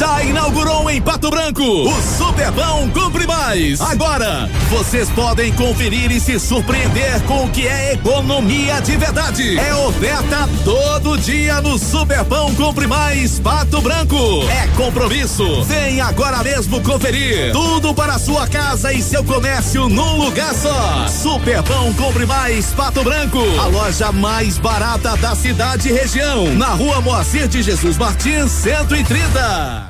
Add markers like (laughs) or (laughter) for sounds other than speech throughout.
Já inaugurou em Pato Branco o Superbão Compre Mais. Agora, vocês podem conferir e se surpreender com o que é economia de verdade. É oferta todo dia no Superbão Compre Mais Pato Branco. É compromisso. Vem agora mesmo conferir. Tudo para sua casa e seu comércio num lugar só. Superbão Compre Mais Pato Branco. A loja mais barata da cidade e região. Na rua Moacir de Jesus Martins, 130.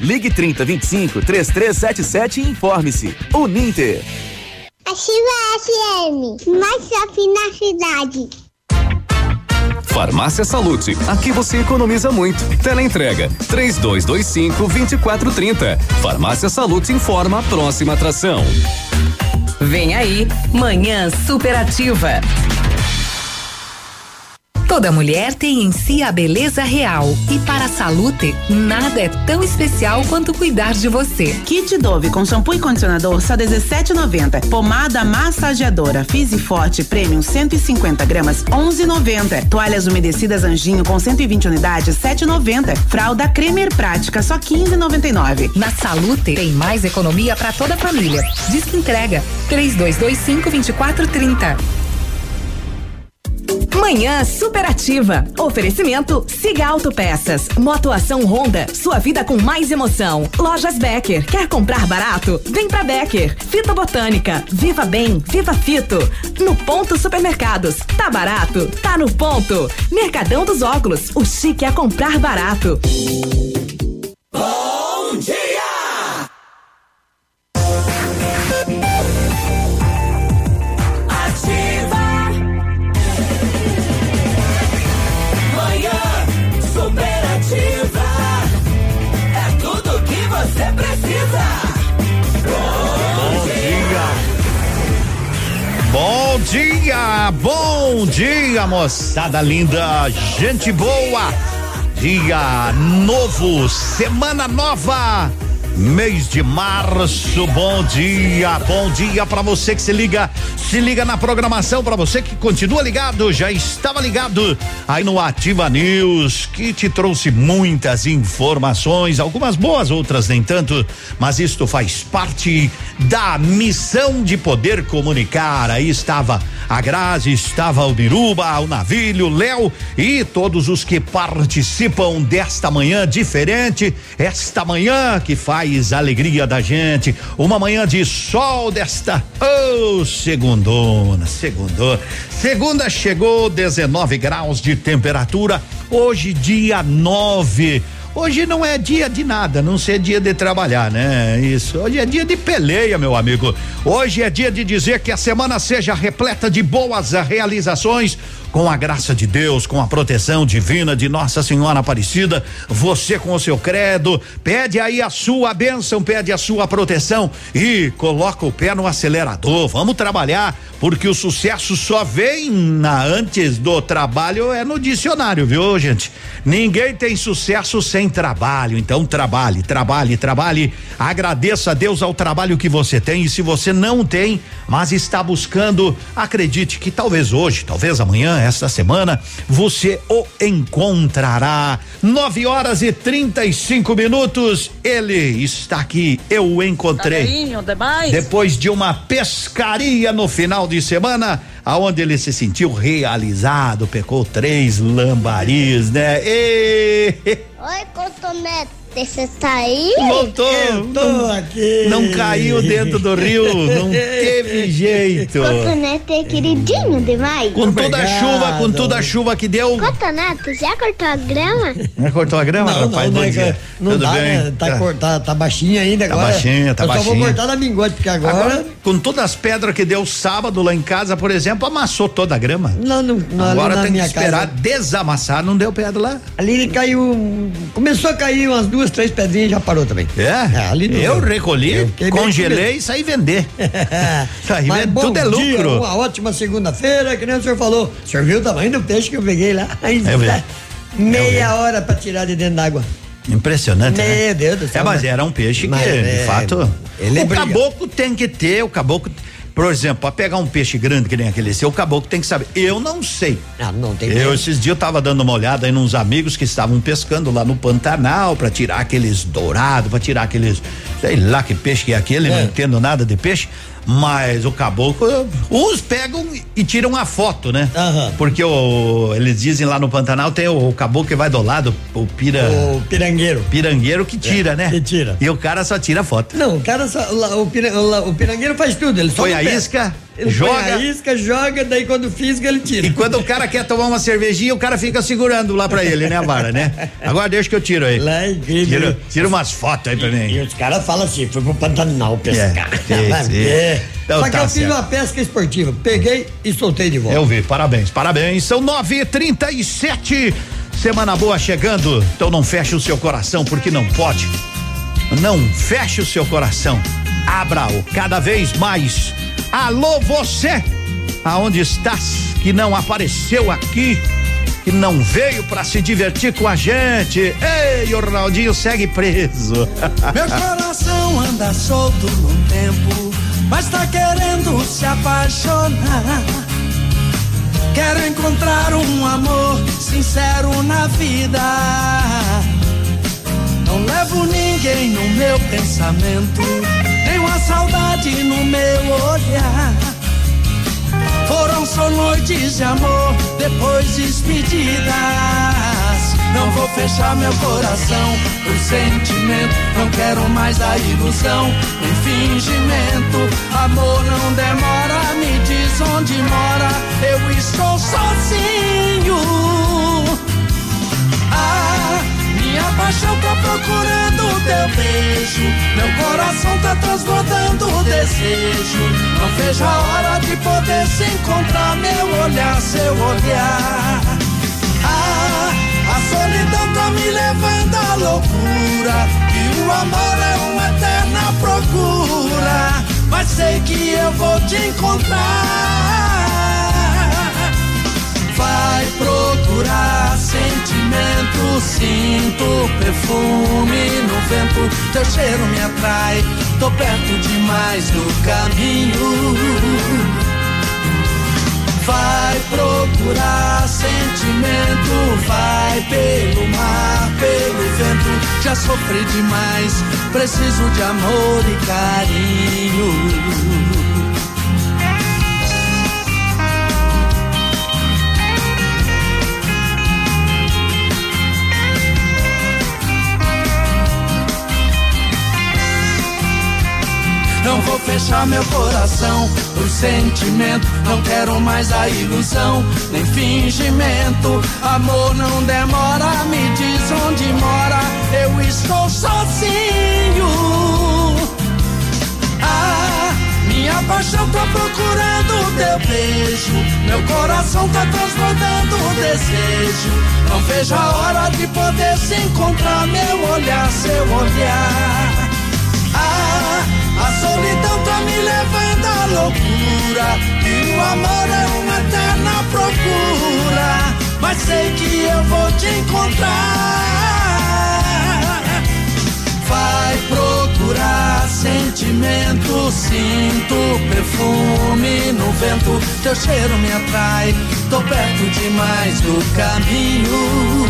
Ligue 30 25 3377 e informe-se. Uninter. Ativa FM, mais shopping na cidade. Farmácia Salute, aqui você economiza muito. Teleentrega, três dois, dois cinco, vinte e quatro, trinta. Farmácia Salute informa a próxima atração. Vem aí, Manhã Superativa. Toda mulher tem em si a beleza real e para a Salute, nada é tão especial quanto cuidar de você. Kit Dove com shampoo e condicionador só 17,90. Pomada massageadora Fizzy Forte Premium 150 gramas 11,90. Toalhas umedecidas Anjinho com 120 unidades 7,90. Fralda Cremer Prática só 15,99. Na Salute tem mais economia para toda a família. Diz que entrega 3225 2430. Manhã superativa. Oferecimento Siga Autopeças. Motoação Honda. Sua vida com mais emoção. Lojas Becker. Quer comprar barato? Vem pra Becker. Fita Botânica. Viva Bem. Viva Fito. No Ponto Supermercados. Tá barato? Tá no ponto. Mercadão dos Óculos. O chique é comprar barato. Bom dia, bom dia, moçada linda, gente boa. Dia novo, semana nova. Mês de março, bom dia, bom dia para você que se liga, se liga na programação, para você que continua ligado, já estava ligado aí no Ativa News, que te trouxe muitas informações, algumas boas, outras nem tanto, mas isto faz parte da missão de poder comunicar. Aí estava a Grazi, estava o Biruba, o Navilho, Léo e todos os que participam desta manhã diferente, esta manhã que faz a alegria da gente. Uma manhã de sol desta. Oh, segundona, segundona. Segunda chegou 19 graus de temperatura. Hoje, dia 9. Hoje não é dia de nada, não ser dia de trabalhar, né? Isso. Hoje é dia de peleia, meu amigo. Hoje é dia de dizer que a semana seja repleta de boas realizações, com a graça de Deus, com a proteção divina de Nossa Senhora Aparecida, você com o seu credo, pede aí a sua bênção, pede a sua proteção e coloca o pé no acelerador. Vamos trabalhar, porque o sucesso só vem na antes do trabalho é no dicionário, viu, gente? Ninguém tem sucesso sem trabalho, então trabalhe, trabalhe, trabalhe. Agradeça a Deus ao trabalho que você tem e se você não tem, mas está buscando, acredite que talvez hoje, talvez amanhã esta semana, você o encontrará. Nove horas e 35 minutos. Ele está aqui. Eu o encontrei. Carinho demais. Depois de uma pescaria no final de semana, aonde ele se sentiu realizado, pecou três lambaris, né? E... Oi, Cotonete, você tá aí? Voltou. Tô aqui. Não caiu dentro do rio, não teve (laughs) jeito. Cotonete é queridinho demais. Com toda a Obrigado. chuva, com toda a chuva que deu. Cotonete, já cortou a grama? Já cortou a grama, Não, rapaz? não, não, é que não Tudo dá, bem? né? Tá, Tá. tá, tá baixinha ainda Tá agora. baixinha, tá Eu só vou baixinha. cortar na mingote, porque agora. Agora, com todas as pedras que deu sábado lá em casa, por exemplo, amassou toda a grama. não, não, não, Agora tem que esperar casa. desamassar, não deu pedra lá. Ali caiu. Começou a cair umas duas, três pedrinhas já parou também. É? ali não eu deu. recolhi, Eu congelei e saí vender. (laughs) Saí Mas vender, tudo é dia, lucro. uma ótima segunda-feira, que nem o senhor falou. O senhor viu o tamanho do peixe que eu peguei lá? Eu. Meia hora pra tirar de dentro d'água. Impressionante. né? Meu Deus do céu. É, mas era um peixe Mas que, de é, fato. ele é o brilhante. caboclo tem que ter, o caboclo. Por exemplo, pra pegar um peixe grande que nem aquele seu, o caboclo tem que saber. Eu não sei. Ah, não tem Eu, esses dias, eu tava dando uma olhada aí nos amigos que estavam pescando lá no Pantanal pra tirar aqueles dourados, pra tirar aqueles, sei lá que peixe que é aquele, não É. entendo nada de peixe, mas o caboclo, uns pegam e tiram a foto, né? Aham. Porque o, eles dizem lá no Pantanal tem o, o caboclo que vai do lado, o pira, O pirangueiro. pirangueiro que tira, É, né? que tira. E o cara só tira foto. Não, o cara só, o, pira- o pirangueiro faz tudo. Ele só não a isca, Ele joga. isca, joga, daí quando fisga ele tira. E quando o cara quer tomar uma cervejinha, o cara fica segurando lá pra ele, né, a vara, né? Agora deixa que eu tiro aí. Lá é incrível. Tira, tira umas fotos aí pra E mim. os caras falam assim, fui pro Pantanal pescar. É, sim, (laughs) sim. É. Então Só que tá eu fiz certo. uma pesca esportiva. Peguei e soltei de volta. Eu vi, parabéns, parabéns. São nove e trinta e sete. Semana boa chegando. Então não feche o seu coração, porque não pode. Não feche o seu coração. Abra-o cada vez mais. Alô, você! Aonde estás? Que não apareceu aqui? Que não veio pra se divertir com a gente? Ei, o Ronaldinho segue preso. (laughs) Meu coração anda solto num tempo, mas tá querendo se apaixonar. Quero encontrar um amor sincero na vida. Não levo ninguém no meu pensamento, saudade no meu olhar. Foram só noites de amor, depois despedidas. Não vou fechar meu coração por sentimento. Não quero mais a ilusão, nem fingimento. Amor não demora, me diz onde mora. Eu estou sozinho. Ah, minha paixão tá procurando o teu beijo. Meu coração tá transbordando o desejo. Não vejo a hora de poder se encontrar. Meu olhar, seu olhar. Ah, a solidão tá me levando à loucura. E o amor é uma eterna procura. Mas sei que eu vou te encontrar. Vai procurar sentimento, sinto perfume no vento, teu cheiro me atrai, tô perto demais do caminho. Vai procurar sentimento, vai pelo mar, pelo vento. Já sofri demais, preciso de amor e carinho. Não vou fechar meu coração por sentimento. Não quero mais a ilusão, nem fingimento. Amor não demora, me diz onde mora. Eu estou sozinho. Ah, minha paixão tá procurando teu beijo. Meu coração tá transbordando o desejo. Não vejo a hora de poder se encontrar. Meu olhar, seu olhar. A solidão tá me levando à loucura. E o amor é uma eterna procura. Mas sei que eu vou te encontrar. vai procurar sentimento. Sinto perfume no vento, teu cheiro me atrai. Tô perto demais do caminho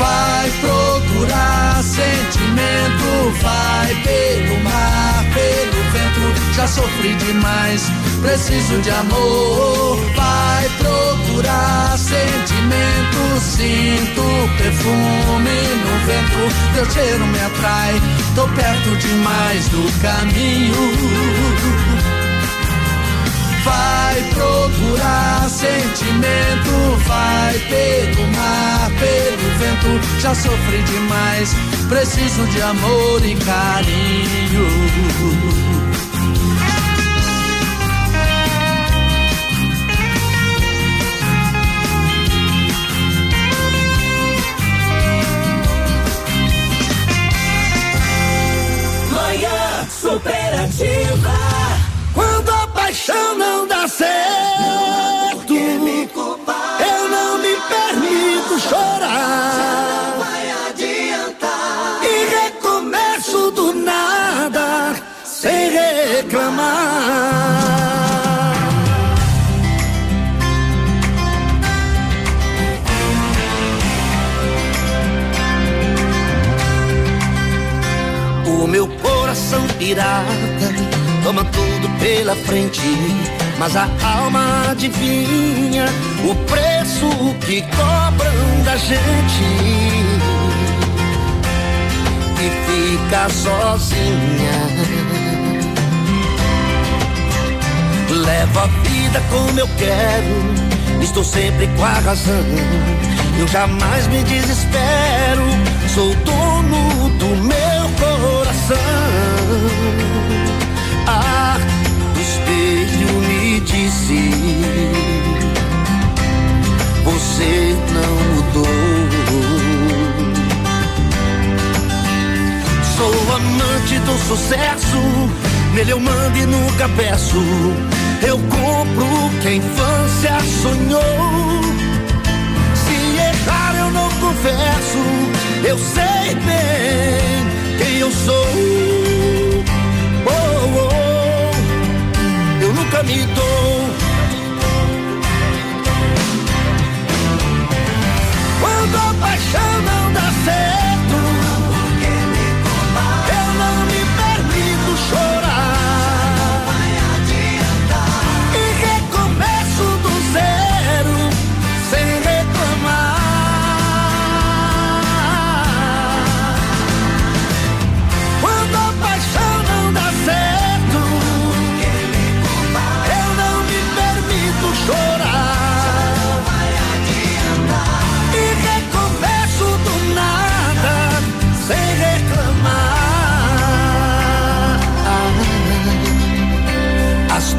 vai procurar sentimento, vai pelo mar, pelo vento. Já sofri demais, preciso de amor. Vai procurar sentimento, sinto perfume no vento. Teu cheiro me atrai, tô perto demais do caminho vai procurar sentimento, vai pelo mar, pelo vento. Já sofri demais, preciso de amor e carinho. Manhã superativa paixão não chorar. Já não vai adiantar. E recomeço do nada, sem reclamar. O meu coração pirata toma tudo pela frente, mas a alma adivinha o preço que cobram da gente e fica sozinha. Levo a vida como eu quero, estou sempre com a razão. Eu jamais me desespero, sou dono do meu coração disse: Você não mudou. Sou amante do sucesso, nele eu mando e nunca peço. Eu compro que a infância sonhou. Se errar eu não confesso, eu sei bem quem eu sou. Me dou. Quando a paixão não dá certo.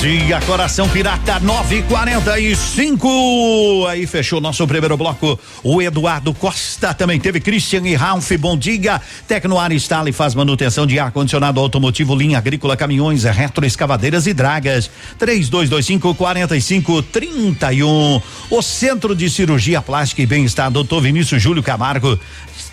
Dia, coração pirata 945. Aí fechou nosso primeiro bloco. O Eduardo Costa também teve Christian e Ralph. Bom dia. Tecnoar instala e faz manutenção de ar condicionado automotivo, linha agrícola, caminhões, retroescavadeiras e dragas. 3225 4531. O Centro de Cirurgia Plástica e Bem-Estar, Dr. Vinícius Júlio Camargo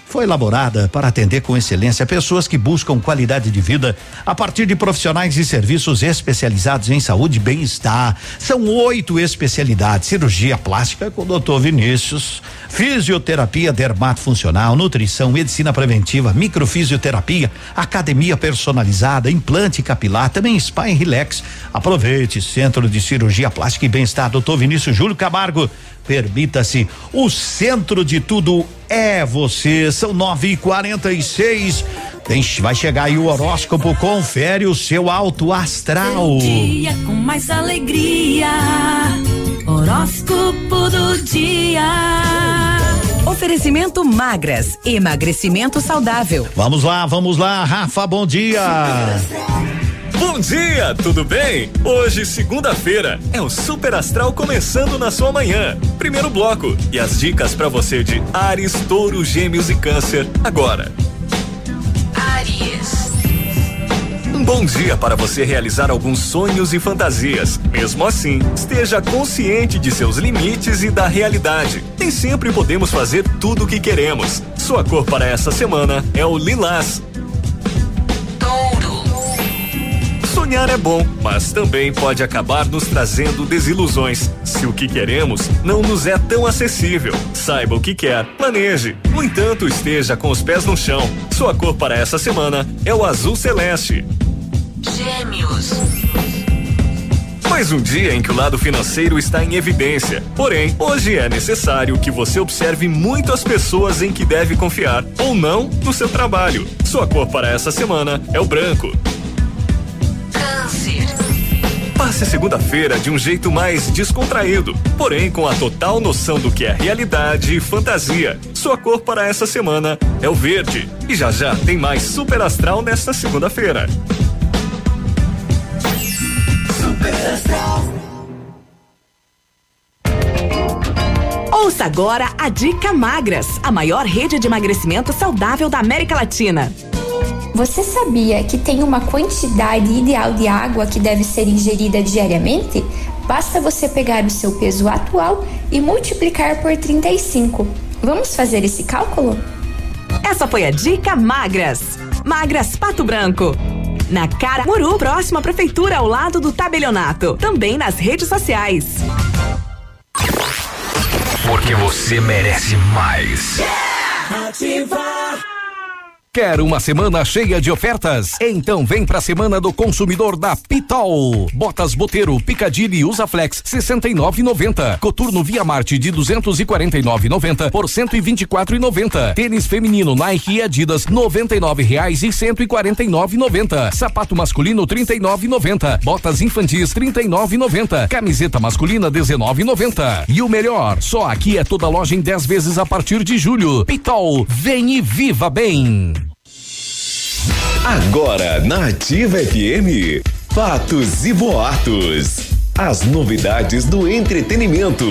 foi elaborada para atender com excelência pessoas que buscam qualidade de vida a partir de profissionais e serviços especializados em saúde e bem-estar. São oito especialidades: cirurgia plástica com o doutor Vinícius, fisioterapia dermatofuncional, nutrição, medicina preventiva, microfisioterapia, academia personalizada, implante capilar, também spa e relax. Aproveite, Centro de Cirurgia Plástica e Bem-Estar, doutor Vinícius Júlio Camargo. Permita-se, o centro de tudo é você. São nove e quarenta e seis. Tem, vai chegar aí o horóscopo, confere o seu alto astral. Dia com mais alegria. Horóscopo do dia. Oferecimento magras, emagrecimento saudável. Vamos lá, vamos lá, Rafa, bom dia. Bom dia, tudo bem? Hoje, segunda-feira, é o Super Astral começando na sua manhã. Primeiro bloco e as dicas para você de Ares, Touro, Gêmeos e Câncer agora. Aries. Um bom dia para você realizar alguns sonhos e fantasias. Mesmo assim, esteja consciente de seus limites e da realidade. Nem sempre podemos fazer tudo o que queremos. Sua cor para essa semana é o lilás. Sonhar é bom, mas também pode acabar nos trazendo desilusões. Se o que queremos não nos é tão acessível, saiba o que quer, planeje. No entanto, esteja com os pés no chão. Sua cor para essa semana é o azul celeste. Gêmeos. Mais um dia em que o lado financeiro está em evidência. Porém, hoje é necessário que você observe muito as pessoas em que deve confiar ou não no seu trabalho. Sua cor para essa semana é o branco. Câncer. Passe a segunda-feira de um jeito mais descontraído, porém com a total noção do que é realidade e fantasia. Sua cor para essa semana é o verde. E já já tem mais Super Astral nesta segunda-feira. Super Astral. Ouça agora a Dica Magras, a maior rede de emagrecimento saudável da América Latina. Você sabia que tem uma quantidade ideal de água que deve ser ingerida diariamente? Basta você pegar o seu peso atual e multiplicar por 35. Vamos fazer esse cálculo? Essa foi a Dica Magras. Magras Pato Branco. Na Cara Muru, próxima à prefeitura, ao lado do tabelionato. Também nas redes sociais. Porque você merece mais. Ativar. Quer uma semana cheia de ofertas? Então vem pra semana do consumidor da Pitol. Botas Boteiro, Picadilly e Usaflex 69,90. Coturno Via Marte de 249,90 por 124,90. Tênis feminino Nike e Adidas 99 reais e 149,90. Sapato masculino 39,90. Botas infantis 39,90. Camiseta masculina 19,90. E o melhor, só aqui é toda loja em 10 vezes a partir de julho. Pitol, vem e viva bem. Agora na Ativa FM, fatos e boatos. As novidades do entretenimento.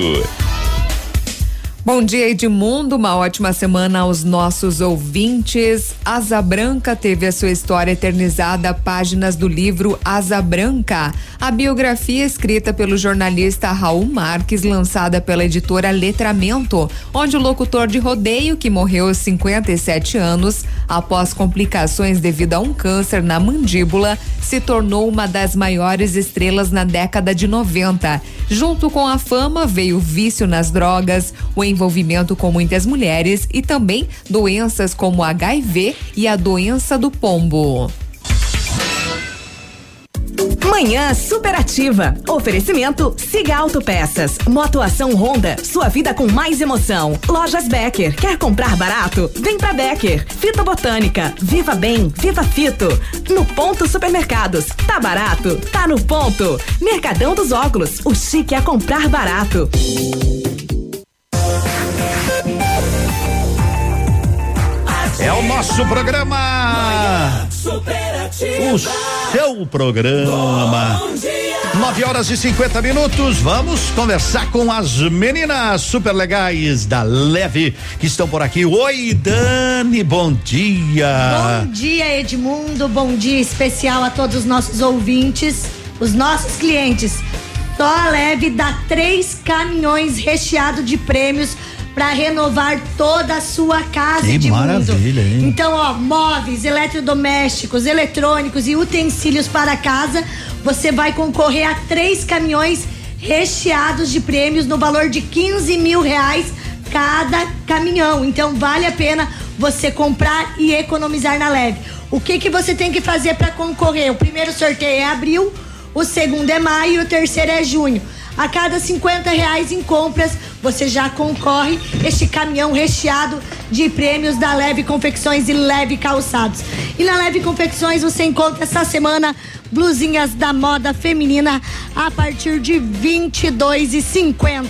Bom dia, Edmundo. Uma ótima semana aos nossos ouvintes. Asa Branca teve a sua história eternizada páginas do livro Asa Branca, a biografia escrita pelo jornalista Raul Marques, lançada pela editora Letramento, onde o locutor de rodeio, que morreu aos 57 anos após complicações devido a um câncer na mandíbula, se tornou uma das maiores estrelas na década de 90. Junto com a fama veio o vício nas drogas, o envolvimento com muitas mulheres e também doenças como HIV e a doença do pombo. Manhã superativa. Oferecimento Siga Autopeças. Motoação Honda. Sua vida com mais emoção. Lojas Becker. Quer comprar barato? Vem pra Becker. Fita Botânica. Viva Bem. Viva Fito. No Ponto Supermercados. Tá barato? Tá no ponto. Mercadão dos Óculos. O chique é comprar barato. É o nosso programa. Superativa. O seu programa. Bom dia. 9 horas e 50 minutos. Vamos conversar com as meninas super legais da Leve que estão por aqui. Oi, Dani, bom dia. Bom dia, Edmundo. Bom dia especial a todos os nossos ouvintes, os nossos clientes. Só a Leve dá três caminhões recheados de prêmios para renovar toda a sua casa, Que Edmundo. maravilha, hein? Então, ó, móveis, eletrodomésticos, eletrônicos e utensílios para casa, você vai concorrer a três caminhões recheados de prêmios no valor de 15 mil reais cada caminhão. Então, vale a pena você comprar e economizar na leve. O que que você tem que fazer para concorrer? O primeiro sorteio é abril, o segundo é maio e o terceiro é junho. A cada 50 reais em compras, você já concorre este caminhão recheado de prêmios da Leve Confecções e Leve Calçados. E na Leve Confecções você encontra essa semana blusinhas da moda feminina a partir de R$ 22,50.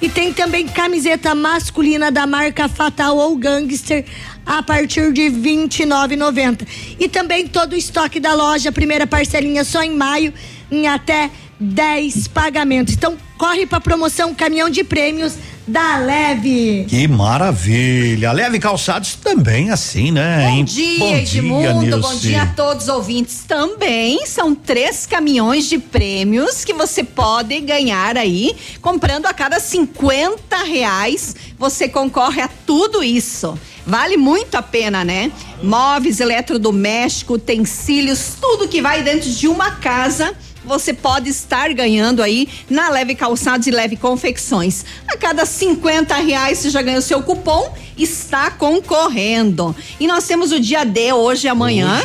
E tem também camiseta masculina da marca Fatal ou Gangster a partir de R$ 29,90. E também todo o estoque da loja, primeira parcelinha só em maio, em até 10 pagamentos. Então, corre para promoção Caminhão de Prêmios da Leve. Que maravilha. Leve calçados também assim, né? Bom dia, Edmundo. Bom dia a todos os ouvintes. Também são três caminhões de prêmios que você pode ganhar aí. Comprando a cada 50 reais, você concorre a tudo isso. Vale muito a pena, né? Móveis, eletrodoméstico, utensílios, tudo que vai dentro de uma casa você pode estar ganhando aí na Leve Calçados e Leve Confecções. A cada 50 reais você já ganha o seu cupom, está concorrendo. E nós temos o dia D hoje e amanhã.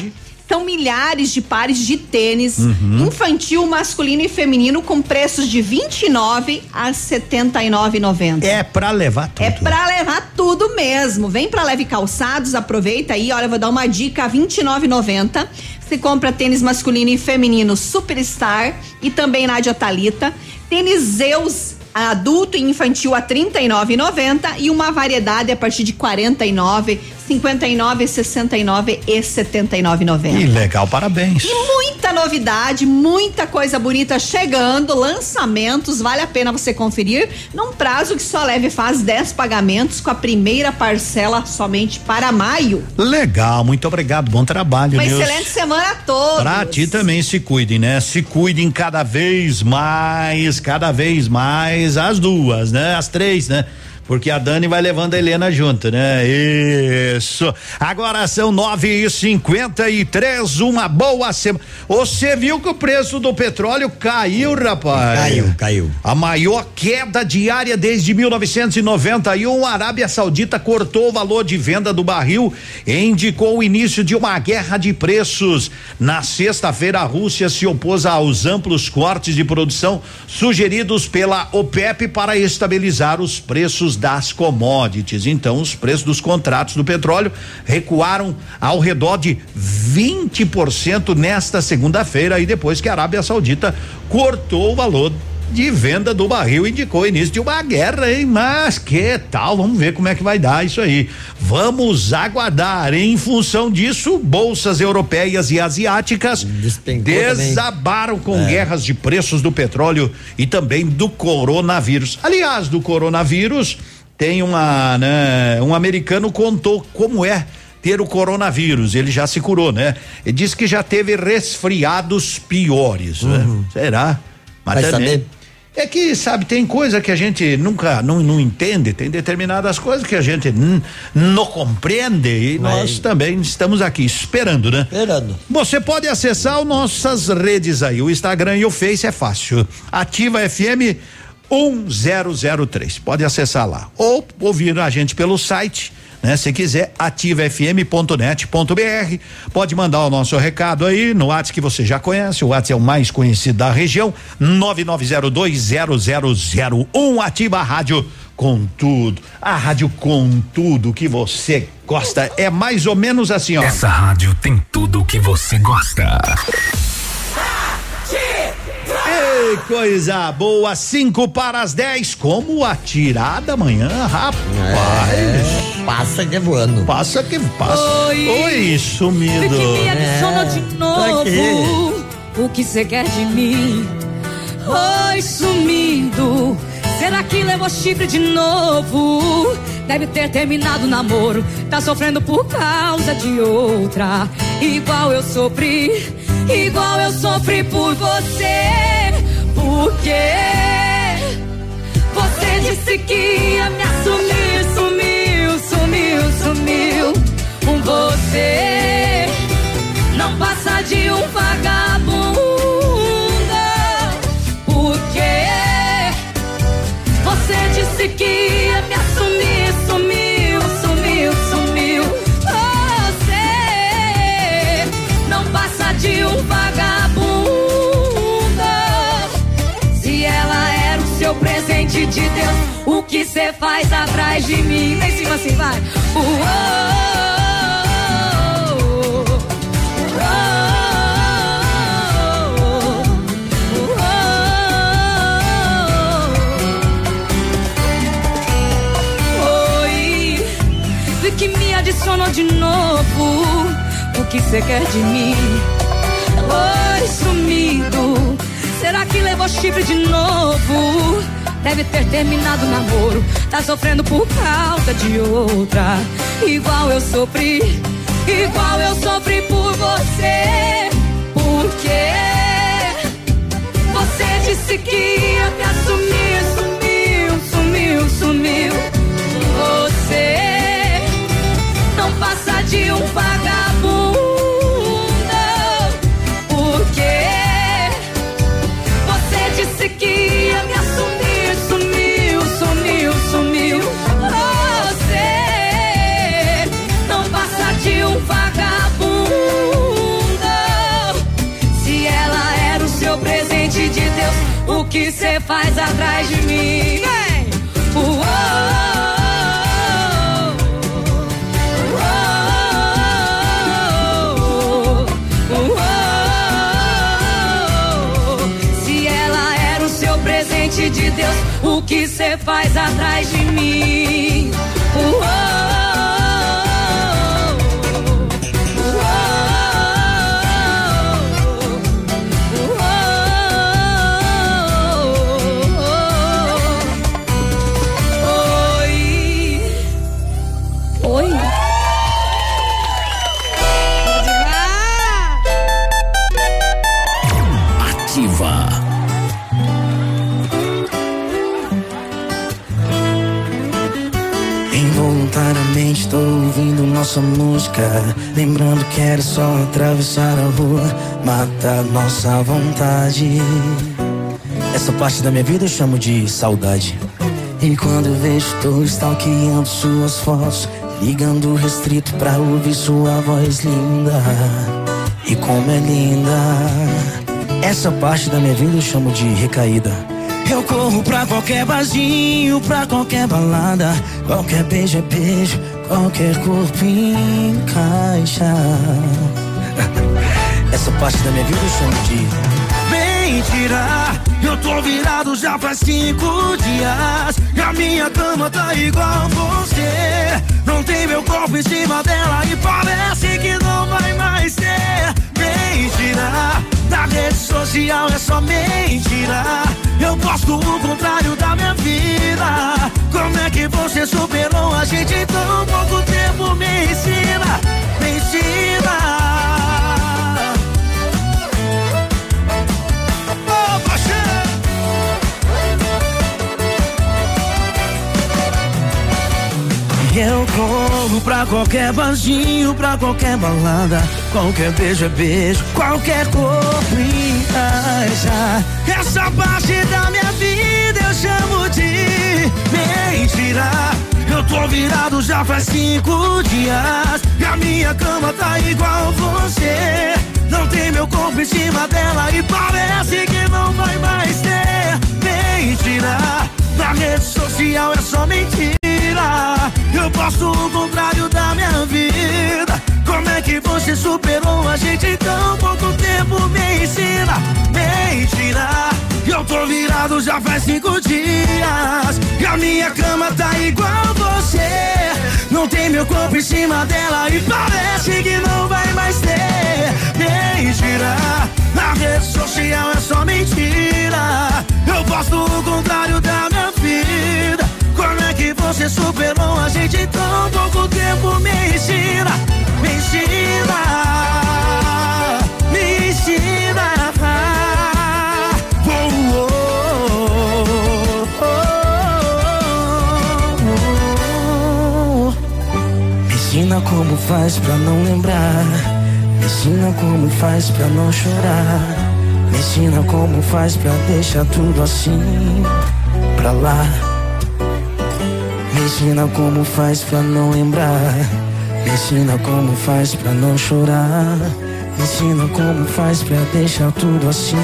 São milhares de pares de tênis Uhum. infantil, masculino e feminino com preços de 29 a 79,90. É pra levar tudo. É pra levar tudo mesmo. Vem pra Leve Calçados, aproveita aí. Olha, eu vou dar uma dica: R$ 29,90. Você compra tênis masculino e feminino Superstar e também Nádia Talita. Tênis Zeus adulto e infantil a R$ 39,90 e uma variedade a partir de 49, 59, 69 e 79,90. Que legal, parabéns. E muita novidade, muita coisa bonita chegando, lançamentos, vale a pena você conferir, num prazo que só leve faz 10 pagamentos com a primeira parcela somente para maio. Legal, muito obrigado. Bom trabalho, Uma Nilce. excelente semana a todos. Pra ti também se cuidem, né? Se cuidem cada vez mais, cada vez mais, as duas, né? As três, né? Porque a Dani vai levando a Helena junto, né? Isso. Agora são nove e cinquenta e três, uma boa semana. Você viu que o preço do petróleo caiu, rapaz? Caiu, caiu. A maior queda diária desde 1991, a Arábia Saudita cortou o valor de venda do barril e indicou o início de uma guerra de preços. Na sexta-feira, a Rússia se opôs aos amplos cortes de produção sugeridos pela OPEP para estabilizar os preços das commodities. Então, os preços dos contratos do petróleo recuaram ao redor de 20% nesta segunda-feira e depois que a Arábia Saudita cortou o valor de venda do barril indicou o início de uma guerra, hein? Mas que tal? Vamos ver como é que vai dar isso aí. Vamos aguardar. Em função disso, bolsas europeias e asiáticas desabaram com É. guerras de preços do petróleo e também do coronavírus. Aliás, do coronavírus tem uma, né? Um americano contou como é ter o coronavírus. Ele já se curou, né? Ele disse que já teve resfriados piores, né? Será? Mas Uhum. Vai também- saber. É que, sabe, tem coisa que a gente nunca não, não entende, tem determinadas coisas que a gente não compreende e nós também estamos aqui esperando, né? Esperando. Você pode acessar as nossas redes aí, o Instagram e o Face é fácil. Ativa FM 1003. Pode acessar lá. Ou ouvir a gente pelo site, né? Se quiser, ativafm.net.br. Pode mandar o nosso recado aí no WhatsApp que você já conhece. O WhatsApp é o mais conhecido da região. 99020001. Ativa a rádio com tudo. A rádio com tudo que você gosta. É mais ou menos assim, ó. Essa rádio tem tudo o que você gosta. Ei, coisa boa, cinco para as 10, como a tirada amanhã, rapaz. É, passa que voando. Passa que passa. Oi. Oi, sumido. Que me adicionou É. de quê? novo. O que você quer de mim? Oi, sumido. Será que levou chifre de novo? Deve ter terminado o namoro. Tá sofrendo por causa de outra. Igual eu sofri, igual eu sofri por você. Por quê? Você disse que ia me assumir, sumiu, sumiu. Com você não passa de um vagabundo. Por quê? Você disse que ia me assumir, sumiu, sumiu, sumiu. Você não passa de um vagabundo. Se ela era o seu presente de Deus, o que você faz atrás de mim? Assim, vai. Oi, vi que me adicionou de novo. O que você quer de mim? Oi, sumido. Será que levou chifre de novo? Deve ter terminado o namoro. Tá sofrendo por causa de outra. Igual eu sofri, igual eu sofri por você. Por quê? Você disse que ia me assumir, sumiu, sumiu, sumiu. Você não passa de um vagabundo. Que você faz atrás de mim? Seu presente de Deus, o que você faz atrás música Lembrando que era só atravessar a rua Matar nossa vontade. Essa parte da minha vida eu chamo de saudade. E quando vejo tô stalkeando suas fotos Ligando restrito pra ouvir sua voz linda. E como é linda. Essa parte da minha vida eu chamo de recaída. Eu corro pra qualquer barzinho, pra qualquer balada. Qualquer beijo é beijo, qualquer corpo encaixa. (laughs) Essa parte da minha vida eu chamo de mentira. Eu tô virado já faz cinco dias. E a minha cama tá igual você. Não tem meu corpo em cima dela e parece que não vai mais ter. Mentira. Na rede social é só mentira. Eu posto o contrário da minha vida. Como é que você superou a gente em tão pouco tempo? Me ensina, me ensina. Eu corro pra qualquer barzinho, pra qualquer balada. Qualquer beijo é beijo, qualquer corpo encaixa. Essa parte da minha vida eu chamo de mentira. Eu tô virado já faz cinco dias. E a minha cama tá igual você. Não tem meu corpo em cima dela e parece que não vai mais ter. Mentira. Na rede social é só mentira. Eu posto o contrário da minha vida. Como é que você superou a gente em tão pouco tempo? Me ensina, mentira. Eu tô virado já faz cinco dias. E a minha cama tá igual você. Não tem meu corpo em cima dela e parece que não vai mais ter. Mentira. Na rede social é só mentira. Eu gosto o contrário da minha vida. Que você superou a gente tão pouco tempo? Me ensina, me ensina, me ensina. Oh, oh, oh, oh. Me ensina como faz pra não lembrar. Me ensina como faz pra não chorar. Me ensina como faz pra deixar tudo assim pra lá. Ensina como faz pra não lembrar. Me ensina como faz pra não chorar. Me ensina como faz pra deixar tudo assim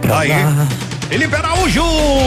pra Aí. lá. Felipe Araújo,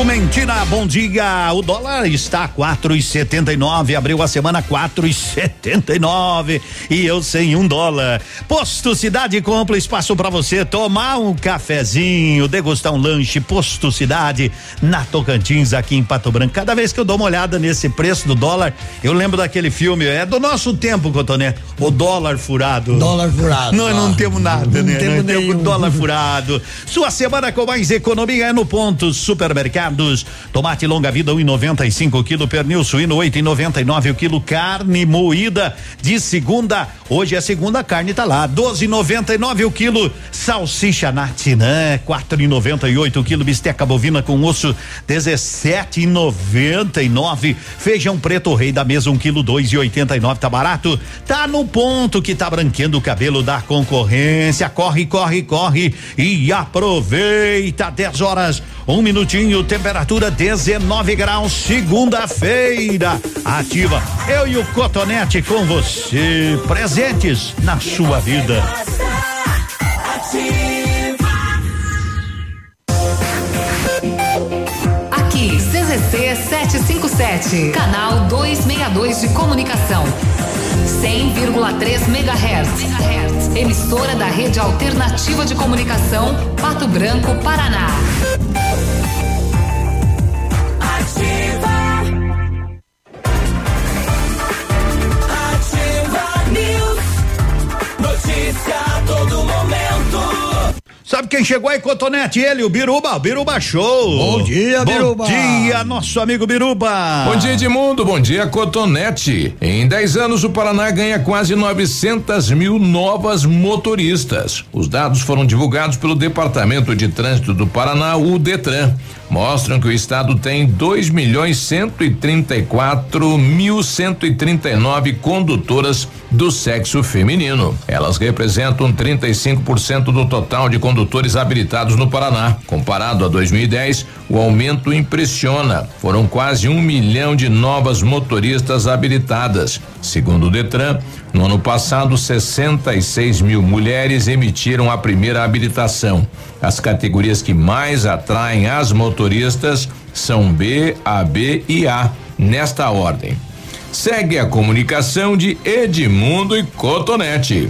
mentira, bom dia. O dólar está quatro e setenta e nove, abriu a semana quatro e setenta e nove e eu sem um dólar. Posto Cidade compra espaço para você tomar um cafezinho, degustar um lanche. Posto Cidade na Tocantins aqui em Pato Branco. Cada vez que eu dou uma olhada nesse preço do dólar, eu lembro daquele filme, é do nosso tempo, Cotoné, o dólar furado. Dólar furado. Nós não Ah. temos nada, Não né? temos Nós temos dólar furado. Sua semana com mais economia é no ponto supermercados. Tomate longa vida 1,95 um quilo, pernil suíno 8,99 o quilo, carne moída de segunda. Hoje é segunda, carne tá lá, 12,99 o quilo. Salsicha natinã 4,98 o quilo, bisteca bovina com osso 17,99. Feijão preto rei da mesa um quilo 2,89 tá barato. Tá no ponto que tá branqueando o cabelo da concorrência. Corre, corre, corre e aproveita 10 horas, um minutinho, temperatura 19 graus, segunda-feira. Ativa. Eu e o Cotonete com você, presentes na sua vida. Aqui, CZC 757, canal 262 de comunicação. 100,3 MHz. Emissora da Rede Alternativa de Comunicação, Pato Branco, Paraná. Todo momento. Sabe quem chegou aí, Cotonete? Ele, o Biruba, o Biruba Show. Bom dia, Biruba. Bom dia, nosso amigo Biruba. Bom dia, Edmundo. Bom dia, Cotonete. Em 10 anos, o Paraná ganha quase 900 mil novas motoristas. Os dados foram divulgados pelo Departamento de Trânsito do Paraná, o Detran. Mostram que o estado tem 2 milhões 134 mil 139 condutoras do sexo feminino. Elas representam 35% do total de condutores habilitados no Paraná. Comparado a 2010, o aumento impressiona. Foram quase um milhão de novas motoristas habilitadas. Segundo o Detran, no ano passado, 66 mil mulheres emitiram a primeira habilitação. As categorias que mais atraem as motoristas são B, AB e A, nesta ordem. Segue a comunicação de Edmundo e Cotonete.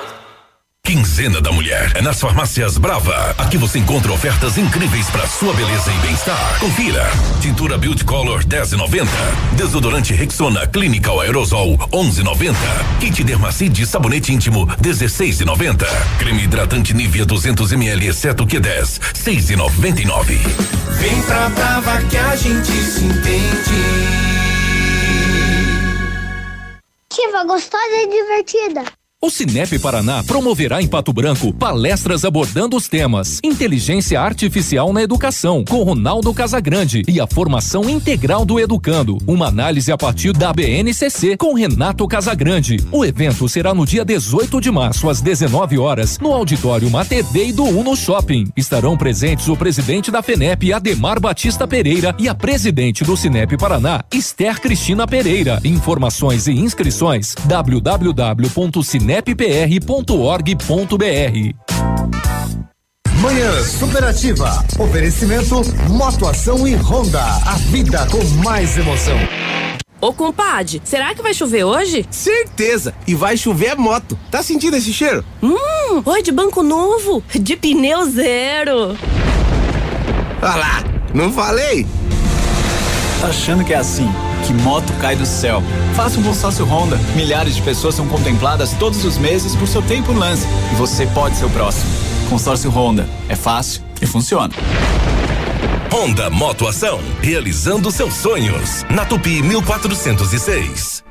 Quinzena da Mulher é nas farmácias Brava. Aqui você encontra ofertas incríveis para sua beleza e bem-estar. Confira: tintura Beauty Color 10,90, desodorante Rexona Clinical Aerosol 11,90, kit Dermacide sabonete íntimo 16,90, creme hidratante Nivea 200 ml exceto Q10 6,99. Vem pra Brava que a gente se entende. Ativa gostosa e divertida. O Cinep Paraná promoverá em Pato Branco palestras abordando os temas Inteligência Artificial na Educação, com Ronaldo Casagrande e a formação integral do educando. Uma análise a partir da BNCC com Renato Casagrande. O evento será no dia 18 de março, às 19 horas, no auditório Mater Dei do Uno Shopping. Estarão presentes o presidente da FENEP, Ademar Batista Pereira, e a presidente do Cinep Paraná, Esther Cristina Pereira. Informações e inscrições www.cinep nepr.org.br. Manhã Superativa. Oferecimento Motoação e Honda. A vida com mais emoção. Ô compadre, será que vai chover hoje? Certeza! E vai chover moto. Tá sentindo esse cheiro? Hum, oi de banco novo, de pneu zero. Olha lá, não falei? Tá achando que é assim? Que moto cai do céu? Faça um consórcio Honda. Milhares de pessoas são contempladas todos os meses por seu tempo lance. E você pode ser o próximo. Consórcio Honda. É fácil e funciona. Honda Motoação. Realizando seus sonhos. Na Tupi 1406.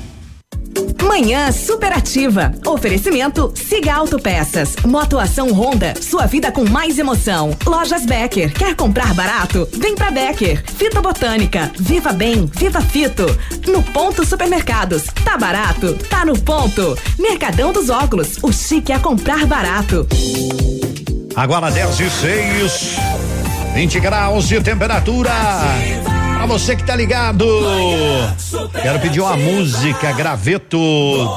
Manhã superativa. Oferecimento Siga Autopeças. Motoação Honda. Sua vida com mais emoção. Lojas Becker. Quer comprar barato? Vem pra Becker. Fito Botânica. Viva Bem. Viva Fito. No Ponto Supermercados. Tá barato? Tá no ponto. Mercadão dos Óculos. O chique é comprar barato. Agora 10 e 6. 20 graus de temperatura. Pra você que tá ligado, quero pedir uma música, graveto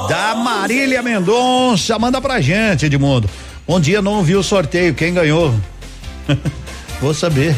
da Marília Mendonça. Manda pra gente, Edmundo. Um dia não vi o sorteio, quem ganhou? (laughs) Vou saber.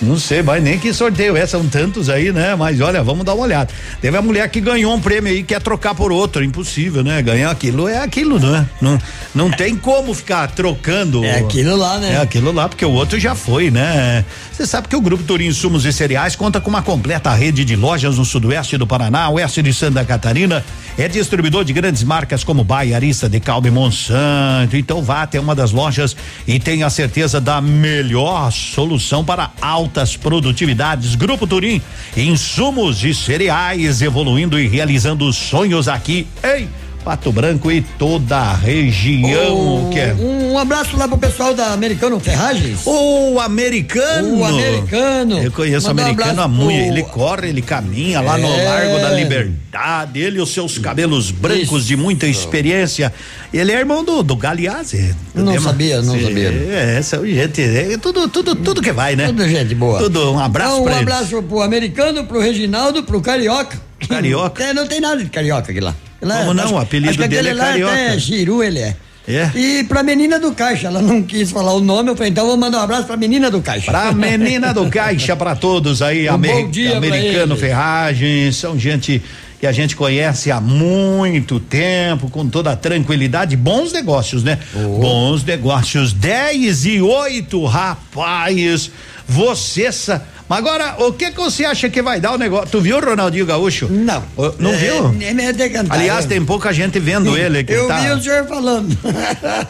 Não sei, mas nem que sorteio é, são tantos aí, né? Mas olha, vamos dar uma olhada. Teve a mulher que ganhou um prêmio aí, quer trocar por outro, impossível, né? Ganhar aquilo é aquilo, né? Não, não tem como ficar trocando. É aquilo lá, né? É aquilo lá, porque o outro já foi, né? Você sabe que o Grupo Turim Insumos e Cereais conta com uma completa rede de lojas no sudoeste do Paraná, oeste de Santa Catarina, é distribuidor de grandes marcas como Baia, Arista, Decalbe, Monsanto. Então vá até uma das lojas e tenha certeza da melhor solução para altas produtividades. Grupo Turim, insumos e cereais evoluindo e realizando sonhos aqui em Pato Branco e toda a região. Oh, que é? Um abraço lá pro pessoal da Americano Ferragens. O americano. O americano. Eu conheço o Mandar um americano há muito. Ele corre, ele caminha lá no É. Largo da Liberdade. Ele e os seus cabelos brancos de muita experiência. Ele é irmão do, do Galeazzi. Não sabia, não Sim, sabia. É, são gente. É, tudo, tudo, tudo que vai, né? Tudo gente boa. Tudo, um abraço Então, um pra eles. abraço pro americano, pro Reginaldo, pro Carioca. Carioca? É, não tem nada de Carioca aqui lá. Lá, Como não? O apelido acho dele é lá Carioca. É, Giru ele é. É? E pra menina do caixa, ela não quis falar o nome, eu falei, então vou mandar um abraço pra menina do caixa. Pra menina do (laughs) caixa, pra todos aí, Um pra americano. Ferragens, são gente que a gente conhece há muito tempo, com toda a tranquilidade, bons negócios, né? Bons negócios, 10 e 8, rapaz, você sa... Mas agora, o que que você acha que vai dar o negócio? Tu viu o Ronaldinho Gaúcho? Não. não É, viu? Nem decantar. Aliás, tem pouca gente vendo (laughs) ele. Que Eu tá... vi o senhor falando.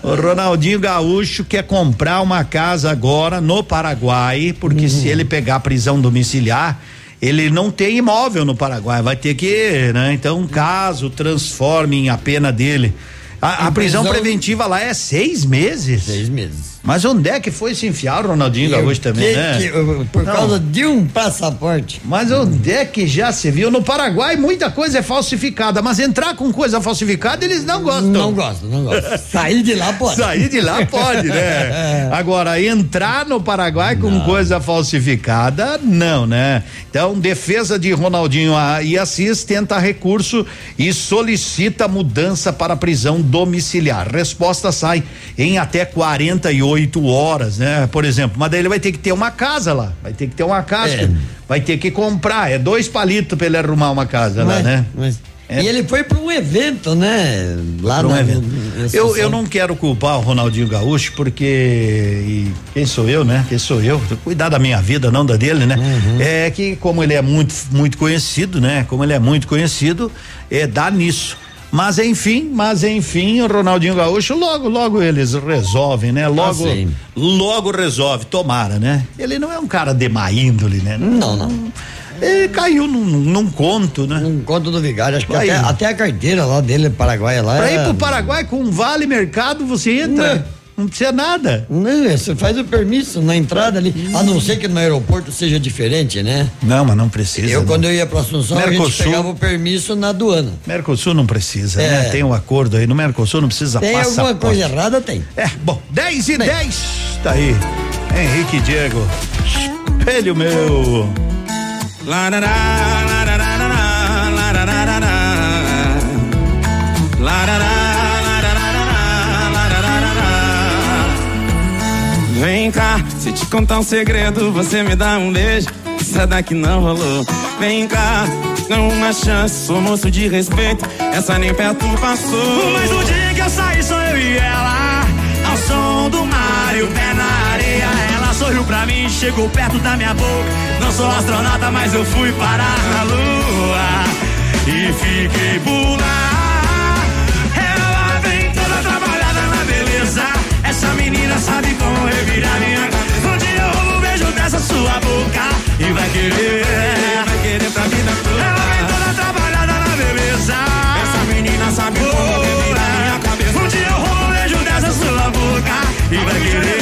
O Ronaldinho Gaúcho quer comprar uma casa agora no Paraguai, porque Uhum. se ele pegar prisão domiciliar, ele não tem imóvel no Paraguai, vai ter que, né? Então, caso transformem a pena dele. A, a prisão prisão- preventiva lá é seis meses. Seis meses. Mas onde é que foi se enfiar o Ronaldinho Gaúcho também, que- né? que- eu- por Não. causa de um passaporte. Mas onde é que já se viu? No Paraguai muita coisa é falsificada, mas entrar com coisa falsificada eles não gostam. Não gostam, não gostam. (laughs) Sair de lá pode. Sair de lá pode, né? (laughs) Agora, entrar no Paraguai com coisa falsificada, não, né? Então, defesa de Ronaldinho e Assis tenta recurso e solicita mudança para prisão domiciliar. Resposta sai em até 48 horas, né? Por exemplo, mas daí ele vai ter que ter uma casa lá, vai ter que ter uma casa, É. vai ter que comprar, é dois palitos para ele arrumar uma casa lá, Mas- né? mas- É. E ele foi para um evento, né? Lá Pra um na- evento. Eu, eu não quero culpar o Ronaldinho Gaúcho, porque quem sou eu, né? Quem sou eu? Cuidar da minha vida, não da dele, né? Uhum. É que como ele é muito, muito conhecido, né? Como ele é muito conhecido, é dá nisso. Mas enfim, mas enfim, o Ronaldinho Gaúcho logo, logo eles resolvem, né? Logo, Ah, logo resolve, tomara, né? Ele não é um cara de má índole, né? Não, não. Ele caiu num, num conto, né? Um conto do vigário, acho que até, até a carteira lá dele, Paraguai lá. Pra ir é- pro Paraguai com um vale mercado, você entra. Não, precisa nada. Não, você faz o permisso na entrada ali, a não ser que no aeroporto seja diferente, né? Não, mas não precisa. Eu, né? quando eu ia pra Assunção, a gente Mercosul. pegava o permisso na aduana. Mercosul não precisa, É. né? Tem um acordo aí. No Mercosul não precisa Tem passaporte. alguma coisa errada? Tem. É, bom, 10 e 10. Tá aí. Henrique Diego. Espelho meu. Larará, larará, larará, larará. Larará, larará, Vem cá, se te contar um segredo, você me dá um beijo. Essa daqui não rolou. Vem cá, não uma chance, sou moço de respeito. Essa nem perto passou. Mas o dia que eu saí sou eu e ela Ao som do mar e o pé na areia Ela sorriu pra mim, chegou perto da minha boca Não sou astronauta, mas eu fui parar na lua E fiquei por lá Essa menina sabe como revirar minha cabeça. Um dia eu roubo um beijo dessa sua boca. E vai querer, vai querer pra vida toda. Ela vem toda trabalhada na beleza. Essa menina sabe como revirar minha cabeça. um dia eu roubo um beijo dessa sua boca. E vai querer,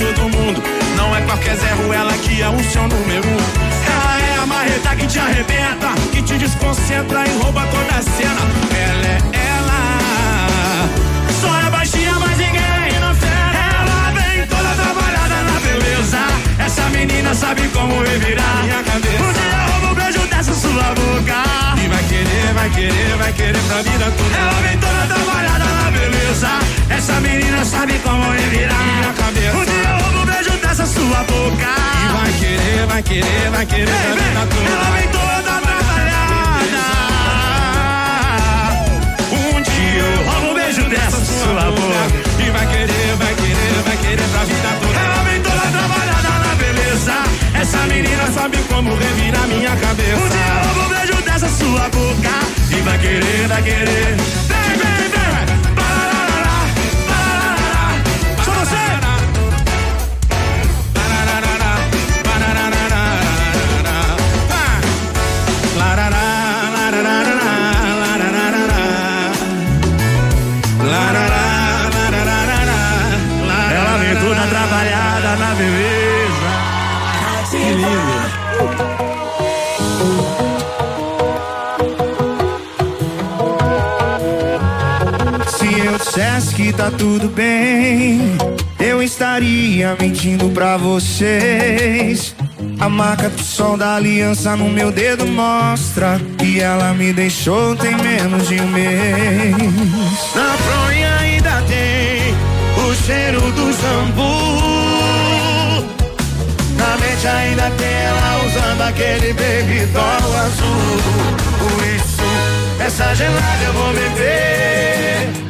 todo mundo, não é qualquer Zé Ruela que é o seu número. Ela é a marreta que te arrebenta, que te desconcentra e rouba toda a cena. Ela é ela. Só é baixinha, mas ninguém não fera Ela vem toda trabalhada na beleza Essa menina sabe como revirar Minha cabeça. Um dia sua boca E vai querer, vai querer, vai querer pra vida toda. Ela vem toda trabalhada na beleza. Essa menina sabe como revirar Minha cabeça. Um dia eu roubo um beijo dessa sua boca. E vai querer, vai querer, vai querer pra vida toda. Ela vem toda trabalhada Um dia eu roubo um beijo dessa sua boca. E vai querer, vai querer, vai querer pra vida toda. Ela vem toda trabalhada na beleza Essa menina Sabe como revirar minha cabeça. Um dia eu roubo um beijo dessa sua boca E vai querer, vai querer mentindo pra vocês. A marca do sol da aliança no meu dedo mostra que ela me deixou tem menos de um mês. Na fronha ainda tem o cheiro do shampoo. Na mente ainda tem ela usando aquele baby doll azul. Por isso, essa gelada eu vou beber.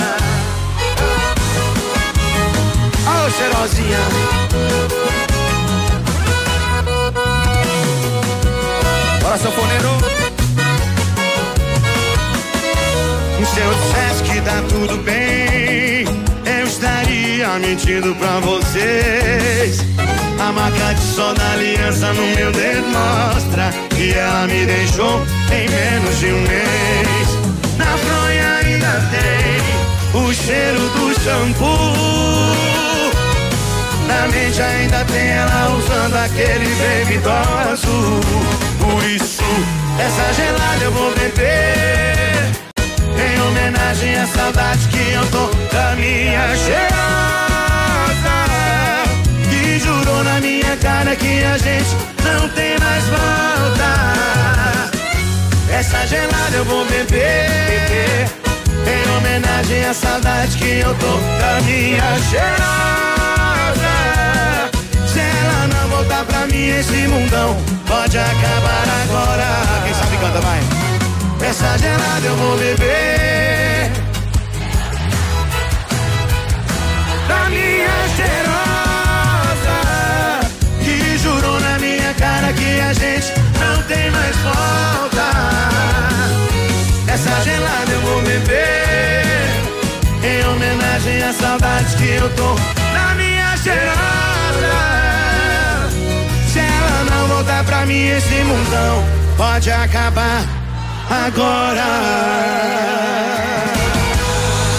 Cheirosinha. Bora, sanfoneiro. Se eu dissesse que tá tudo bem, eu estaria mentindo pra vocês. A marca de sol da aliança no meu dedo mostra que ela me deixou em menos de um mês. Na fronha ainda tem o cheiro do shampoo. Certamente ainda tem ela usando aquele bebidol azul. Por isso, essa gelada eu vou beber. Em homenagem à saudade que eu tô da minha cheirosa. Que jurou na minha cara que a gente não tem mais volta. Essa gelada eu vou beber. Em homenagem à saudade que eu tô da minha cheirosa. Voltar pra mim, esse mundão pode acabar agora. Quem sabe canta, vai. Essa gelada eu vou beber. Da minha cheirosa. Que jurou na minha cara que a gente não tem mais volta. Essa gelada eu vou beber. Em homenagem às saudades que eu tô na minha cheirosa. Mim, esse mundão pode acabar agora.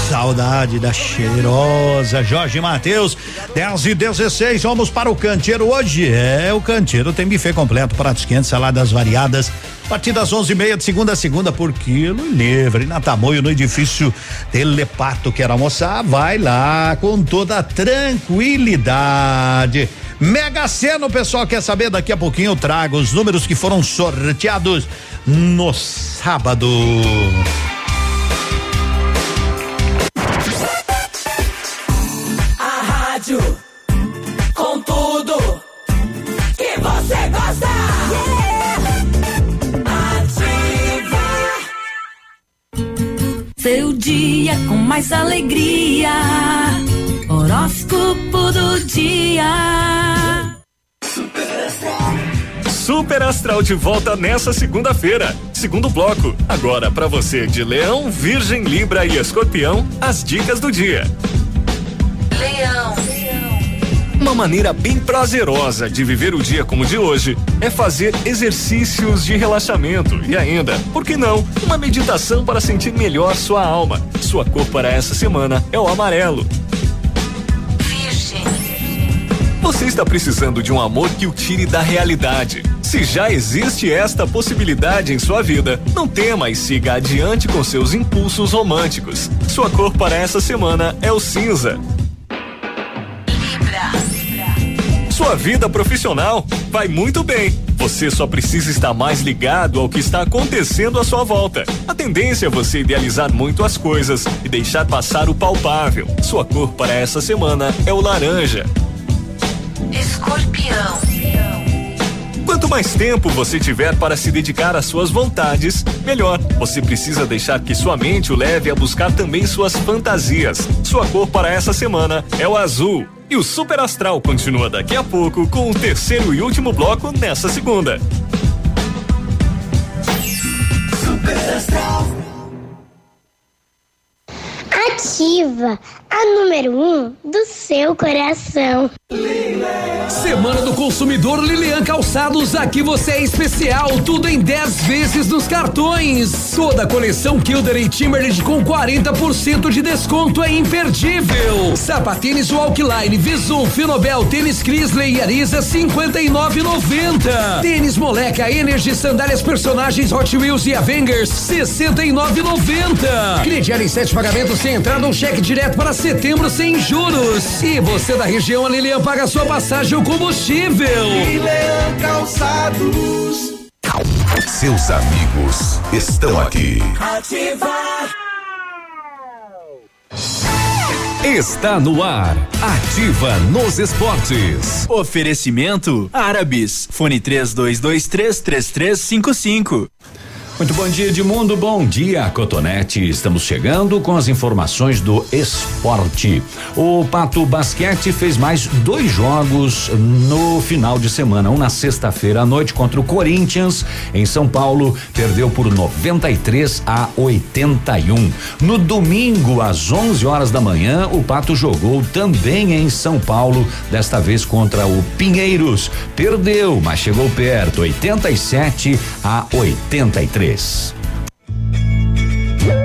Saudade da cheirosa Jorge Matheus, 10 e 16. Vamos para o canteiro hoje. É, o canteiro tem buffet completo, pratos quentes, saladas variadas. A partir das 11 e meia de segunda a segunda por quilo livre na Tamoio no edifício Telepato. Quer almoçar? Vai lá com toda tranquilidade. Mega Sena, o pessoal quer saber? Daqui a pouquinho eu trago os números que foram sorteados no sábado. Seu dia com mais alegria. Horóscopo do dia. Super Astral de volta nessa segunda-feira. Segundo bloco. Agora para você de Leão, Virgem, Libra e Escorpião, as dicas do dia. Leão. Uma maneira bem prazerosa de viver o dia como o de hoje é fazer exercícios de relaxamento e ainda, por que não, uma meditação para sentir melhor sua alma. Sua cor para essa semana é o amarelo. Você está precisando de um amor que o tire da realidade. Se já existe esta possibilidade em sua vida, não tema e siga adiante com seus impulsos românticos. Sua cor para essa semana é o cinza. Sua vida profissional vai muito bem. Você só precisa estar mais ligado ao que está acontecendo à sua volta. A tendência é você idealizar muito as coisas e deixar passar o palpável. Sua cor para essa semana é o laranja. Escorpião. Quanto mais tempo você tiver para se dedicar às suas vontades, melhor. Você precisa deixar que sua mente o leve a buscar também suas fantasias. Sua cor para essa semana é o azul. E o Super Astral continua daqui a pouco com o terceiro e último bloco nessa segunda. Super Astral. Ativa a número 1 um do seu coração. Semana do Consumidor Lilian Calçados, aqui você é especial, tudo em 10 vezes nos cartões. Toda a coleção Kilder e Timberland com 40% de desconto é imperdível. Sapatênis Walkline, Visum, Finobel, Tênis Crisley e Ariza 59,90. Tênis Moleca, Energy, Sandálias Personagens Hot Wheels e Avengers 69,90. Crediário em sete pagamentos sem entrada um cheque direto para setembro sem juros. E você da região, a Lilian paga sua passagem ou combustível. Lilian Calçados. Seus amigos estão aqui. Ativa. Está no ar, ativa nos esportes. Oferecimento Árabes. Fone 3223 3355. Muito bom dia, Edmundo. Bom dia, Cotonete. Estamos chegando com as informações do esporte. O Pato Basquete fez mais dois jogos no final de semana. Um na sexta-feira à noite contra o Corinthians, em São Paulo. Perdeu por 93 a 81. No domingo, às 11 horas da manhã, o Pato jogou também em São Paulo, desta vez contra o Pinheiros. Perdeu, mas chegou perto, 87 a 83.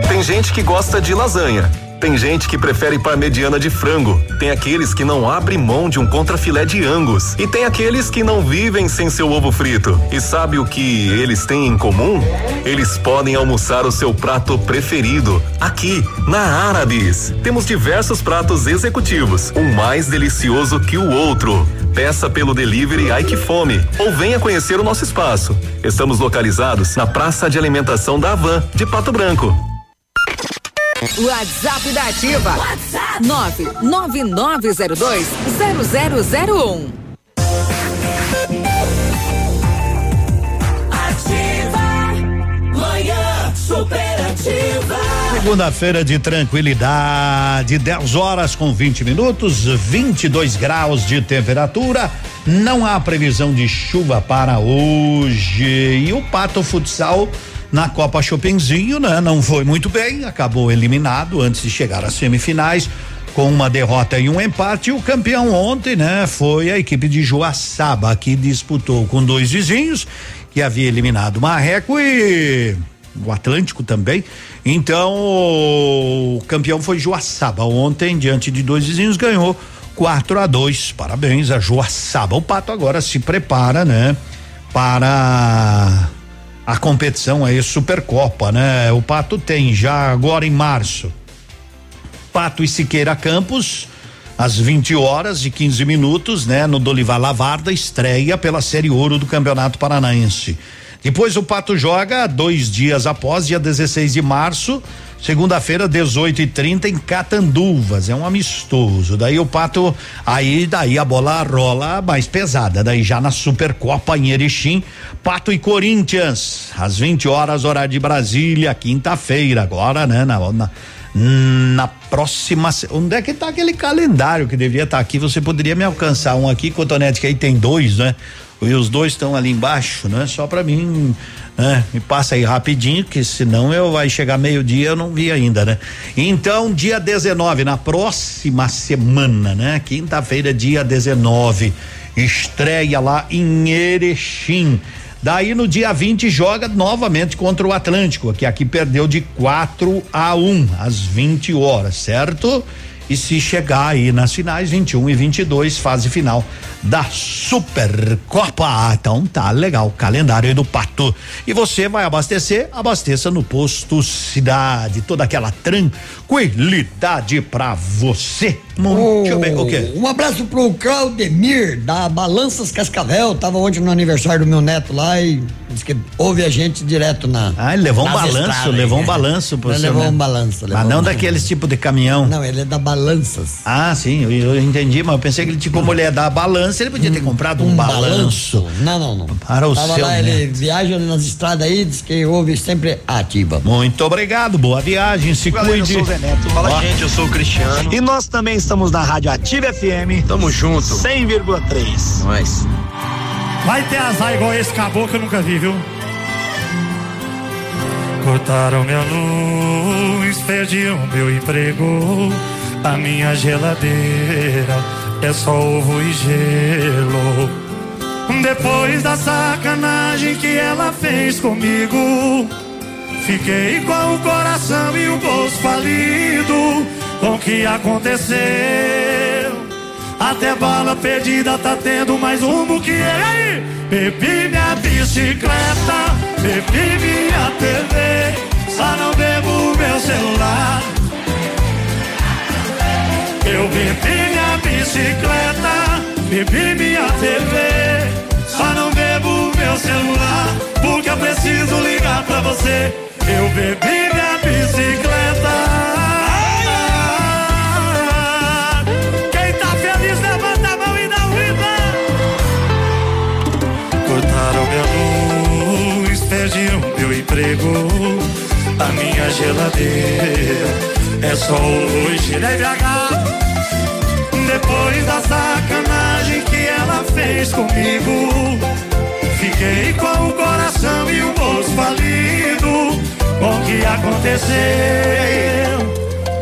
Tem gente que gosta de lasanha. Tem gente que prefere parmegiana de frango, tem aqueles que não abrem mão de um contrafilé de angus e tem aqueles que não vivem sem seu ovo frito. E sabe o que eles têm em comum? Eles podem almoçar o seu prato preferido aqui na Árabes. Temos diversos pratos executivos, um mais delicioso que o outro. Peça pelo delivery Ai Que Fome ou venha conhecer o nosso espaço. Estamos localizados na Praça de Alimentação da Havan, de Pato Branco. WhatsApp da Ativa. WhatsApp 999020001. Ativa. Manhã superativa. Segunda-feira de tranquilidade, 10 horas com 20 minutos, 22 graus de temperatura. Não há previsão de chuva para hoje. E o Pato Futsal na Copa Chopinzinho, né? Não foi muito bem, acabou eliminado antes de chegar às semifinais com uma derrota e um empate. O campeão ontem, né, foi a equipe de Joaçaba que disputou com dois vizinhos que havia eliminado Marreco e o Atlântico também. Então, o campeão foi Joaçaba. Ontem, diante de dois vizinhos, ganhou 4 a 2. Parabéns a Joaçaba. O Pato agora se prepara, né, para a competição aí Supercopa, né? O Pato tem já agora em março. Pato e Siqueira Campos às 20 horas e 15 minutos, né, no Dolivar Lavarda, estreia pela Série Ouro do Campeonato Paranaense. Depois o Pato joga dois dias após, dia 16 de março, segunda-feira, 18 e 30 em Catanduvas. É um amistoso. Daí o Pato, aí daí a bola rola mais pesada. Daí já na Supercopa em Erechim, Pato e Corinthians, às 20 horas, horário de Brasília, quinta-feira, agora, né? Na, na, na próxima. Onde é que tá aquele calendário que deveria estar tá aqui? Você poderia me alcançar um aqui, Cotonete, que aí tem dois, né? E os dois estão ali embaixo, né? Só para mim, né? Me passa aí rapidinho, que senão eu vai chegar meio-dia eu não vi ainda, né? Então, dia 19, na próxima semana, né? Quinta-feira, dia 19, estreia lá em Erechim. Daí no dia 20 joga novamente contra o Atlântico, que aqui perdeu de 4 a 1 um, às 20 horas, certo? E se chegar aí nas finais 21 e 22, fase final da Supercopa. Ah, então tá legal, calendário aí do Pato. E você vai abastecer? Abasteça no posto Cidade. Toda aquela tranquilidade pra você. Muito oh, bem, o quê? Um abraço pro Claudemir da Balanças Cascavel. Tava ontem no aniversário do meu neto lá e disse que ouve a gente direto na. Ah, ele levou um balanço, levou um balanço pro Ele levou um balanço. Levou mas não um daqueles tipo de caminhão. Não, ele é da Balanças. Ah, sim, eu, eu entendi, mas eu pensei que ele tinha como ele é da balança, ele podia ter comprado um, um balanço. balanço. Não, não, não. Para o Tava seu lá, neto. ele viaja nas estradas aí, diz que ouve sempre ativa. Muito obrigado, boa viagem, se Valeu, cuide. Eu sou o Zé Neto. Fala, gente, eu sou o Cristiano. E nós também estamos na Rádio Ativa FM. Tamo junto. 100,3. Nós. Vai ter azar igual esse caboclo que eu nunca vi, viu? Cortaram minha luz, perdiam meu emprego, a minha geladeira é só ovo e gelo. Depois da sacanagem que ela fez comigo, fiquei com o coração e o bolso falido com o que aconteceu. Até bala perdida tá tendo mais rumo que ele. Bebi minha bicicleta, bebi minha TV, só não bebo meu celular. Eu bebi minha bicicleta, bebi minha TV, só não bebo meu celular, porque eu preciso ligar pra você. Eu bebi minha bicicleta. Tá Cortaram minha luz, perdiam meu emprego, a minha geladeira é só hoje, deve agarrar. Depois da sacanagem que ela fez comigo, fiquei com o coração e o bolso falido. Com o que aconteceu?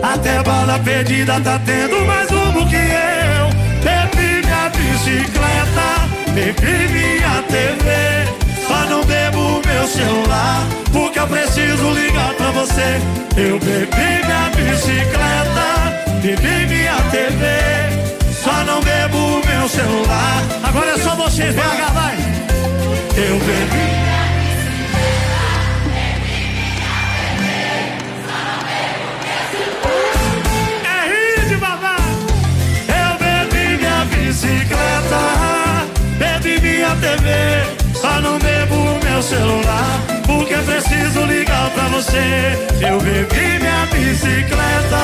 Até bala perdida tá tendo mais rumo que eu. Bebi minha bicicleta, bebi minha TV. Meu celular, porque eu preciso ligar pra você. Eu bebi minha bicicleta. bebi minha TV, só não bebo meu celular. Agora é só vocês, BH, vai. Eu bebi. É bicicleta, bebi minha TV, só não bebo meu celular. Porque preciso ligar pra você. Eu bebi minha bicicleta.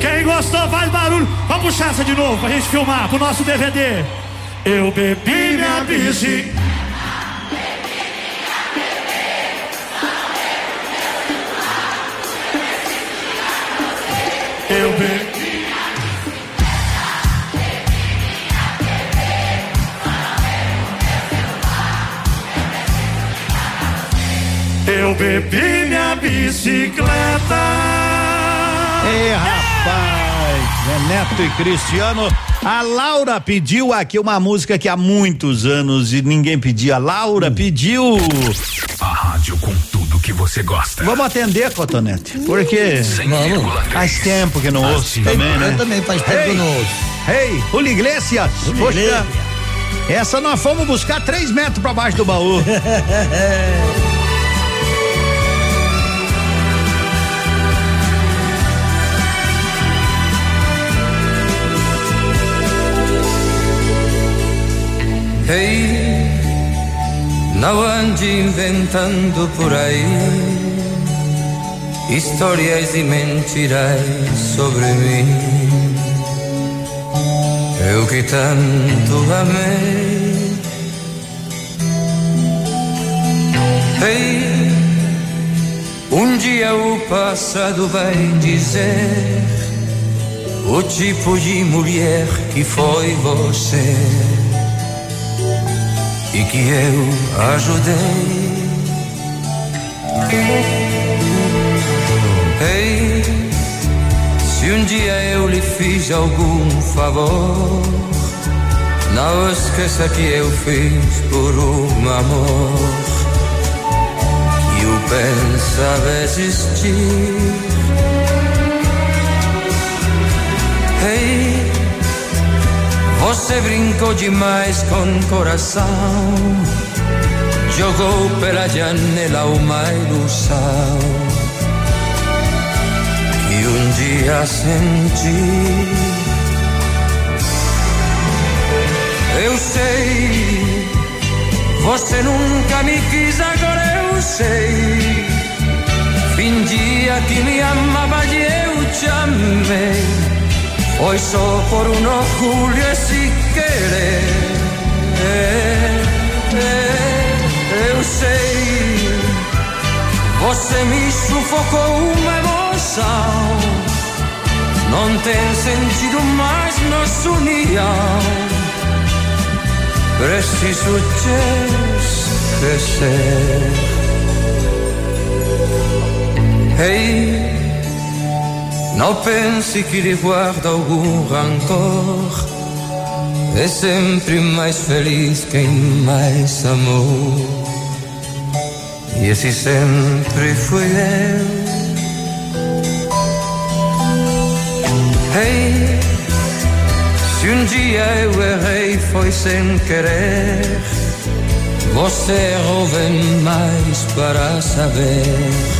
Quem gostou, faz barulho. Vamos puxar essa de novo pra gente filmar pro nosso DVD. Eu bebi minha bici. Eu bebi. Eu bebi minha bicicleta. Ei, rapaz, é Neto e Cristiano. A Laura pediu aqui uma música que há muitos anos e ninguém pedia. A Laura pediu. A rádio com que você gosta. Vamos atender, Cotonete. Porque Vamos. faz tempo que não ouço divas. também, né? Eu também faz tempo que eu não ouço. Ei, Julio Iglesias. Julio Poxa, Iglesias. essa nós fomos buscar três metros pra baixo do baú. Hey, não ande inventando por aí histórias e mentiras sobre mim. Eu que tanto amei. Ei, um dia o passado vai dizer o tipo de mulher que foi você e que eu ajudei. Ei, se um dia eu lhe fiz algum favor, não esqueça que eu fiz por um amor que eu pensava existir. Você brincou demais com coração, jogou pela janela uma ilusão que um dia senti. Eu sei, você nunca me quis, agora eu sei. Fingia que me amava e eu te amei. Hoy solo por uno Julio si querer. Eu sei Você me sufocou uma emoção Não tem sentido mais nos união Preciso te esquecer Ei hey. Não pense que lhe guarda algum rancor. É sempre mais feliz quem mais amou. E esse sempre fui eu. Ei, se um dia eu errei foi sem querer. Você errou bem mais para saber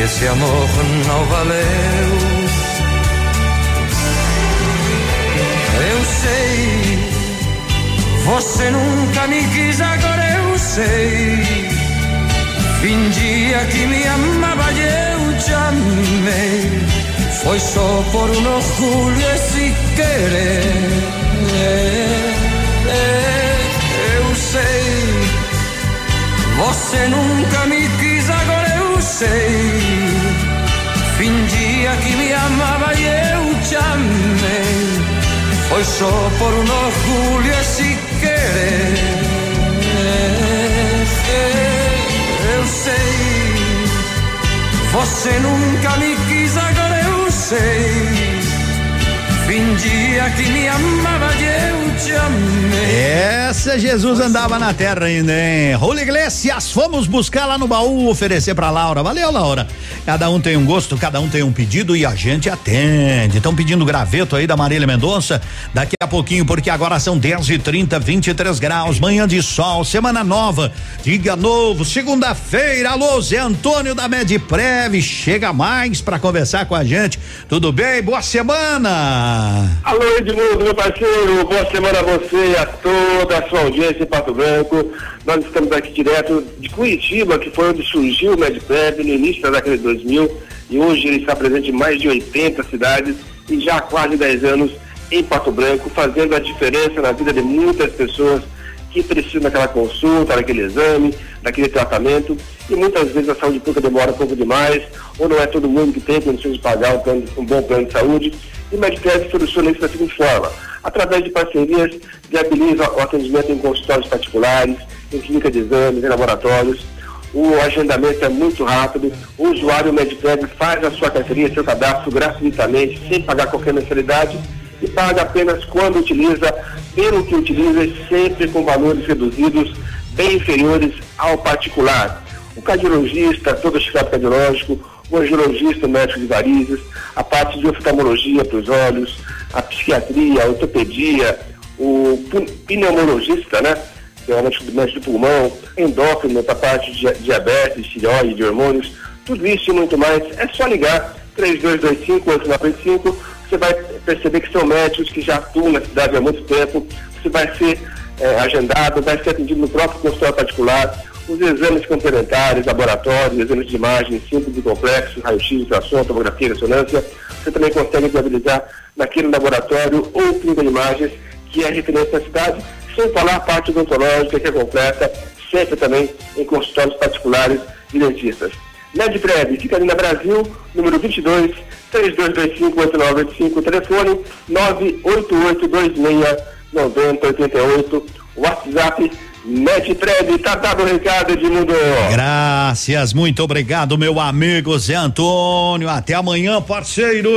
esse amor não valeu. Eu sei, você nunca me quis, agora eu sei. Fingia que me amava e eu te amei. Foi só por um orgulho esse querer. Eu sei, você nunca me quis, sei. Fingía que me amaba e eu chamei. Foi só por un orgullo e si querer. Eu sei, você nunca me quis, agora eu sei. Fingia que me amava e eu te amei. Essa Jesus andava na terra ainda, hein? Rolo Iglesias, fomos buscar lá no baú, oferecer pra Laura. Valeu, Laura. Cada um tem um gosto, cada um tem um pedido e a gente atende. Estão pedindo graveto aí da Marília Mendonça. Daqui a pouquinho, porque agora são 10 e 30, 23 graus, manhã de sol, semana nova, dia novo, segunda-feira. Alô, Zé Antônio da Medprev, chega mais pra conversar com a gente. Tudo bem? Boa semana! Alô, Edmundo, meu parceiro, boa semana a você e a toda a sua audiência em Pato Branco. Nós estamos aqui direto de Curitiba, que foi onde surgiu o MedPrep no início da década de 2000 e hoje ele está presente em mais de 80 cidades e já há quase 10 anos em Pato Branco, fazendo a diferença na vida de muitas pessoas que precisam daquela consulta, daquele exame, daquele tratamento. E muitas vezes a saúde pública demora um pouco demais ou não é todo mundo que tem condições de pagar um, plano, um bom plano de saúde. E o Medicare soluciona isso da seguinte forma, através de parcerias viabiliza o atendimento em consultórios particulares, em clínica de exames, em laboratórios, o agendamento é muito rápido, o usuário Medicare faz a sua carteirinha, seu cadastro gratuitamente, sem pagar qualquer mensalidade e paga apenas quando utiliza, pelo que utiliza, sempre com valores reduzidos, bem inferiores ao particular. O cardiologista, todo o check cardiológico, o angiologista, o médico de varizes, a parte de oftalmologia para os olhos, a psiquiatria, a ortopedia, o pneumologista, né? Que é o médico, médico do pulmão, endócrino para parte de diabetes, tireoide, de hormônios, tudo isso e muito mais. É só ligar 3225-8985 você vai perceber que são médicos que já atuam na cidade há muito tempo, você vai ser é, agendado, vai ser atendido no próprio consultório particular, os exames complementares, laboratórios, exames de imagem simples e complexos, raio-x, ultrassom, tomografia, ressonância, você também consegue viabilizar naquele laboratório ou clínica de imagens que é referência na cidade, sem falar a parte odontológica que é completa, sempre também em consultórios particulares de dentistas. Medprev, fica ali na Brasil, número 22, 3225-8985, telefone 98826-9088, WhatsApp Medprev, tá dado o recado, Edmundo. Graças, muito obrigado, meu amigo Zé Antônio. Até amanhã, parceiro.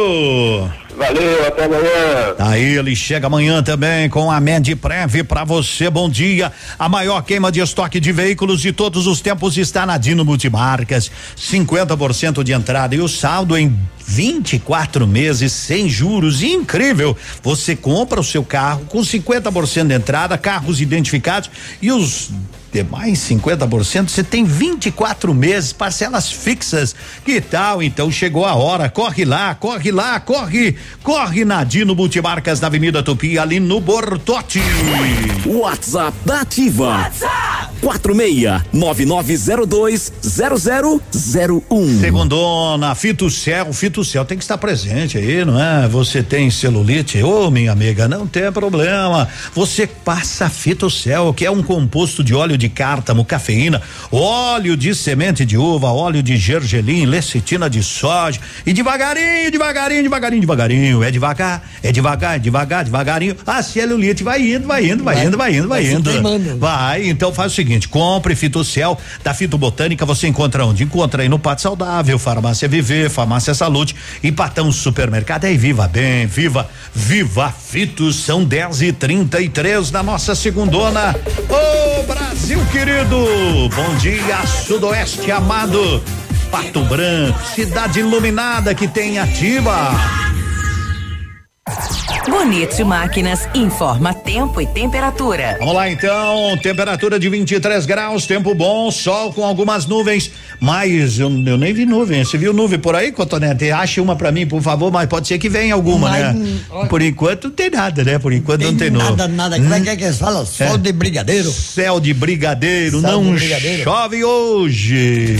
Valeu, até amanhã. Aí ele chega amanhã também com a Medprev para você. Bom dia. A maior queima de estoque de veículos de todos os tempos está na Dino Multimarcas. 50% de entrada e o saldo em 24 meses sem juros. Incrível! Você compra o seu carro com 50% de entrada, carros identificados e os demais 50%, você tem 24 meses, parcelas fixas. Que tal? Então chegou a hora. Corre lá, corre lá, corre, corre na Dino Multimarcas na Avenida Tupi, ali no Bortote. WhatsApp da Ativa. WhatsApp 46-9902-0001. Segundona, Fito Céu, Fito Céu tem que estar presente aí, não é? Você tem celulite? Ô, oh, minha amiga, não tem problema. Você passa Fito Céu, que é um composto de óleo de cártamo, cafeína, óleo de semente de uva, óleo de gergelim, lecitina de soja e devagarinho, devagarinho, devagarinho, devagarinho, é devagar, é devagar, é devagar, devagarinho. A celulite vai indo, vai indo, vai, vai indo, vai indo, vai, vai indo. Vai, então faz o seguinte, compre Fitocel da Fitobotânica, você encontra onde? Encontra aí no Pato Saudável, Farmácia Viver, Farmácia Saúde e Patão Supermercado. Aí viva bem, viva, viva Fitos, são 10 e 33 da nossa segundona. Ô Brasil querido, bom dia, Sudoeste amado. Pato Branco, cidade iluminada que tem ativa. Bonito Máquinas informa tempo e temperatura. Vamos lá então, temperatura de 23 graus, tempo bom, sol com algumas nuvens, mas eu, eu nem vi nuvem. Você viu nuvem por aí, Cotonete? Ache uma para mim, por favor, mas pode ser que venha alguma, mas, né? Hum, por enquanto não tem nada, né? Por enquanto tem não tem nuvem. Nada, nada. Como é que é que eles falam? Sol é. de brigadeiro. Céu de brigadeiro, Céu não de brigadeiro. chove hoje.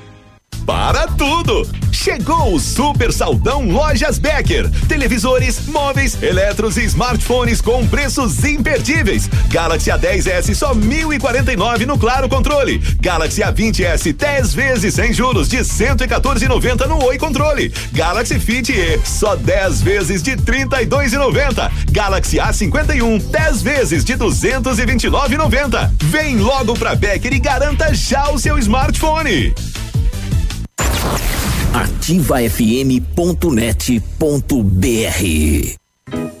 Para tudo. Chegou o Super Saldão Lojas Becker. Televisores, móveis, eletros e smartphones com preços imperdíveis. Galaxy A10s só 1.049 no Claro Controle. Galaxy A20s 10 vezes sem juros de 114,90 no Oi Controle. Galaxy Fit E só 10 vezes de 32,90. Galaxy A51 10 vezes de 229,90. Vem logo pra Becker e garanta já o seu smartphone. ativafm.net.br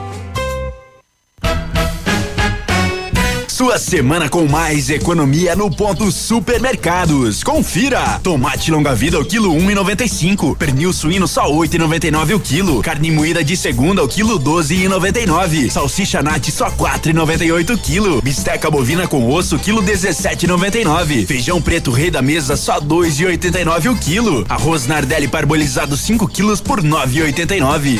Sua semana com mais economia no ponto supermercados. Confira. Tomate longa vida o quilo um e noventa e cinco. Pernil suíno só oito e noventa e nove o quilo. Carne moída de segunda o quilo doze e noventa e nove. Salsicha nat só quatro e noventa e oito o quilo. Bisteca bovina com osso quilo dezessete e noventa e nove. Feijão preto rei da mesa só dois e oitenta e nove o quilo. Arroz nardelli parbolizado 5 quilos por nove e oitenta e nove.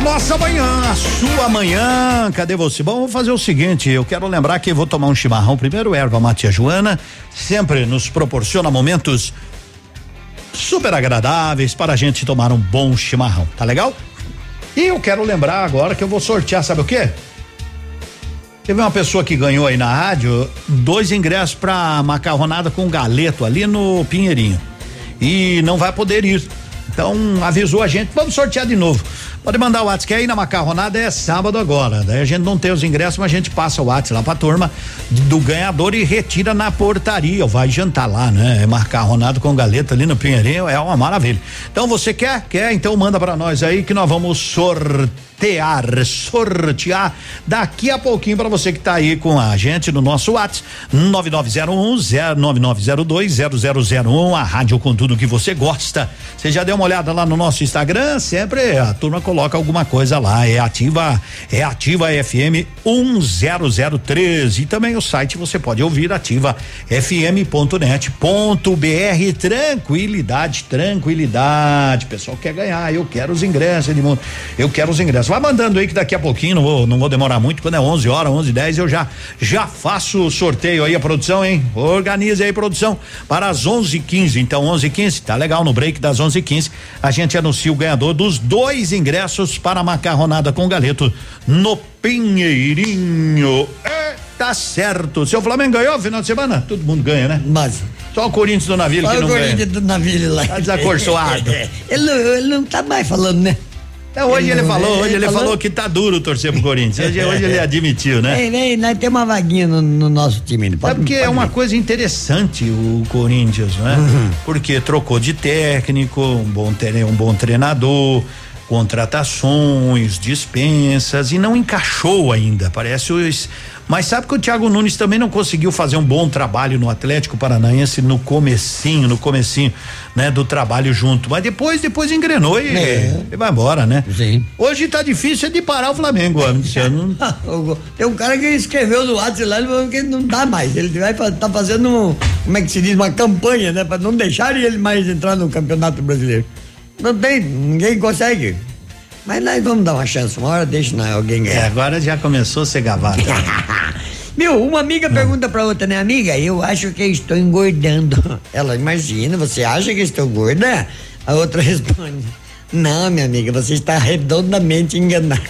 A nossa manhã, a sua manhã. Cadê você? Bom, vou fazer o seguinte: eu quero lembrar que vou tomar um chimarrão primeiro. Erva Matia Joana sempre nos proporciona momentos super agradáveis para a gente tomar um bom chimarrão, tá legal? E eu quero lembrar agora que eu vou sortear, sabe o quê? Teve uma pessoa que ganhou aí na rádio dois ingressos para macarronada com galeto ali no Pinheirinho. E não vai poder ir. Então avisou a gente, vamos sortear de novo. Pode mandar o WhatsApp, que aí na macarronada é sábado agora. Daí a gente não tem os ingressos, mas a gente passa o WhatsApp lá pra turma do ganhador e retira na portaria. Vai jantar lá, né? É macarronado com galeta ali no Pinheirinho, é uma maravilha. Então você quer? Quer? Então manda pra nós aí que nós vamos sortear, sortear daqui a pouquinho pra você que tá aí com a gente no nosso WhatsApp 9901 9902 0001, a rádio com tudo que você gosta. Você já deu uma olhada lá no nosso Instagram? Sempre a turma coloca alguma coisa lá. É ativa, é ativa FM 10013. E também o site você pode ouvir ativa fm.net.br. Tranquilidade, tranquilidade. Pessoal quer ganhar, eu quero os ingressos, Edmundo. Eu quero os ingressos. Vai mandando aí que daqui a pouquinho, não vou, não vou demorar muito, quando é 11 horas, 11 10 eu já já faço o sorteio aí a produção, hein? Organize aí produção para as 11:15. Então 11:15, tá legal no break das 11:15, a gente anuncia o ganhador dos dois ingressos para a macarronada com galeto no Pinheirinho. É, tá certo. Seu Flamengo ganhou final de semana? Todo mundo ganha, né? Mas. Só o Corinthians do Navio que não o ganha. Corinthians do navio lá. Tá desacorçoado. (laughs) ele, ele não tá mais falando, né? É, hoje ele, não- falou, hoje ele falou que tá duro torcer pro Corinthians. Hoje, hoje ele admitiu, né? Nós temos uma vaguinha no, no nosso time. É Pode, porque é pode uma vir. coisa interessante o Corinthians, né? Uhum. Porque trocou de técnico, um bom, um bom treinador, contratações, dispensas e não encaixou ainda. Parece os. Mas sabe que o Thiago Nunes também não conseguiu fazer um bom trabalho no Atlético Paranaense no comecinho, no comecinho, né, do trabalho junto. Mas depois, depois engrenou e, É. e vai embora, né? Sim. Hoje tá difícil de parar o Flamengo, ó, esse ano. (laughs) Tem um cara que escreveu no WhatsApp lá, ele falou que não dá mais. Ele vai tá fazendo, como é que se diz, uma campanha, né? Pra não deixarem ele mais entrar no Campeonato Brasileiro. Não tem, ninguém consegue. Mas nós vamos dar uma chance, uma hora deixa nós, alguém É, ganhar. agora já começou a ser gavata. (laughs) Meu, uma amiga pergunta pra outra, né, amiga? Eu acho que eu estou engordando. (laughs) Ela, imagina, você acha que estou gorda? A outra (laughs) responde. Não, minha amiga, você está redondamente enganada.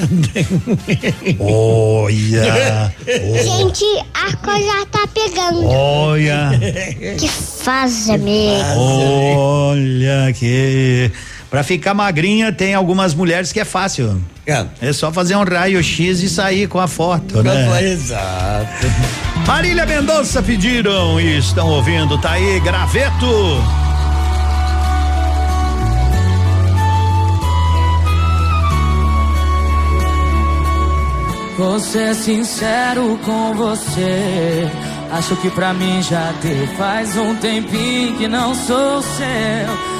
Olha! Gente, a coisa já tá pegando. Olha! Que fase mesmo. Olha que. Pra ficar magrinha, tem algumas mulheres que é fácil. É só fazer um raio-x e sair com a foto, né? Exato. Marília Mendonça pediram e estão ouvindo, tá aí, graveto. Vou ser sincero com você. Acho que pra mim já deu. Faz um tempinho que não sou seu.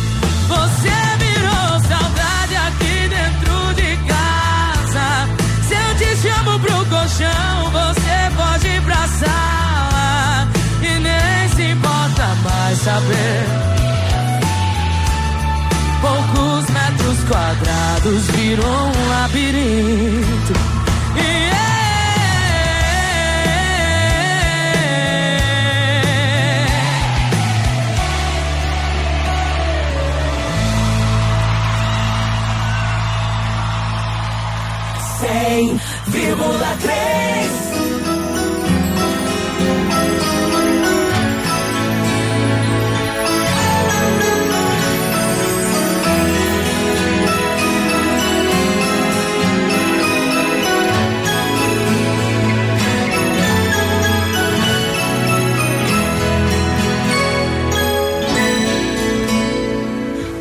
Colchão, você pode ir pra sala. E nem se importa mais saber. Poucos metros quadrados virou um labirinto. E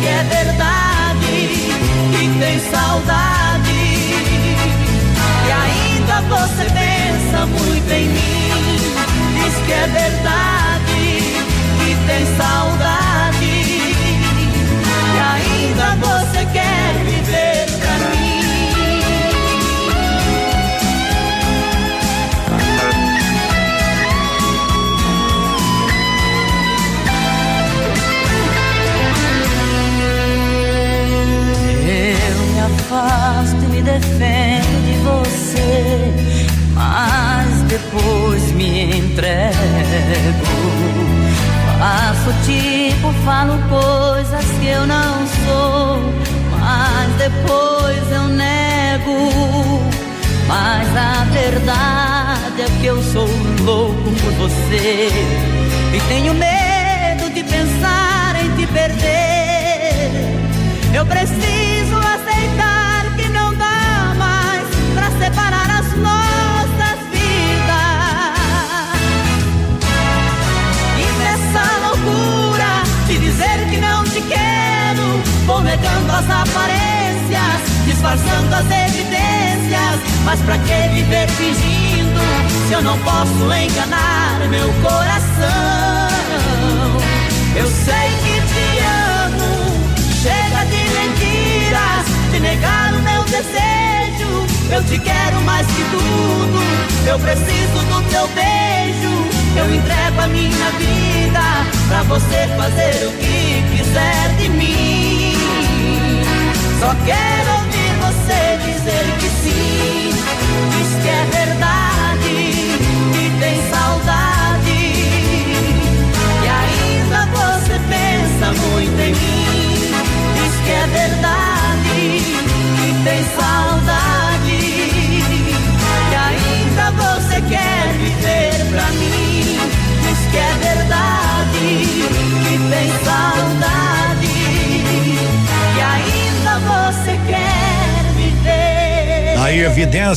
que é verdade, que tem saudade. E ainda você pensa muito em mim,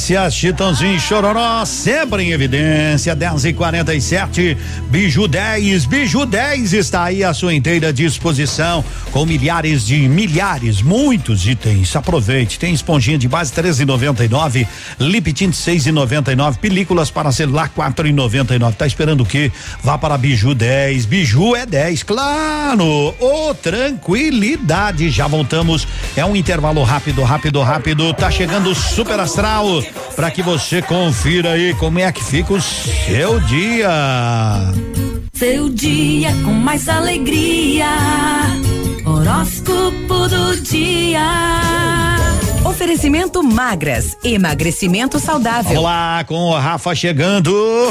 evidência, Chitãozinho Chororó, sempre em evidência, 10 e 47 Biju 10, Biju 10 está aí à sua inteira disposição, com milhares de milhares, muitos itens. Aproveite, tem esponjinha de base 13,99, lip tint 6,99, películas para celular 4,99. Tá esperando o quê? Vá para Biju 10, Biju é 10, claro. Ô, tranquilidade, já voltamos. É um intervalo rápido, rápido, rápido. Tá chegando o Super Astral para que você confira aí como é que fica o seu dia. Seu dia com mais alegria. Horóscopo do dia. Oferecimento magras, emagrecimento saudável. Vamos lá com o Rafa chegando.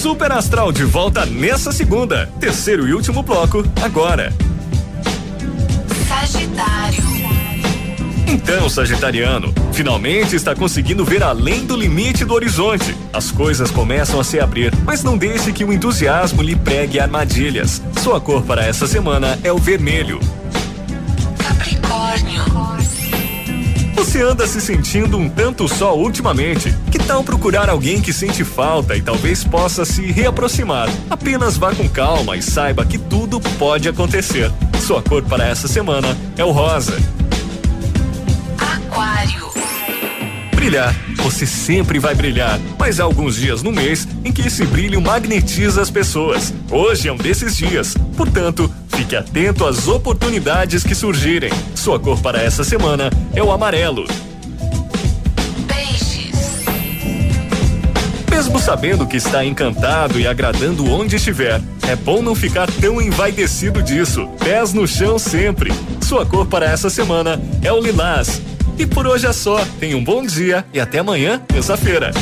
Super Astral de volta nessa segunda. Terceiro e último bloco, agora. Então, Sagitariano, finalmente está conseguindo ver além do limite do horizonte. As coisas começam a se abrir, mas não deixe que o entusiasmo lhe pregue armadilhas. Sua cor para essa semana é o vermelho. Capricórnio. Você anda se sentindo um tanto só ultimamente. Que tal procurar alguém que sente falta e talvez possa se reaproximar? Apenas vá com calma e saiba que tudo pode acontecer. Sua cor para essa semana é o rosa. Brilhar. Você sempre vai brilhar, mas há alguns dias no mês em que esse brilho magnetiza as pessoas. Hoje é um desses dias. Portanto, fique atento às oportunidades que surgirem. Sua cor para essa semana é o amarelo. Mesmo sabendo que está encantado e agradando onde estiver, é bom não ficar tão envaidecido disso. Pés no chão sempre. Sua cor para essa semana é o lilás. E por hoje é só. Tenha um bom dia e até amanhã, terça-feira.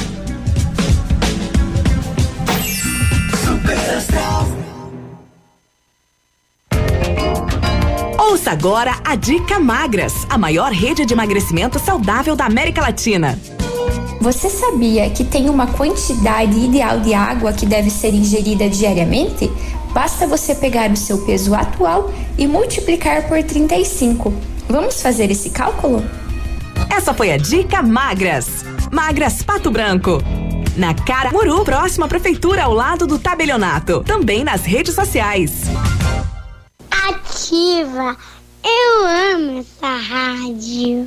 Ouça agora a Dica Magras, a maior rede de emagrecimento saudável da América Latina. Você sabia que tem uma quantidade ideal de água que deve ser ingerida diariamente? Basta você pegar o seu peso atual e multiplicar por 35. Vamos fazer esse cálculo? Essa foi a Dica Magras. Magras Pato Branco. Na Cara Muru, próxima prefeitura ao lado do tabelionato. Também nas redes sociais. Ativa. Eu amo essa rádio.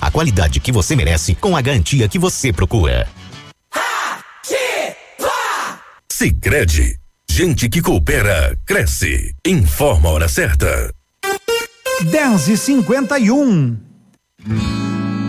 a qualidade que você merece com a garantia que você procura. Sicredi, gente que coopera cresce. Informa a hora certa. 10 e 51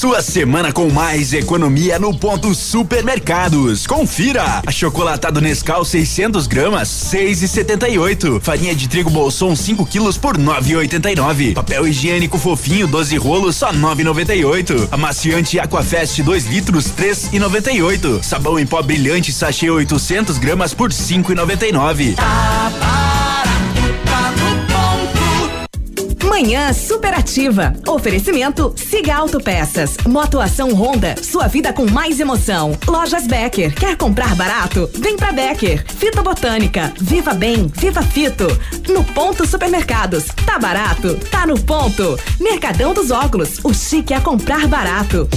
Sua semana com mais economia no ponto supermercados. Confira! Achocolatado Nescau 600 gramas, 6,78. Farinha de trigo Bolson 5 quilos por 9,89. Papel higiênico fofinho 12 rolos só 9,98. Amaciante Aquafest 2 litros 3,98. Sabão em pó brilhante sachê 800 gramas por 5,99. Manhã superativa. Oferecimento Siga Autopeças. Motoação Honda. Sua vida com mais emoção. Lojas Becker. Quer comprar barato? Vem pra Becker. Fito Botânica. Viva Bem. Viva Fito. No Ponto Supermercados. Tá barato? Tá no ponto. Mercadão dos Óculos. O chique é comprar barato.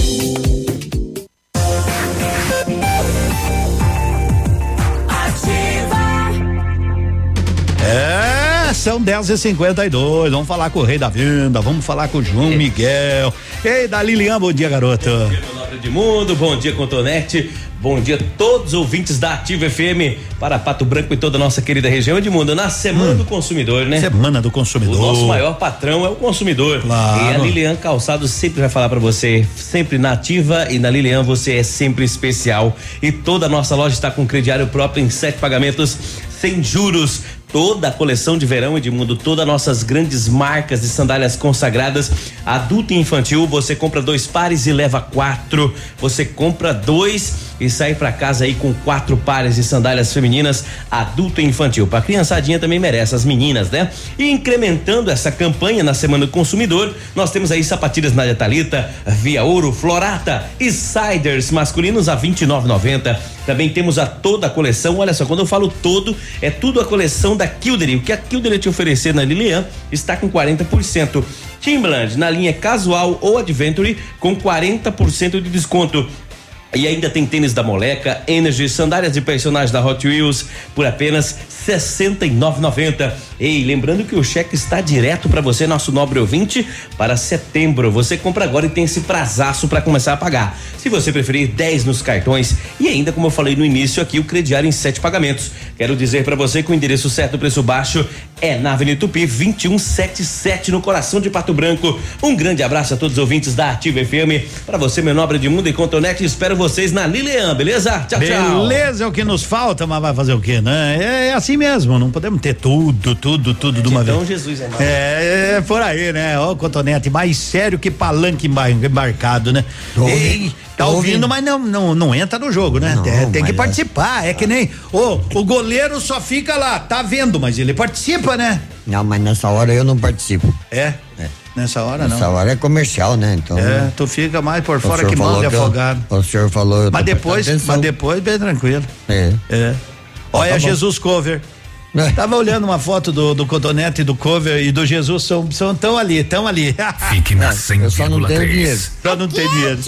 É, são 10 e 52 Vamos falar com o rei da venda, vamos falar com o João Miguel. Ei, da Lilian, bom dia, garoto. Bom dia, meu de mundo, bom dia, Contonete. Bom dia a todos os ouvintes da Ativa FM para Pato Branco e toda a nossa querida região de mundo. Na Semana do Consumidor, né? Semana do Consumidor. O nosso maior patrão é o consumidor. Claro. E a Lilian Calçados sempre vai falar para você, sempre na Ativa e na Lilian você é sempre especial. E toda a nossa loja está com crediário próprio em sete pagamentos sem juros. Toda a coleção de verão Edmundo, todas nossas grandes marcas de sandálias consagradas, adulto e infantil, você compra dois pares e leva quatro. Você compra dois e sai para casa aí com quatro pares de sandálias femininas, adulto e infantil. Pra criançadinha também merece, as meninas, né? E incrementando essa campanha na Semana do Consumidor, nós temos aí sapatilhas Nádia Talita, Via Ouro, Florata e Siders masculinos a 29,90. Também temos a toda a coleção. Olha só, quando eu falo todo, é tudo a coleção da Kildery. O que a Kildery te oferecer na Lilian está com 40%. Timberland na linha casual ou adventure com 40% de desconto. E ainda tem tênis da Moleca, Energy, sandálias de personagens da Hot Wheels por apenas R$ 69,90. Ei, lembrando que o cheque está direto para você, nosso nobre ouvinte, para setembro. Você compra agora e tem esse prazaço para começar a pagar. Se você preferir, 10 nos cartões e ainda, como eu falei no início aqui, o crediário em sete pagamentos. Quero dizer para você que o endereço certo, preço baixo, é na Avenida Tupi 2177, no coração de Pato Branco. Um grande abraço a todos os ouvintes da Ativa FM. Para você, meu nobre de mundo e Contonete, espero vocês na Lilian, beleza? Tchau, tchau. Beleza, é o que nos falta, mas vai fazer o quê, né? É, é assim mesmo, não podemos ter tudo, tudo, tudo de uma Então, vez. Jesus é mais. É, é por aí, né? Ó, Cotonete, mais sério que palanque embar- embarcado, né? Tô Ei, tá ouvindo, ouvindo. mas não, não, não entra no jogo, né? Não, tem, tem que mas- participar. É que nem. Ô, o goleiro só fica lá, tá vendo, mas ele participa, né? Não, mas nessa hora eu não participo. É? Nessa hora Nessa não. hora é comercial, né? Então. É, tu fica mais por fora que manda eu- afogado. O senhor falou. eu Mas depois, mas depois bem tranquilo. É. É. Olha tá. Jesus Cover. (laughs) Tava olhando uma foto do, do Cotonete, do cover e do Jesus, são, são tão ali, tão ali. (laughs) Fique na 100,3. Só não tenho dinheiro. Só não tem dinheiro.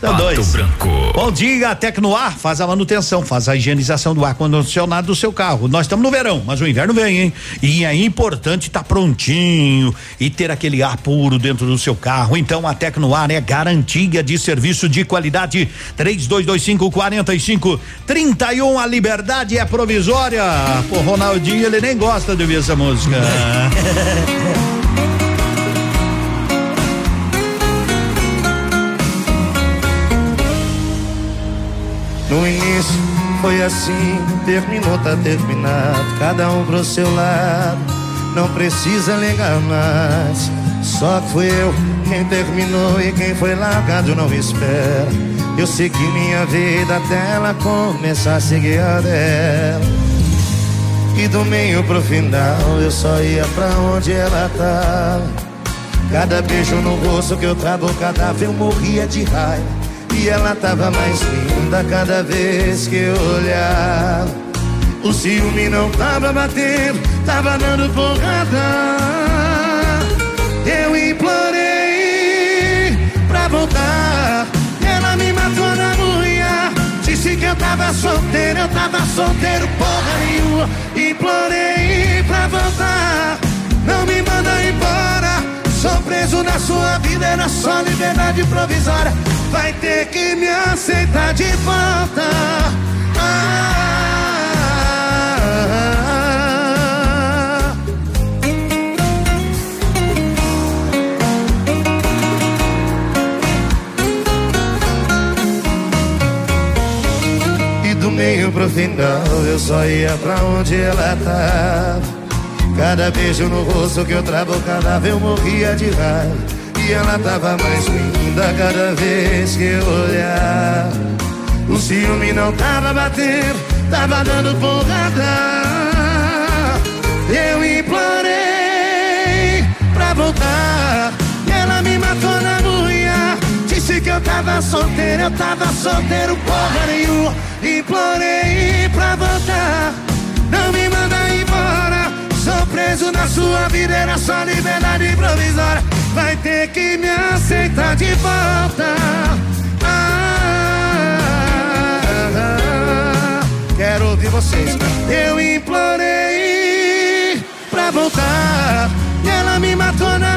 São dois. Branco. Bom dia, a Tecnoar faz a manutenção, faz a higienização do ar condicionado do seu carro. Nós estamos no verão, mas o inverno vem, hein? E é importante estar tá prontinho e ter aquele ar puro dentro do seu carro. Então a Tecnoar é garantia de serviço de qualidade. 3225 45 31 a liberdade é provisória. Pô, Ronaldinho, ele nem gosta de ouvir essa música. (laughs) No início foi assim, terminou, tá terminado. Cada um pro seu lado, não precisa ligar mais. Só que fui eu quem terminou e quem foi largado não espera. Eu segui minha vida até ela começar a seguir a dela. E do meio pro final eu só ia pra onde ela tava. Cada beijo no rosto que eu trago, cada vez eu morria de raiva. E ela tava mais linda cada vez que eu olhava. O ciúme não tava batendo, tava dando porrada. Eu implorei pra voltar. Tava solteiro, eu tava solteiro, porra nenhuma. Implorei pra voltar. Não me manda embora. Sou preso na sua vida, era só liberdade provisória. Vai ter que me aceitar de volta. Ah, meio pro final eu só ia pra onde ela tava. Cada beijo no rosto que eu vez eu morria de raiva. E ela tava mais linda cada vez que eu olhar. O ciúme não tava batendo, tava dando porrada. Eu implorei pra voltar. Tava solteiro, eu tava solteiro, porra nenhuma. Implorei pra voltar. Não me manda embora. Sou preso na sua vida, era só liberdade provisória. Vai ter que me aceitar de volta. Ah, quero ouvir vocês. Eu implorei pra voltar. E ela me matou na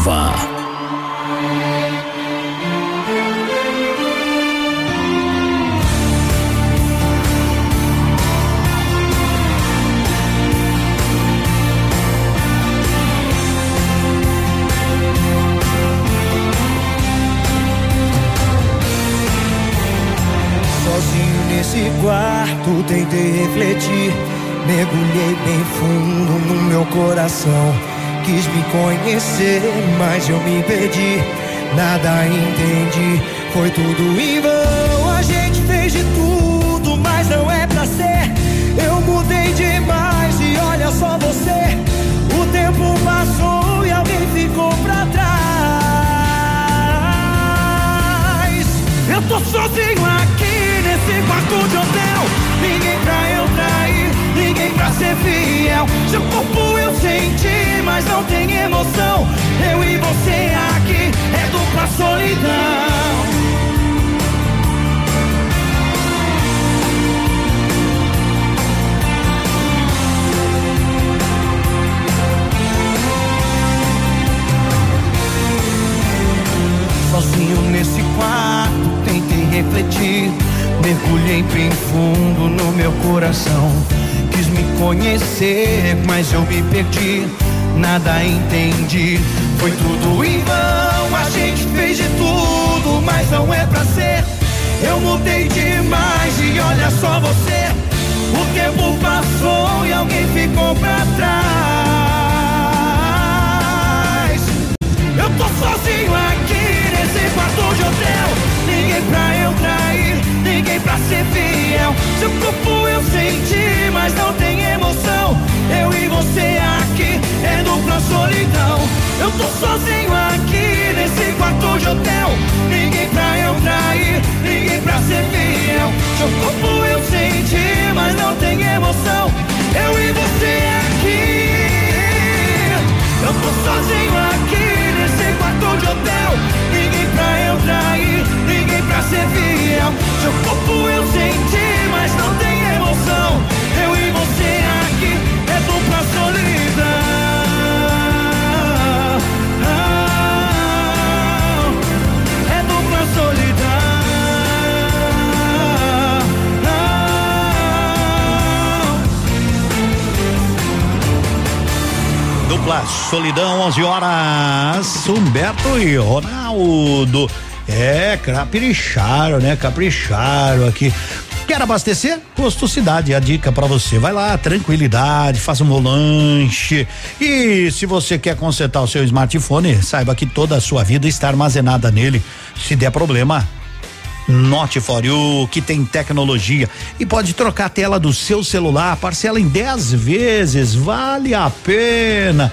Ativa. Sozinho nesse quarto tentei refletir. Mergulhei bem fundo no meu coração. Quis me conhecer, mas eu me perdi. Nada entendi, foi tudo em vão. A gente fez de tudo, mas não é pra ser. Eu mudei demais e olha só você. O tempo passou e alguém ficou pra trás. Eu tô sozinho aqui nesse quarto de hotel. Fiel. Seu corpo eu senti, mas não tem emoção. Eu e você aqui é dupla solidão. Sozinho nesse quarto, tentei refletir. Mergulhei bem fundo no meu coração. Quis me conhecer, mas eu me perdi. nada entendi. Foi tudo em vão, a gente fez de tudo, mas não é pra ser. Eu mudei demais e olha só você. O tempo passou e alguém ficou pra trás. Eu tô sozinho aqui nesse quarto de hotel. Ninguém pra eu trair, ninguém pra ser fiel. Seu corpo eu senti, mas não tem emoção. Eu e você aqui é dupla solidão. Eu tô sozinho aqui nesse quarto de hotel. Ninguém pra eu trair, ninguém pra ser fiel. Seu corpo eu senti, mas não tem emoção. Eu e você aqui. Eu tô sozinho aqui nesse quarto de hotel. Ninguém pra eu trair, ser fiel. Seu corpo eu senti, mas não tem emoção. Eu e você aqui é dupla solidão. É dupla solidão. Dupla Solidão, 11 horas. Humberto e Ronaldo. É, capricharam, né? Capricharam aqui. Quer abastecer? Posto Cidade, é a dica para você. Vai lá, tranquilidade, faça um lanche. E se você quer consertar o seu smartphone, saiba que toda a sua vida está armazenada nele. Se der problema, Note for You, que tem tecnologia e pode trocar a tela do seu celular, parcela em 10 vezes, vale a pena,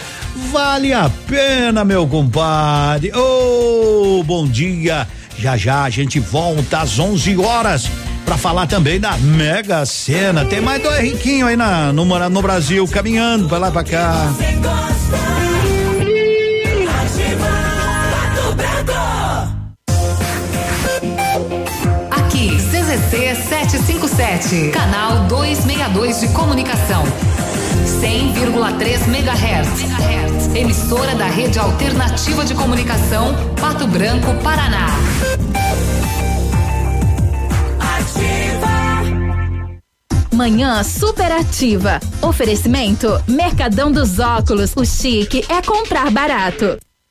vale a pena, meu compadre. Oh, bom dia. Já já a gente volta às 11 horas para falar também da Mega Sena. Tem mais dois riquinhos aí na, no, no Brasil caminhando pra lá pra cá. Aqui, 757, canal 262 de comunicação. 100,3 MHz. Emissora da Rede Alternativa de Comunicação, Pato Branco, Paraná. Manhã superativa. Oferecimento Mercadão dos Óculos. O chique é comprar barato.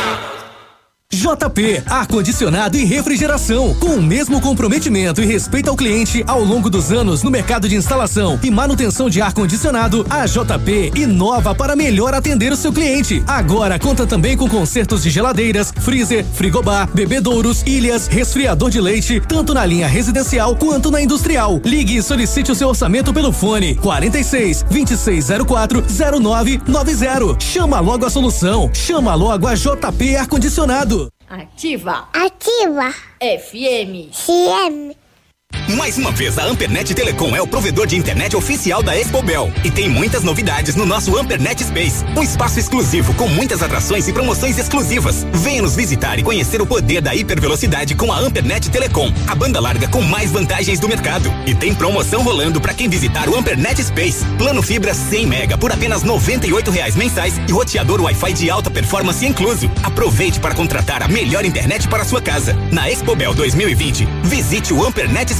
Wow. JP, ar-condicionado e refrigeração, com o mesmo comprometimento e respeito ao cliente ao longo dos anos no mercado de instalação e manutenção de ar-condicionado, a JP inova para melhor atender o seu cliente. Agora conta também com consertos de geladeiras, freezer, frigobar, bebedouros, ilhas, resfriador de leite, tanto na linha residencial quanto na industrial. Ligue e solicite o seu orçamento pelo fone 46 2604 0990. Chama logo a solução. Chama logo a JP ar-condicionado. Ativa. Ativa. FM. CM. Mais uma vez, a Ampernet Telecom é o provedor de internet oficial da Expobel e tem muitas novidades no nosso Ampernet Space, um espaço exclusivo com muitas atrações e promoções exclusivas. Venha nos visitar e conhecer o poder da hipervelocidade com a Ampernet Telecom, a banda larga com mais vantagens do mercado. E tem promoção rolando para quem visitar o Ampernet Space. Plano fibra 100 mega por apenas 98 reais mensais e roteador Wi-Fi de alta performance incluso. Aproveite para contratar a melhor internet para sua casa. Na Expobel 2020, visite o Ampernet Space,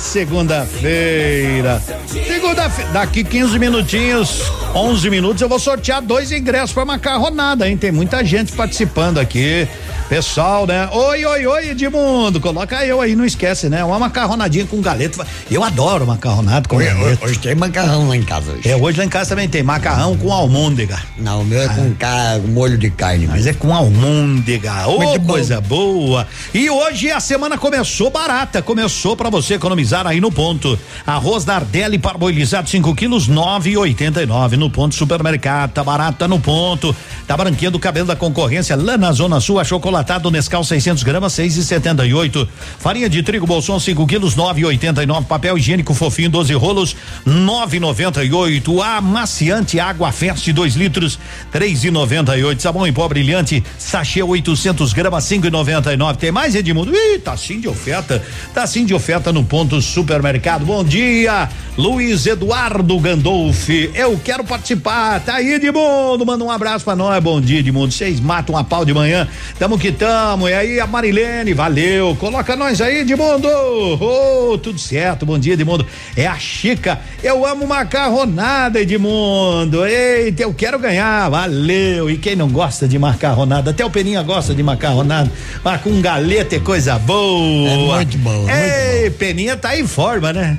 Segunda-feira. Segunda daqui 15 minutinhos, 11 minutos, eu vou sortear dois ingressos para macarronada, hein? Tem muita gente participando aqui. Pessoal, né? Oi, oi, oi, Edmundo. Coloca eu aí, não esquece, né? Uma macarronadinha com galeta. Eu adoro macarronado com Hoje, hoje tem macarrão lá em casa hoje. É, hoje lá em casa também tem macarrão com almôndega. Não, o meu é com ca- molho de carne. Mas é com almôndega. Ô, bom. coisa boa. E hoje a semana começou barata. Começou pra você economizar aí no ponto. Arroz Nardelli parboilizado 5 quilos, 9,89 no ponto supermercado. Tá barata no ponto. Tá branqueando o cabelo da concorrência. Lá na Zona Sul, achocolatado Nescau 600 gramas, 6,78. Farinha de trigo Bolson 5 quilos, 9,89. Papel higiênico fofinho 12 rolos, 9,98. Amaciante água Fest 2 litros, 3,98. Sabão em pó brilhante, sachê 800 gramas, 5,99. Tem mais Edmundo? Ih, tá sim de oferta. Tá sim de oferta no ponto supermercado. Bom dia, Luiz Eduardo Gandolfi. Eu quero participar. Tá aí, Edmundo. Manda um abraço pra nós. Bom dia, Edmundo. Vocês matam a pau de manhã. Tamo que tamo. E aí, a Marilene, valeu. Coloca nós aí, Edmundo. Ô, tudo certo. Bom dia, Edmundo. É a Chica. Eu amo macarronada, Edmundo. Eita, eu quero ganhar. Valeu. E quem não gosta de macarronada? Até o Peninha gosta de macarronada. Mas com galeta é coisa boa. É muito bom, Ei, Peninha tá em forma, né?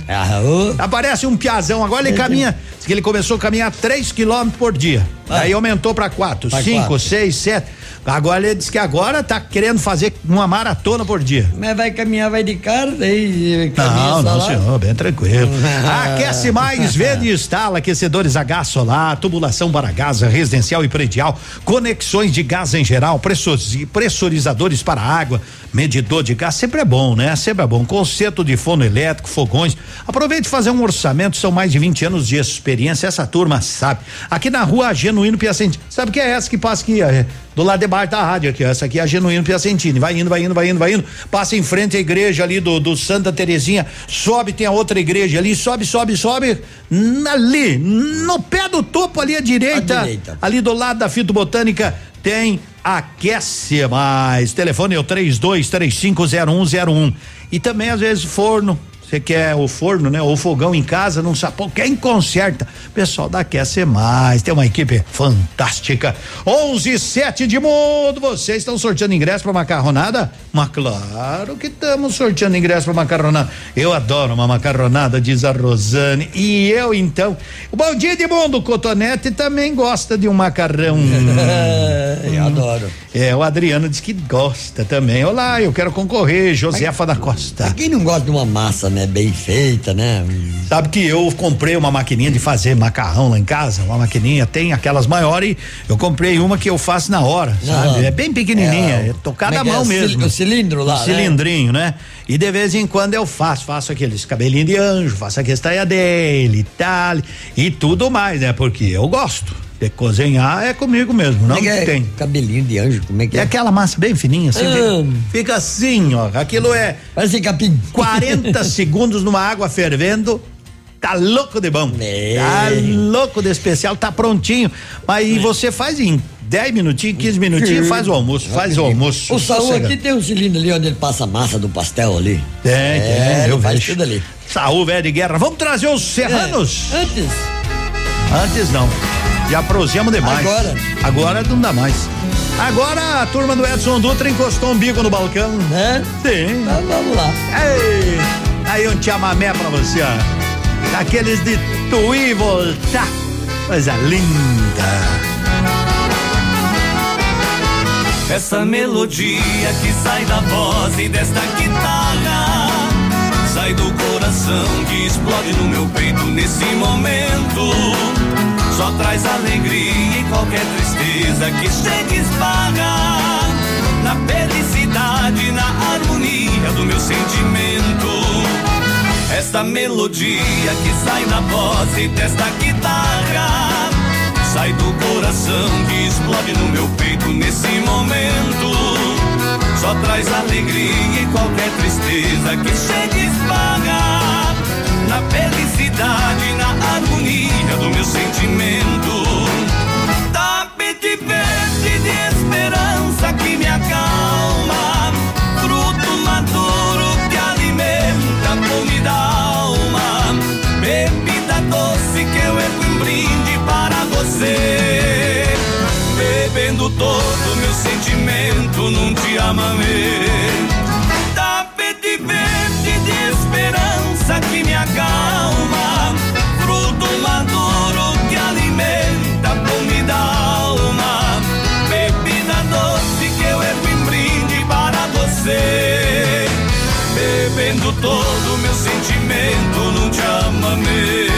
Aparece um piazão agora, ele caminha. Diz que ele começou a caminhar 3 quilômetros por dia. Aí aumentou pra 4, Pra 5, quatro. 6, 7. Agora ele diz que agora tá querendo fazer uma maratona por dia. Mas vai caminhar, vai de cara, daí caminha Não, não, lá. senhor, bem tranquilo. (laughs) Aquece mais, vende e instala aquecedores a gás solar, tubulação para gás residencial e predial, conexões de gás em geral, pressurizadores para água, medidor de gás, sempre é bom, né? Sempre é bom. Conceito de forno elétrico, fogões. Aproveite e fazer um orçamento, são mais de 20 anos de experiência, essa turma sabe. Aqui na rua Genuíno Piacente, sabe que é essa que passa aqui, é, do lado de baixo da rádio aqui, ó. essa aqui é a Genuíno Piacentini, vai indo, vai indo, vai indo, vai indo, passa em frente à igreja ali do, do Santa Terezinha, sobe, tem a outra igreja ali, sobe, sobe, sobe, ali, no pé do topo ali à direita, À direita. ali do lado da fitobotânica, tem Aquece Mais. Telefone é o 32350101. E também, às vezes, forno. Você quer o forno, né? Ou o fogão em casa, não sabe. Quem conserta? Pessoal da Aquece Mais. Tem uma equipe fantástica. 11 7 de mundo. Vocês estão sorteando ingresso para macarronada? Mas claro que estamos sorteando ingresso para macarronada. Eu adoro uma macarronada, diz a Rosane. E eu, então. Bom dia, de mundo. O Cotonete também gosta de um macarrão. (laughs) eu adoro. É, o Adriano diz que gosta também. Olá, eu quero concorrer, Josefa da Costa. Quem não gosta de uma massa, né? Bem feita, né? Sabe que eu comprei uma maquininha de fazer macarrão lá em casa, uma maquininha, tem aquelas maiores, eu comprei uma que eu faço na hora, sabe? É bem pequenininha, É, é, tocada à é que mão é? mesmo. O cilindro lá, Um né? cilindrinho, né? E de vez em quando eu faço, faço aqueles cabelinhos de anjo, faço a questão dele e tal, e tudo mais, né? Porque eu gosto. De cozinhar é comigo mesmo, não é que é? tem. Cabelinho de anjo, como é que É é? aquela massa bem fininha, assim, Amo. fica assim, ó. Aquilo é. Parece capim. 40 (laughs) segundos numa água fervendo. Tá louco de bom. É. Tá louco de especial, tá prontinho. Mas e você faz em 10 minutinhos, 15 minutinhos, faz o almoço, faz o almoço. O sossegado. aqui tem um cilindro ali onde ele passa a massa do pastel ali. Tem, é, tem, eu ele faz vejo. tudo ali. Saúl, velho de guerra. Vamos trazer os serranos? É, antes. Antes não. Já prosemos demais. Agora? Agora não dá mais. Agora a turma do Edson Dutra encostou um bico no balcão. É? Sim. Então vamos lá. Ei, aí um chamamé pra você, ó. Daqueles de tu ir e voltar. Coisa linda. Essa melodia que sai da voz e desta guitarra Sai do coração que explode no meu peito nesse momento Só traz alegria e qualquer tristeza que chega e Na felicidade, na harmonia do meu sentimento. Esta melodia que sai da voz e desta guitarra Sai do coração que explode no meu peito nesse momento. Só traz alegria e qualquer tristeza que chega e na felicidade, na harmonia marca do meu sentimento. Tapete verde de esperança que me acalma, fruto maduro que alimenta a comida alma, bebida doce que eu erro em brinde para você. Bebendo todo meu sentimento num dia amamento. Tapete verde de esperança que me acalma todo meu sentimento, não te amamei.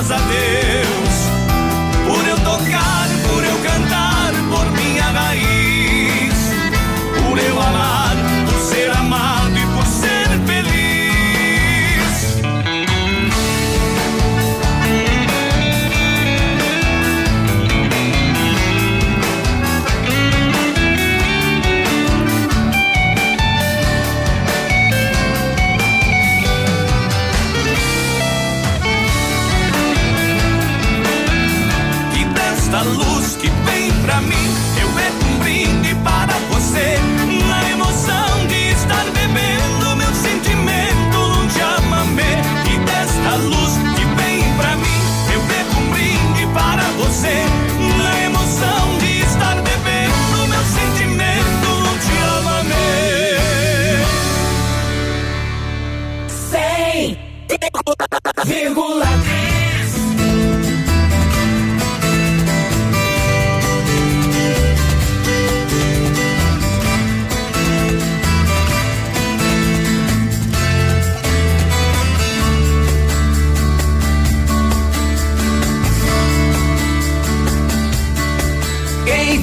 Graças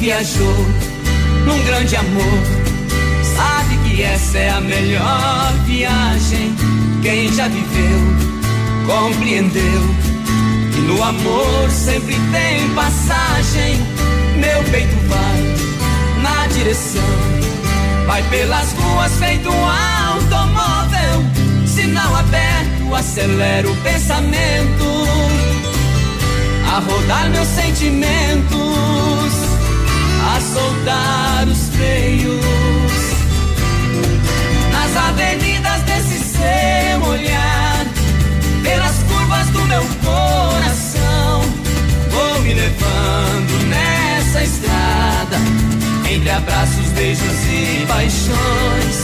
viajou num grande amor sabe que essa é a melhor viagem. Quem já viveu compreendeu que no amor sempre tem passagem. Meu peito vai na direção, vai pelas ruas feito um automóvel. Sinal aberto, acelera o pensamento a rodar meus sentimentos, a soltar os freios. Estrada, entre abraços, beijos e paixões.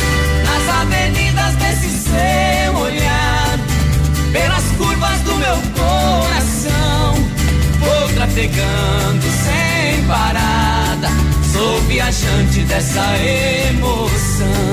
Nas avenidas desse seu olhar, pelas curvas do meu coração, vou trafegando sem parada. Sou viajante dessa emoção.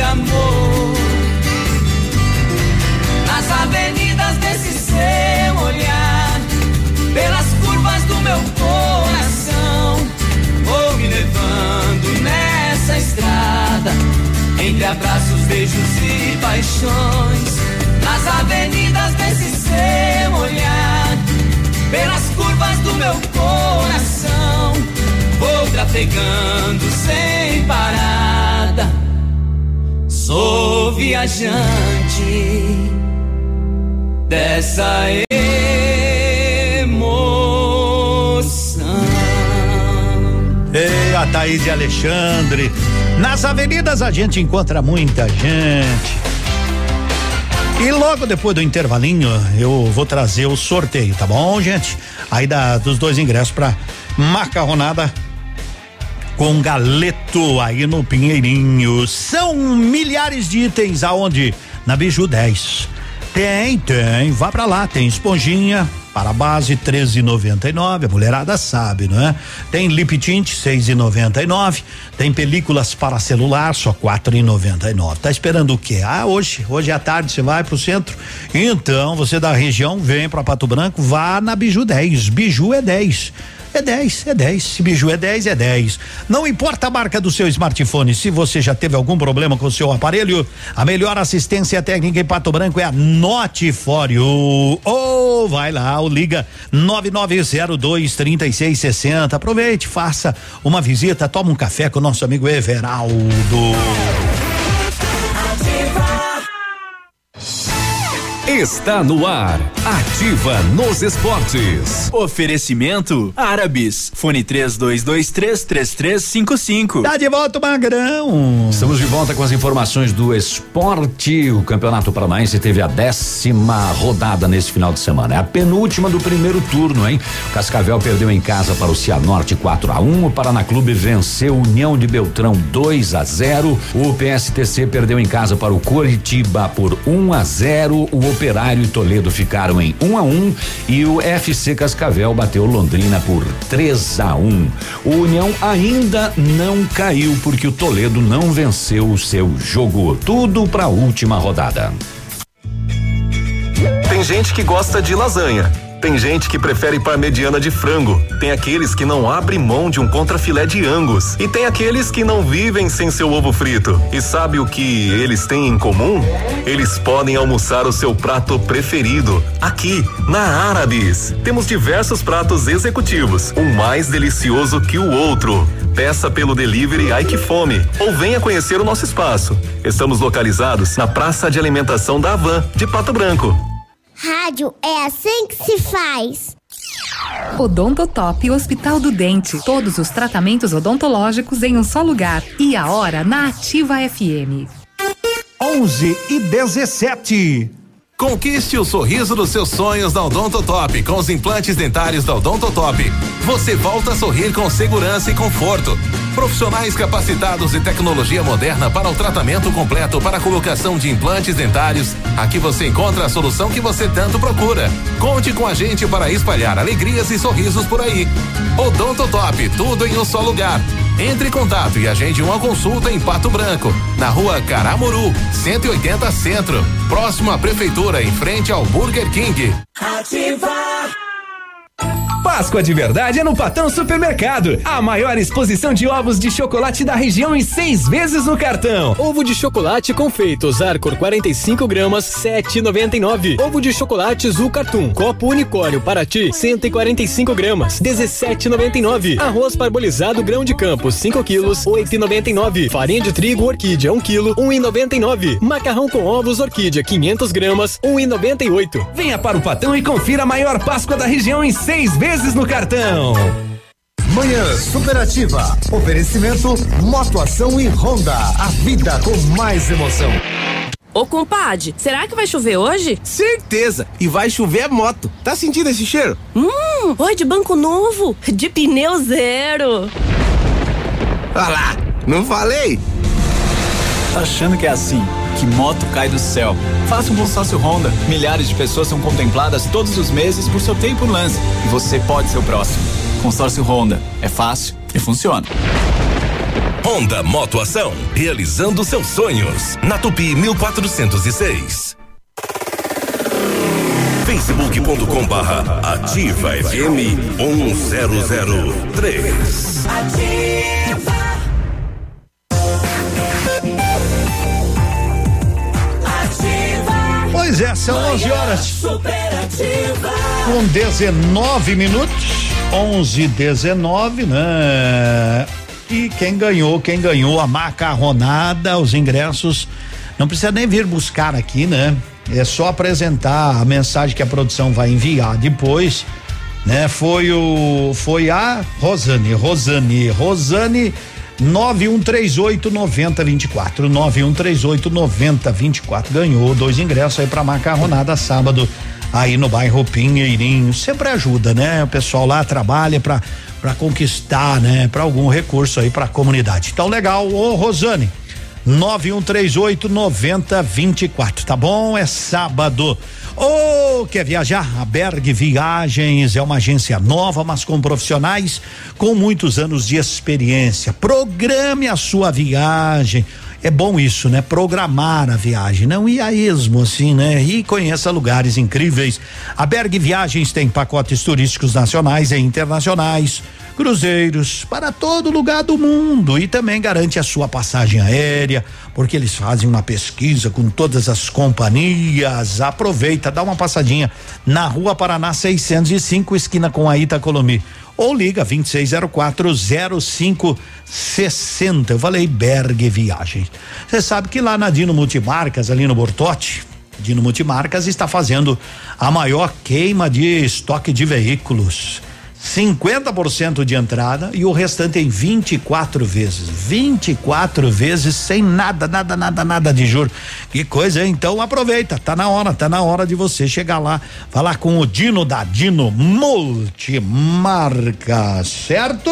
disparado de amor. Nas avenidas desse seu olhar, pelas curvas do meu coração, vou me levando nessa estrada, entre abraços, beijos e paixões. Nas avenidas desse seu olhar, pelas curvas do meu coração, vou trafegando sem parada. Sou viajante dessa emoção. Ei, a Thaís e Alexandre. Nas avenidas a gente encontra muita gente. E logo depois do intervalinho, eu vou trazer o sorteio, tá bom, gente? Aí da, dos dois ingressos pra macarronada com galeto aí no Pinheirinho. São milhares de itens aonde? Na Biju 10. Tem, tem, vá pra lá, tem esponjinha para a base 13,99, a mulherada sabe, não é? Tem lip tint 6,99, tem películas para celular só 4,99. Tá esperando o quê? Ah, hoje, hoje à tarde você vai pro centro. Então, você da região vem para Pato Branco, vá na Biju 10. Biju é 10. É 10, é 10. Se biju é 10, é 10. Não importa a marca do seu smartphone, se você já teve algum problema com o seu aparelho, a melhor assistência técnica em Pato Branco é a Notifório. Ou oh, vai lá, ou liga 9902 3660. Aproveite, faça uma visita, toma um café com o nosso amigo Everaldo. Está no ar. Ativa nos esportes. Oferecimento Árabes. Fone 32233355. Tá de volta o Magrão. Estamos de volta com as informações do esporte. O Campeonato Paranaense teve a décima rodada nesse final de semana. É a penúltima do primeiro turno, hein? O Cascavel perdeu em casa para o Cianorte 4 a 1. O Paraná Clube venceu União de Beltrão 2 a 0. O PSTC perdeu em casa para o Coritiba por 1 a 0. O Operário e Toledo ficaram em 1 um a 1 um, e o FC Cascavel bateu Londrina por 3 a 1. Um. O União ainda não caiu porque o Toledo não venceu o seu jogo. Tudo para a última rodada. Tem gente que gosta de lasanha. Tem gente que prefere parmegiana de frango. Tem aqueles que não abrem mão de um contrafilé de angus. E tem aqueles que não vivem sem seu ovo frito. E sabe o que eles têm em comum? Eles podem almoçar o seu prato preferido. Aqui, na Árabes. Temos diversos pratos executivos, um mais delicioso que o outro. Peça pelo delivery Ai Que Fome ou venha conhecer o nosso espaço. Estamos localizados na Praça de Alimentação da Avan, de Pato Branco. Rádio é assim que se faz. Odontotop Hospital do Dente. Todos os tratamentos odontológicos em um só lugar. E a hora na Ativa FM. 11 e 17. Conquiste o sorriso dos seus sonhos da Odontotop com os implantes dentários da Odontotop. Você volta a sorrir com segurança e conforto. Profissionais capacitados e tecnologia moderna para o tratamento completo para a colocação de implantes dentários. Aqui você encontra a solução que você tanto procura. Conte com a gente para espalhar alegrias e sorrisos por aí. Odontotop, tudo em um só lugar. Entre em contato e agende uma consulta em Pato Branco, na rua Caramuru, 180 Centro, próximo à Prefeitura, em frente ao Burger King. Ativa. Páscoa de verdade é no Patão Supermercado. A maior exposição de ovos de chocolate da região em seis vezes no cartão. Ovo de chocolate confeitos Arcor 45 gramas 7,99. Ovo de chocolate Zul Cartoon copo unicórnio para ti 145 gramas 17,99. Arroz parbolizado grão de campo 5 quilos 8,99. Farinha de trigo orquídea 1 quilo 1,99. Macarrão com ovos orquídea 500 gramas 1,98. Venha para o Patão e confira a maior Páscoa da região em seis vezes no cartão. Manhã Superativa. Oferecimento Motoação e Honda. A vida com mais emoção. Ô compadre, será que vai chover hoje? Certeza! E vai chover a moto. Tá sentindo esse cheiro? Hum, oi de banco novo, de pneu zero. Olha lá, não falei? Tá achando que é assim? Que moto cai do céu? Faça um consórcio Honda. Milhares de pessoas são contempladas todos os meses por sorteio por lance. E você pode ser o próximo. Consórcio Honda. É fácil e funciona. Honda Motoação, realizando seus sonhos. Na Tupi 1406. facebook.com barra ativa FM 1003. Ativa. É, são 11 horas. Com 19 minutos. 11 19, né? E quem ganhou, quem ganhou a macarronada, os ingressos Não precisa nem vir buscar aqui, né? É só apresentar a mensagem que a produção vai enviar depois, né? Foi o foi a Rosane, Rosane, Rosane 9138 9024 9138 9024 ganhou dois ingressos aí para macarronada sábado aí no bairro Pinheirinho. Sempre ajuda, né? O pessoal lá trabalha para para conquistar, né, para algum recurso aí para a comunidade. Então legal, ô Rosane. 9138 9024, tá bom? É sábado. Ou oh, quer viajar? A Berg Viagens é uma agência nova, mas com profissionais com muitos anos de experiência. Programe a sua viagem. É bom isso, né? Programar a viagem, não ir a esmo assim, né? E conheça lugares incríveis. A Berg Viagens tem pacotes turísticos nacionais e internacionais cruzeiros para todo lugar do mundo e também garante a sua passagem aérea, porque eles fazem uma pesquisa com todas as companhias. Aproveita, dá uma passadinha na Rua Paraná 605, esquina com a Itacolomi. Ou liga 26040560. Eu falei Berg Viagens. Você sabe que lá na Dino Multimarcas, ali no Bortote, Dino Multimarcas está fazendo a maior queima de estoque de veículos 50% de entrada e o restante em 24 vezes. 24 vezes sem nada, nada, nada, nada de juros. Que coisa? Então aproveita, tá na hora, tá na hora de você chegar lá, falar com o Dino da Dino Multimarca, certo?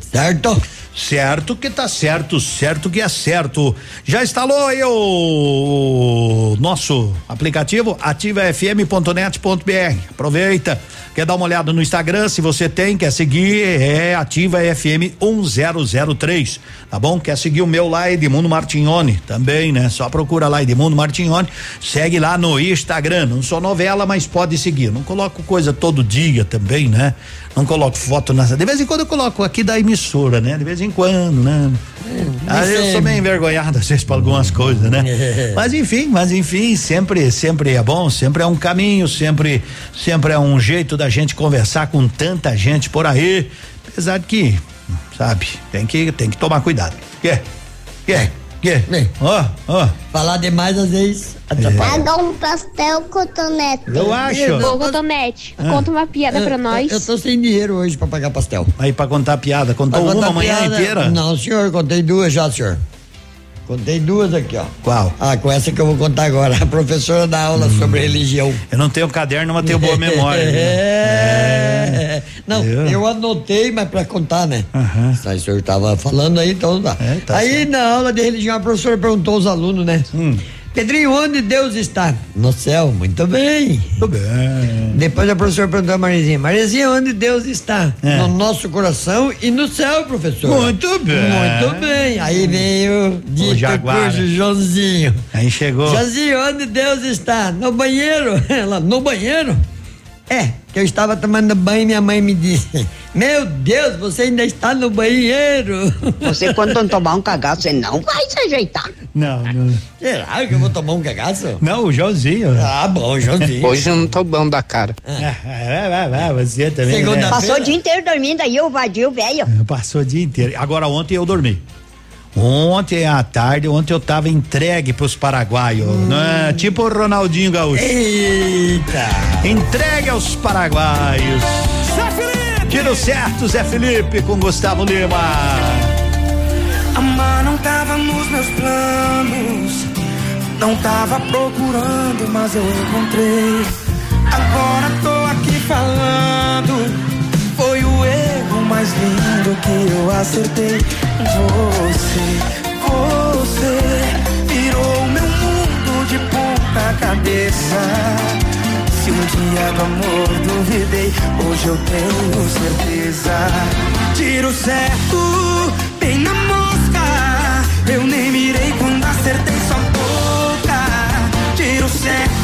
Certo. Certo que tá certo, certo que é certo. Já instalou aí o nosso aplicativo ativafm.net.br. Aproveita. Quer dar uma olhada no Instagram? Se você tem, quer seguir, é Ativa FM 1003. Tá bom? Quer seguir o meu lá, Edmundo Martignoni? Também, né? Só procura lá, Edmundo Martignoni. Segue lá no Instagram. Não sou novela, mas pode seguir. Não coloco coisa todo dia também, né? Não coloco foto nessa. De vez em quando eu coloco aqui da emissora, né? De vez em quando, né? Ah, eu sou meio envergonhado (laughs) às vezes por algumas coisas, né? mas enfim, mas enfim, sempre, sempre é bom, sempre é um caminho, sempre, sempre é um jeito da gente conversar com tanta gente por aí. Apesar de que, sabe, tem que, tem que tomar cuidado. Quer? Quer? Quer? Ó, ó. Falar demais às vezes Paga um pastel cotonete. Eu acho. Ô, Cotonete, conta uma piada pra nós. Eu tô sem dinheiro hoje pra pagar pastel. Aí pra contar a piada, contou Pra contar uma manhã piada- inteira? Não, senhor, contei duas já, senhor. Contei duas aqui, ó. Qual? Ah, com essa que eu vou contar agora. A professora dá aula sobre religião. Eu não tenho caderno, mas tenho boa (laughs) memória. viu? É. Não, eu anotei, mas pra contar, né? Aí o senhor tava falando aí, então tá. tá aí na aula de religião a professora perguntou aos alunos, né? Hum. Pedrinho, onde Deus está? No céu, muito bem. Muito bem. Depois a professora perguntou a Marizinha, Marizinha, onde Deus está? É. No nosso coração e no céu, professor. Muito bem. Muito bem. Aí veio dito Jaguara. cujo Joãozinho. Aí chegou. Joãozinho, onde Deus está? No banheiro. (laughs) Ela, no banheiro? É, que eu estava tomando banho e minha mãe me disse: Meu Deus, você ainda está no banheiro. Você, quando tomar um cagaço, você não vai se ajeitar. Não, não. Será que eu vou tomar um cagaço? Não, o Joãozinho. Ah, bom, Joãozinho. Hoje eu não tô bom da cara. É, vai, vai, vai, você também. né? Passou o dia inteiro dormindo aí, o vadio velho. Passou o dia inteiro. Agora ontem eu dormi. Ontem à tarde, ontem eu tava entregue pros paraguaios, né? Tipo o Ronaldinho Gaúcho. Eita! Entregue aos paraguaios. Zé Felipe! Tiro certo, Zé Felipe com Gustavo Lima. Amar não tava nos meus planos. Não tava procurando, mas eu encontrei. Agora tô aqui falando. Foi o erro mais lindo que eu acertei. Você, você virou meu mundo de ponta cabeça. Se um dia do amor duvidei, hoje eu tenho certeza. Tiro certo, bem na mosca. Eu nem mirei quando acertei sua boca. Tiro certo,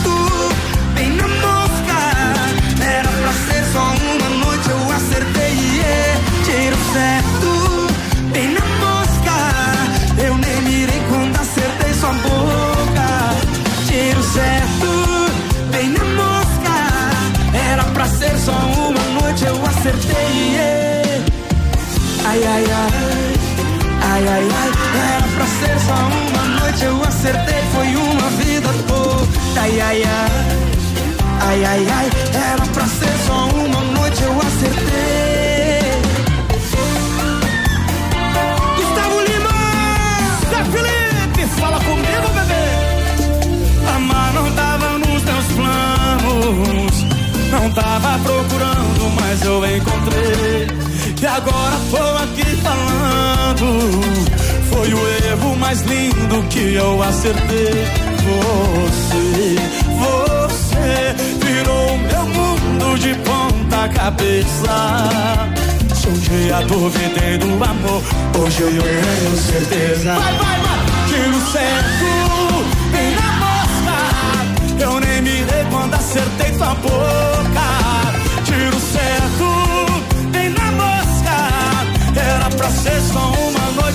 ai, ai, ai. Ai, ai, ai, era pra ser só uma noite, eu acertei, foi uma vida toda. Ai, ai, ai, ai, ai, ai, era pra ser só uma noite, eu acertei. Gustavo Lima, Zé Felipe, fala comigo, bebê. Amar não tava nos teus planos, não tava procurando, mas eu encontrei. E agora foi foi o erro mais lindo que eu acertei. Você, você virou meu mundo de ponta cabeça. Se um dia duvidei do amor, hoje eu tenho certeza. Vai, vai, vai! Tiro certo, bem na mosca. Eu nem mirei quando acertei tua boca. Tiro certo, bem na mosca. Era pra ser só uma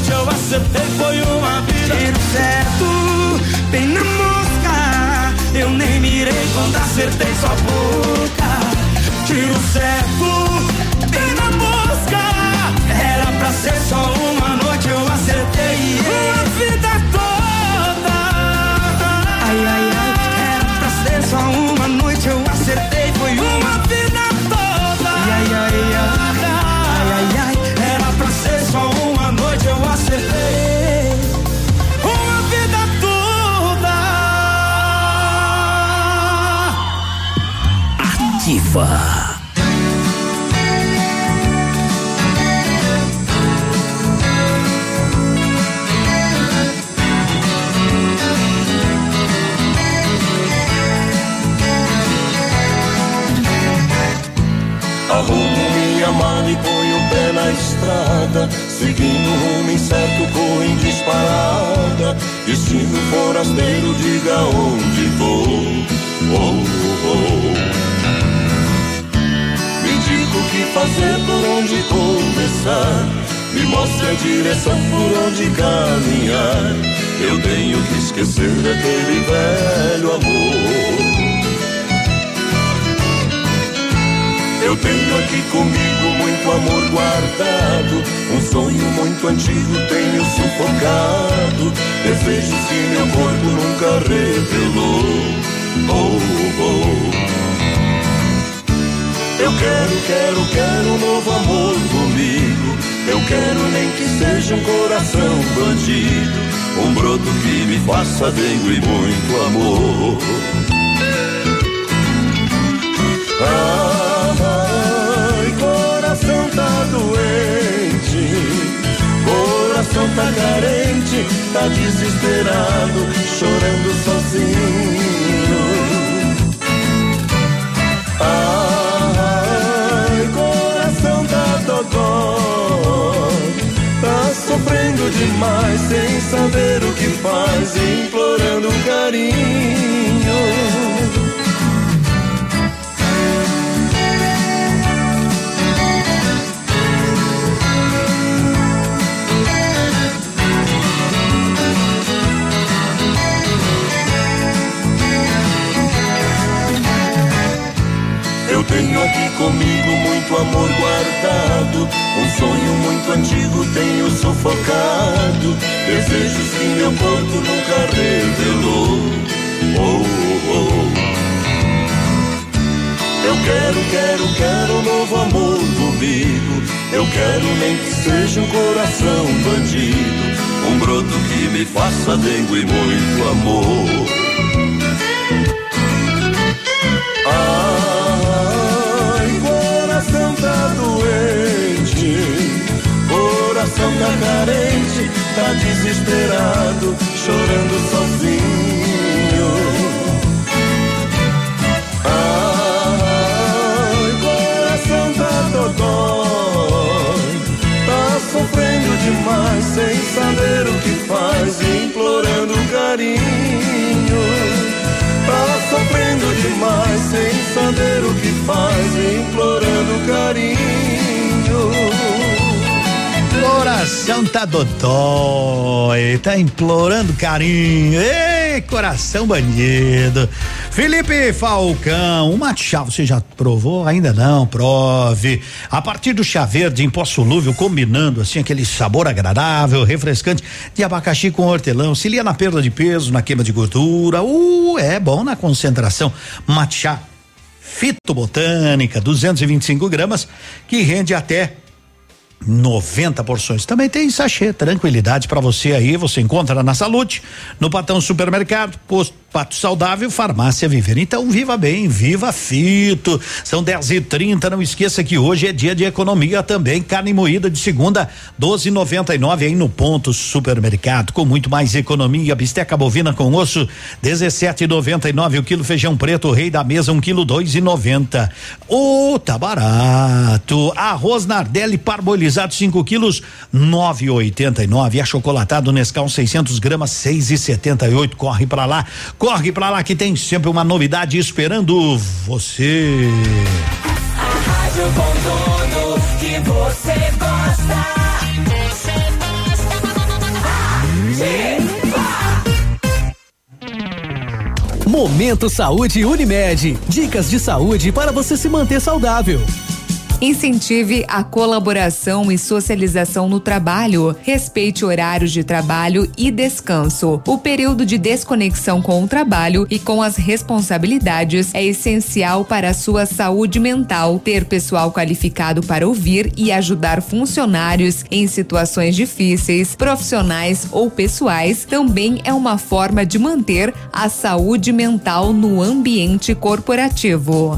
noite, eu acertei, foi uma vida. Tiro certo, bem na mosca. Eu nem mirei quando acertei sua boca. Tiro certo, bem na mosca. Era pra ser só uma Ativa. Arrumo minha mala e ponho o pé na estrada, seguindo o rumo incerto, corro em disparada. Destino forasteiro, diga onde vou. Oh, oh. Que fazer, por onde começar. Me mostre a direção por onde caminhar. Eu tenho que esquecer daquele velho amor. Eu tenho aqui comigo muito amor guardado. Um sonho muito antigo tenho sufocado. Desejos que meu corpo nunca revelou. Eu quero, quero, quero um novo amor comigo. Eu quero nem que seja um coração bandido. Um broto que me faça dengo e muito amor. Ai, coração tá doente, coração tá carente, tá desesperado, chorando sozinho. Dodó, tá sofrendo demais, sem saber o que faz, implorando carinho. Aqui comigo muito amor guardado. Um sonho muito antigo tenho sufocado. Desejos que meu corpo nunca revelou. Oh, oh, oh. Eu quero, quero, quero um novo amor comigo. Eu quero nem que seja um coração bandido. Um broto que me faça dengo e muito amor. Coração tá carente, tá desesperado, chorando sozinho. Ai, coração tá dodói, tá sofrendo demais, sem saber o que faz, implorando carinho. Tá sofrendo demais sem saber o que faz, implorando carinho. Coração tá dodói, tá implorando carinho. Ei, coração bandido. Felipe Falcão, uma chá, você já provou? Ainda não, prove. A partir do chá verde em pó solúvel, combinando assim aquele sabor agradável, refrescante de abacaxi com hortelã, auxilia na perda de peso, na queima de gordura. Uh, é bom na concentração. Matcha fitobotânica, 225 gramas, que rende até 90 porções. Também tem sachê, tranquilidade para você aí, você encontra na Saúde, no Patão Supermercado, posto Pato Saudável, Farmácia Viver. Então, viva bem, viva Fito. São 10 e 30 Não esqueça que hoje é dia de economia também. Carne moída de segunda, 12,99 aí no ponto supermercado. Com muito mais economia. Bisteca bovina com osso, 17,99 o quilo. Feijão preto, rei da mesa, um quilo, 2,90. Ô, oh, tá barato. Arroz Nardelli parbolizado, 5 quilos, 9,89. Achocolatado Nescau, 600 gramas, 6,78. Corre para lá. Corre pra lá que tem sempre uma novidade esperando você. A rádio com tudo que você gosta. Momento Saúde Unimed. Dicas de saúde para você se manter saudável. Incentive a colaboração e socialização no trabalho. Respeite horários de trabalho e descanso. O período de desconexão com o trabalho e com as responsabilidades é essencial para a sua saúde mental. Ter pessoal qualificado para ouvir e ajudar funcionários em situações difíceis, profissionais ou pessoais, também é uma forma de manter a saúde mental no ambiente corporativo.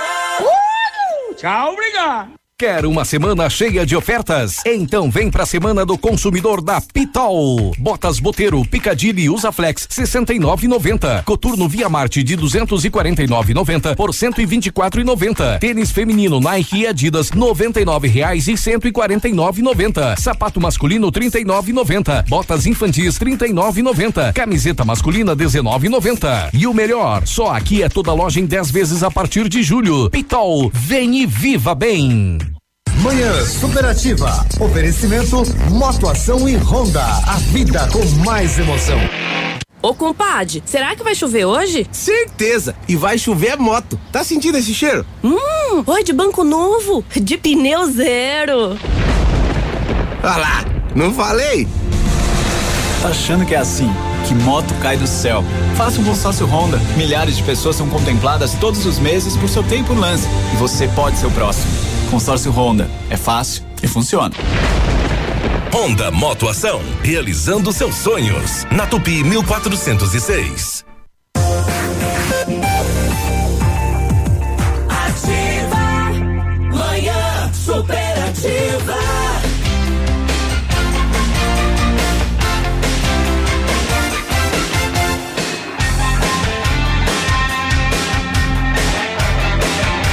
Tchau, obrigado. Quer uma semana cheia de ofertas? Então vem pra semana do consumidor da Pitol. Botas Boteiro, Picadilly Usa Flex 69,90. Coturno Via Marte de 249,90 por 124,90. Tênis feminino Nike e Adidas 99 reais e 149,90. Sapato masculino 39,90. Botas infantis 39,90. Camiseta masculina 19,90. E o melhor, só aqui é toda loja em 10 vezes a partir de julho. Pitol, vem e viva bem. Manhã Superativa. Oferecimento Motoação e Honda. A vida com mais emoção. Ô compadre, será que vai chover hoje? Certeza! E vai chover moto. Tá sentindo esse cheiro? Hum, oi de banco novo, de pneu zero. Olha lá, não falei? Tá achando que é assim? Que moto cai do céu? Faça um consórcio Honda. Milhares de pessoas são contempladas todos os meses por seu tempo no lance. E você pode ser o próximo. Consórcio Honda. É fácil e funciona. Honda Motoação, realizando seus sonhos. Na Tupi 1406.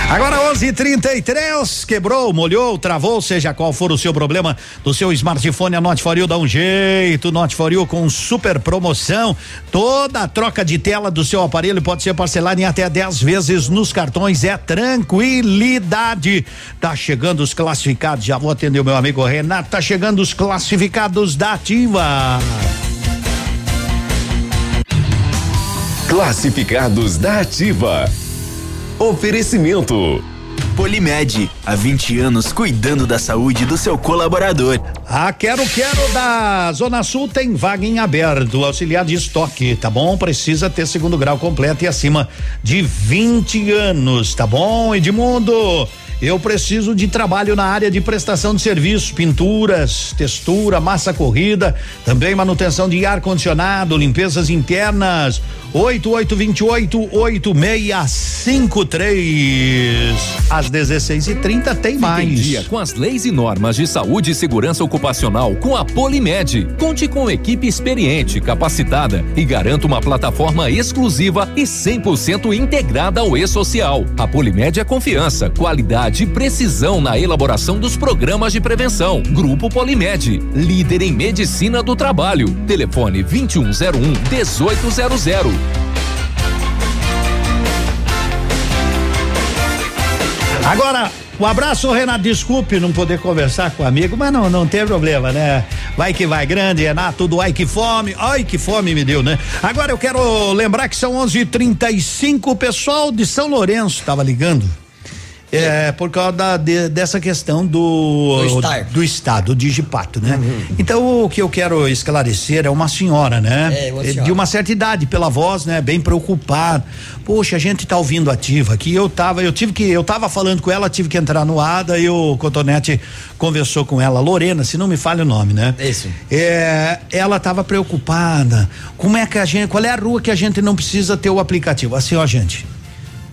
Agora 11:33 quebrou, molhou, travou, seja qual for o seu problema do seu smartphone, a Note for You dá um jeito. Note for You com super promoção. Toda a troca de tela do seu aparelho pode ser parcelada em até 10 vezes nos cartões. É tranquilidade. Tá chegando os classificados. Já vou atender o meu amigo Renato. Tá chegando os classificados da Ativa. Classificados da Ativa. Oferecimento. Polimed, há 20 anos cuidando da saúde do seu colaborador. A Quero Quero da Zona Sul tem vaga em aberto, auxiliar de estoque, tá bom? Precisa ter segundo grau completo e acima de 20 anos, tá bom, Edmundo? Eu preciso de trabalho na área de prestação de serviço, pinturas, textura, massa corrida, também manutenção de ar condicionado, limpezas internas. 8828 8653. Às 16h30 tem Em mais. dia com as leis e normas de saúde e segurança ocupacional com a Polimed. Conte com equipe experiente, capacitada e garanta uma plataforma exclusiva e 100% integrada ao e-social. A Polimed é confiança, qualidade e precisão na elaboração dos programas de prevenção. Grupo Polimed, líder em medicina do trabalho. Telefone 2101 1800. Agora, um abraço, Renato. Desculpe não poder conversar com o amigo, mas não, não tem problema, né? Vai que vai, grande, Renato, do Ai que fome. Ai que fome me deu, né? Agora eu quero lembrar que são 11:35 o pessoal de São Lourenço estava ligando. É, por causa da, de- dessa questão do Do Star. do estado, do digipato, né? Então o que eu quero esclarecer é uma senhora, né? É, uma senhora. De uma certa idade, pela voz, né? Bem preocupada. Poxa, a gente tá ouvindo ativa aqui. Eu tava, eu tive que, eu tava falando com ela, tive que entrar no ar, daí o Cotonete conversou com ela, Lorena, se não me falha o nome, né? Isso. É, ela tava preocupada. Como é que a gente, qual é a rua que a gente não precisa ter o aplicativo? Assim, ó, gente.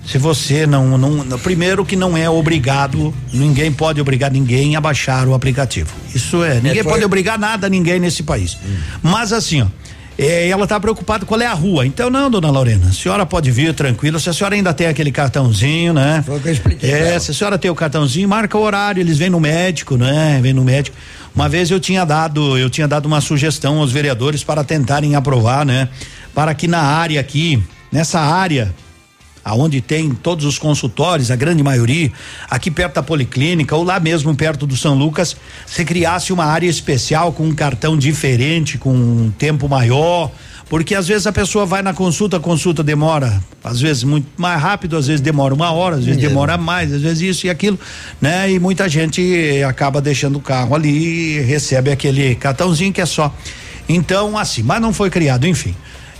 Se você não, não, primeiro que não é obrigado, ninguém pode obrigar ninguém a baixar o aplicativo. Isso é, ninguém foi- pode obrigar nada a ninguém nesse país. Mas assim, ó, é, ela tá preocupada qual é a rua. Então não, dona Lorena, a senhora pode vir tranquila, se a senhora ainda tem aquele cartãozinho, né? Foi o que eu expliquei É, se a senhora tem o cartãozinho, marca o horário, eles vêm no médico, né? Vem no médico. Uma vez eu tinha dado, eu tinha dado uma sugestão aos vereadores para tentarem aprovar, né? Para que na área aqui, nessa área aonde tem todos os consultórios, a grande maioria, aqui perto da Policlínica ou lá mesmo perto do São Lucas, se criasse uma área especial com um cartão diferente, com um tempo maior, porque às vezes a pessoa vai na consulta, a consulta demora, às vezes muito mais rápido, às vezes demora uma hora, às vezes demora mais, às vezes isso e aquilo, né? E muita gente acaba deixando o carro ali e recebe aquele cartãozinho que é só. Então, assim, mas não foi criado, enfim.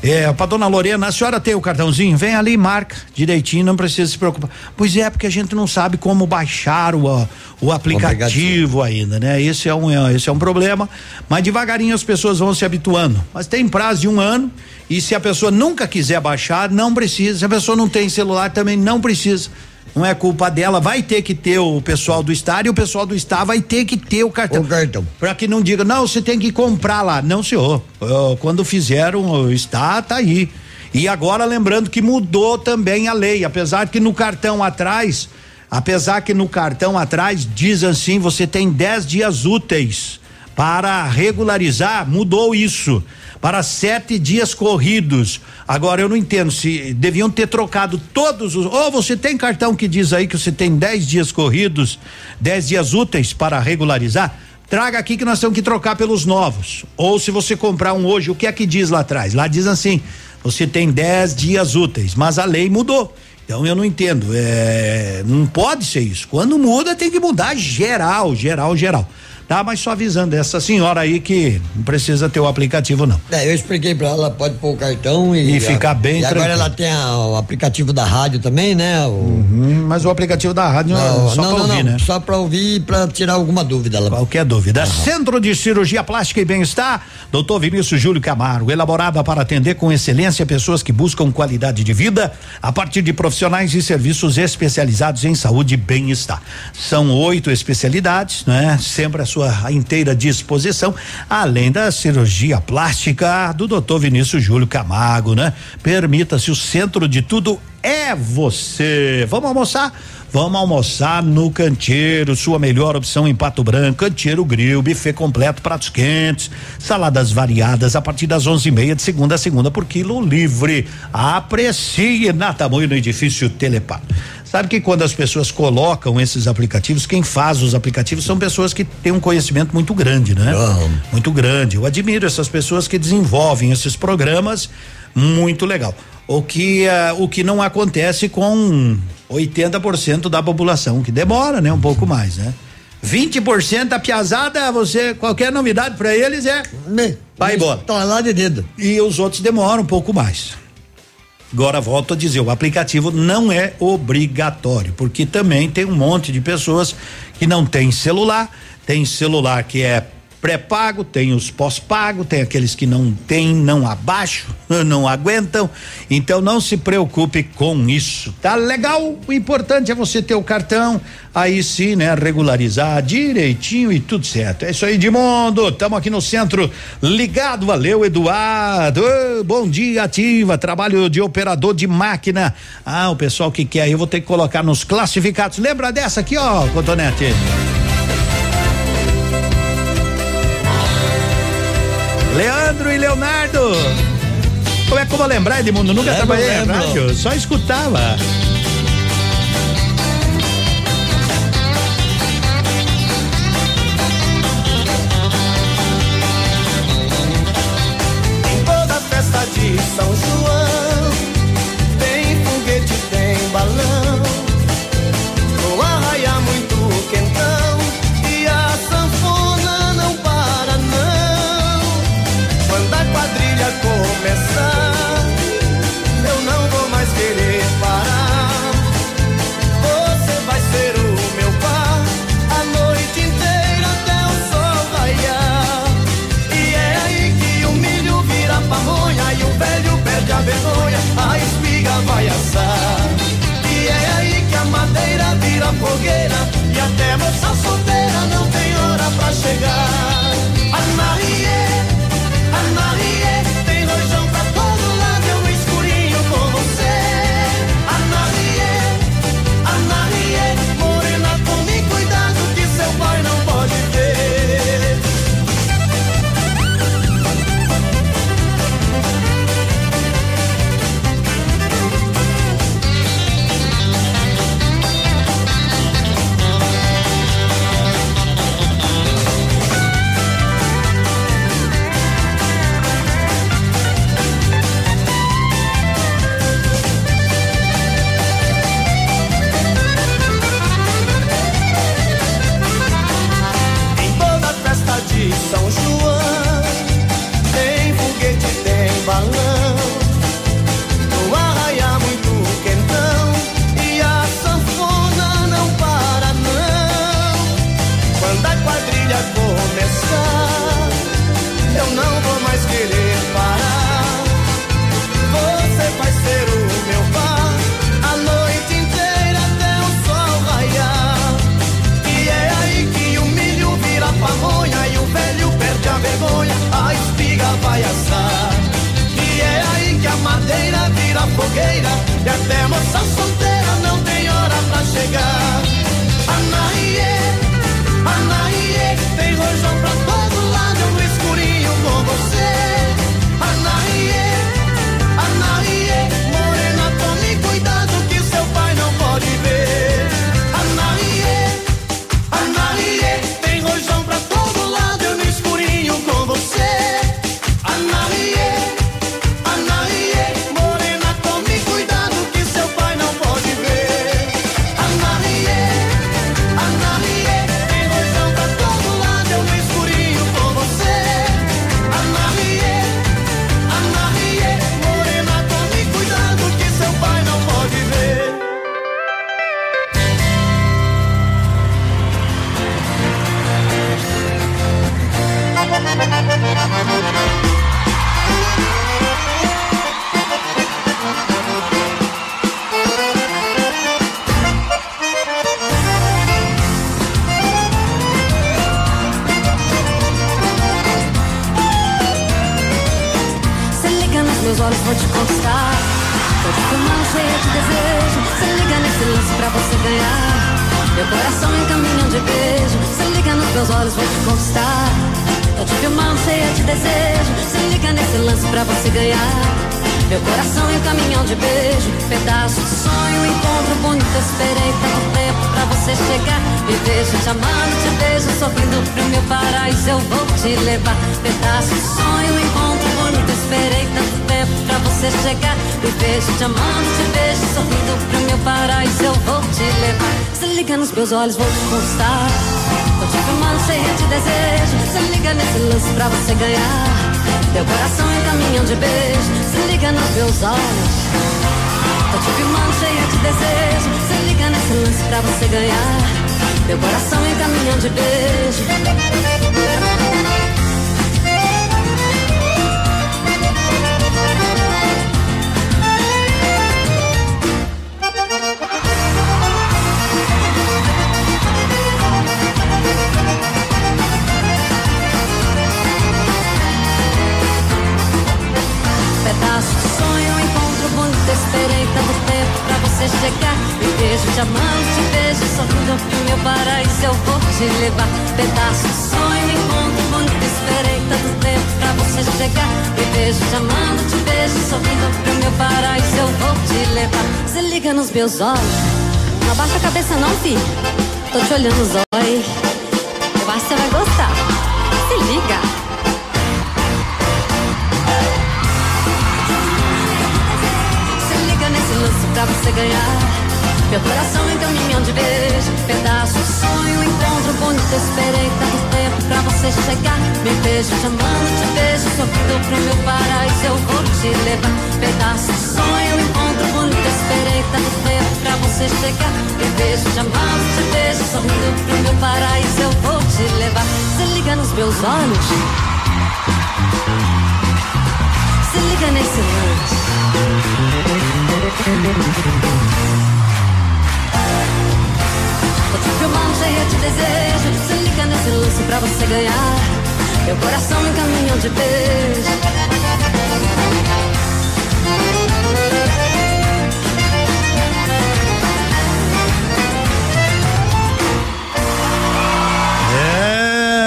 É, pra dona Lorena, a senhora tem o cartãozinho? Vem ali e marca direitinho, não precisa se preocupar. Pois é, porque a gente não sabe como baixar o, o aplicativo ainda, né? Esse é um, é, esse é um problema, mas devagarinho as pessoas vão se habituando. Mas tem prazo de um ano e se a pessoa nunca quiser baixar, não precisa. Se a pessoa não tem celular, também não precisa. Não é culpa dela, vai ter que ter o pessoal do estádio e o pessoal do estado vai ter que ter o cartão. O cartão. Pra que não diga, não, você tem que comprar lá. Não, senhor. Ó, Quando fizeram, está, tá aí. E agora lembrando que mudou também a lei, apesar que no cartão atrás, apesar que no cartão atrás diz assim, você tem 10 dias úteis para regularizar, mudou isso para sete dias corridos. Agora eu não entendo se deviam ter trocado todos os. Ou você tem cartão que diz aí que você tem 10 dias corridos, 10 dias úteis para regularizar? Traga aqui que nós temos que trocar pelos novos. Ou se você comprar um hoje, o que é que diz lá atrás? Lá diz assim: você tem 10 dias úteis, mas a lei mudou. Então eu não entendo. É, não pode ser isso. Quando muda, tem que mudar geral, geral, geral. Tá, mas só avisando essa senhora aí que não precisa ter o aplicativo, não. É, eu expliquei pra ela, pode pôr o cartão e. E ficar bem E agora tranquilo. ela tem a- o aplicativo da rádio também, né? O, Uhum, mas o aplicativo da rádio não, é só não, pra não, ouvir, não, né? Só pra ouvir e pra tirar alguma dúvida. Ela... Qualquer dúvida. Centro de Cirurgia Plástica e Bem-Estar, doutor Vinícius Júlio Camargo, elaborada para atender com excelência pessoas que buscam qualidade de vida a partir de profissionais e serviços especializados em saúde e bem-estar. São oito especialidades, né? Sempre à sua inteira disposição, além da cirurgia plástica do doutor Vinícius Júlio Camargo, né? Permita-se, o centro de tudo é você. Vamos almoçar? Vamos almoçar no Canteiro, sua melhor opção em Pato Branco, Canteiro Grill, buffet completo, pratos quentes, saladas variadas a partir das onze e meia de segunda a segunda por quilo livre. Aprecie na tamanho no edifício Telepar. Sabe que quando as pessoas colocam esses aplicativos, quem faz os aplicativos são pessoas que têm um conhecimento muito grande, né? Muito grande. Eu admiro essas pessoas que desenvolvem esses programas, muito legal. O que eh, o que não acontece com 80% da população, que demora, né? Um pouco mais, né? 20% da piazada, você qualquer novidade para eles é vai embora. Tá lá de dedo. E os outros demoram um pouco mais. Agora volto a dizer, o aplicativo não é obrigatório, porque também tem um monte de pessoas que não tem celular, tem celular que é pré-pago, tem os pós-pago, tem aqueles que não tem, não abaixo, (laughs) não aguentam. Então não se preocupe com isso. Tá legal? O importante é você ter o cartão, aí sim, né, regularizar direitinho e tudo certo. É isso aí, Edmundo. Estamos aqui no centro ligado. Valeu, Eduardo. Ô, bom dia, ativa. Trabalho de operador de máquina. Ah, o pessoal que quer eu vou ter que colocar nos classificados. Lembra dessa aqui, ó, Cotonete? Leandro e Leonardo. Como é que eu vou lembrar, Edmundo? Nunca Leandro, trabalhei Leandro. em rádio, só escutava. Em toda festa de São João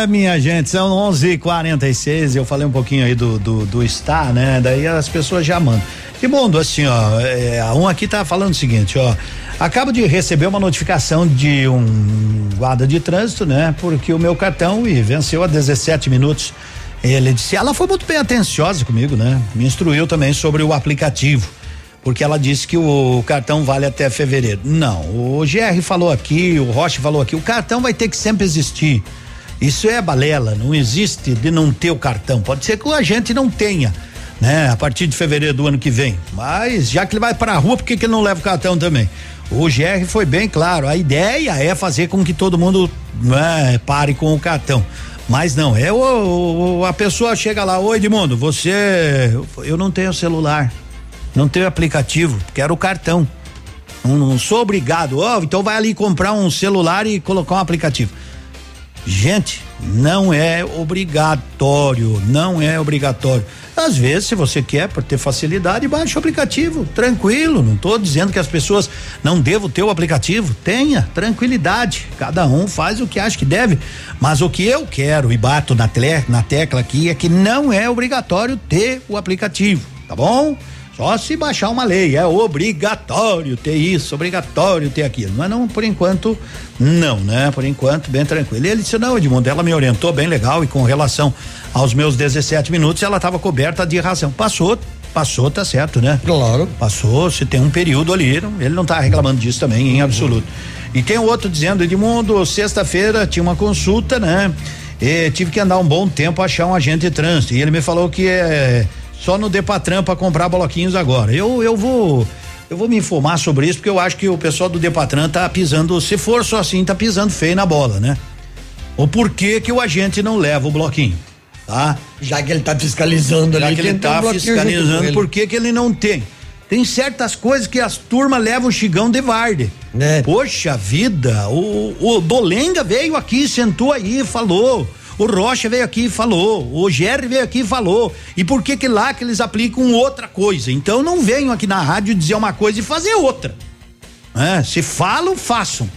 minha gente, são 11:46. Eu falei um pouquinho aí do, do, do Star, né? Daí as pessoas já mandam. E mundo, assim, ó, é, um aqui tá falando o seguinte, ó. Acabo de receber uma notificação de um guarda de trânsito, né? Porque o meu cartão e venceu a 17 minutos. Ele disse, ela foi muito bem atenciosa comigo, né? Me instruiu também sobre o aplicativo porque ela disse que o cartão vale até fevereiro. Não, o GR falou aqui, o Rocha falou aqui, o cartão vai ter que sempre existir. Isso é balela, não existe de não ter o cartão. Pode ser que a gente não tenha, né? A partir de fevereiro do ano que vem. Mas já que ele vai para a rua, por que que ele não leva o cartão também? O GR foi bem claro, a ideia é fazer com que todo mundo né, pare com o cartão. Mas não, é o, o- a pessoa chega lá, oi Edmundo, você, eu não tenho celular, não tenho aplicativo, quero o cartão. Não, não sou obrigado, ó, então vai ali comprar um celular e colocar um aplicativo. Gente, não é obrigatório, não é obrigatório. Às vezes, se você quer, por ter facilidade, baixa o aplicativo, tranquilo. Não estou dizendo que as pessoas não devam ter o aplicativo. Tenha, tranquilidade. Cada um faz o que acha que deve. Mas o que eu quero e bato na, tle, na tecla aqui é que não é obrigatório ter o aplicativo, tá bom? Só se baixar uma lei, é obrigatório ter isso, obrigatório ter aquilo. Mas não, por enquanto, não, né? Por enquanto, bem tranquilo. E ele disse, não, Edmundo, ela me orientou bem legal e com relação aos meus 17 minutos, ela estava coberta de razão. Passou, passou, tá certo, né? Claro. Passou, se tem um período ali, ele não tá reclamando disso também, em absoluto. E tem outro dizendo, Edmundo, sexta-feira tinha uma consulta, né? E tive que andar um bom tempo achar um agente de trânsito. E ele me falou que é só no Depatran para comprar bloquinhos agora. Eu, eu vou. Eu vou me informar sobre isso, porque eu acho que o pessoal do Depatran tá pisando, se for só assim, tá pisando feio na bola, né? O porquê que o agente não leva o bloquinho, tá? Já que ele tá fiscalizando Já ali, que ele um tá com fiscalizando, por que que ele não tem? Tem certas coisas que as turmas levam o chigão de varde. Né? Poxa vida, o, o Dolenga veio aqui, sentou aí, falou. O Rocha veio aqui e falou, o Jerry veio aqui e falou. E por que que lá que eles aplicam outra coisa? Então não venham aqui na rádio dizer uma coisa e fazer outra. É, se falam, façam.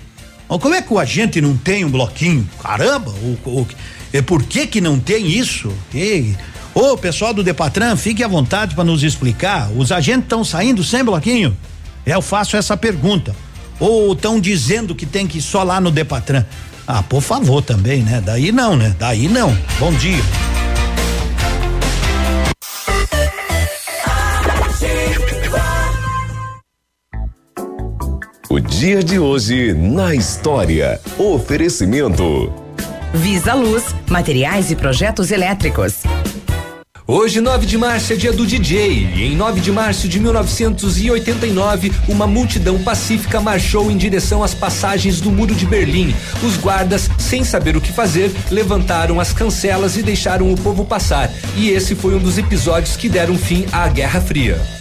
Como é que o agente não tem um bloquinho? Caramba, o, o, é por que que não tem isso? E, ô, pessoal do Depatran, fique à vontade para nos explicar. Os agentes estão saindo sem bloquinho? Eu faço essa pergunta. Ou estão dizendo que tem que ir só lá no Depatran? Ah, por favor também, né? Daí não, né? Daí não. Bom dia. O dia de hoje na história. Oferecimento. Visa Luz, materiais e projetos elétricos. Hoje, 9 de março, é dia do DJ. E em 9 de março de 1989, uma multidão pacífica marchou em direção às passagens do Muro de Berlim. Os guardas, sem saber o que fazer, levantaram as cancelas e deixaram o povo passar. E esse foi um dos episódios que deram fim à Guerra Fria.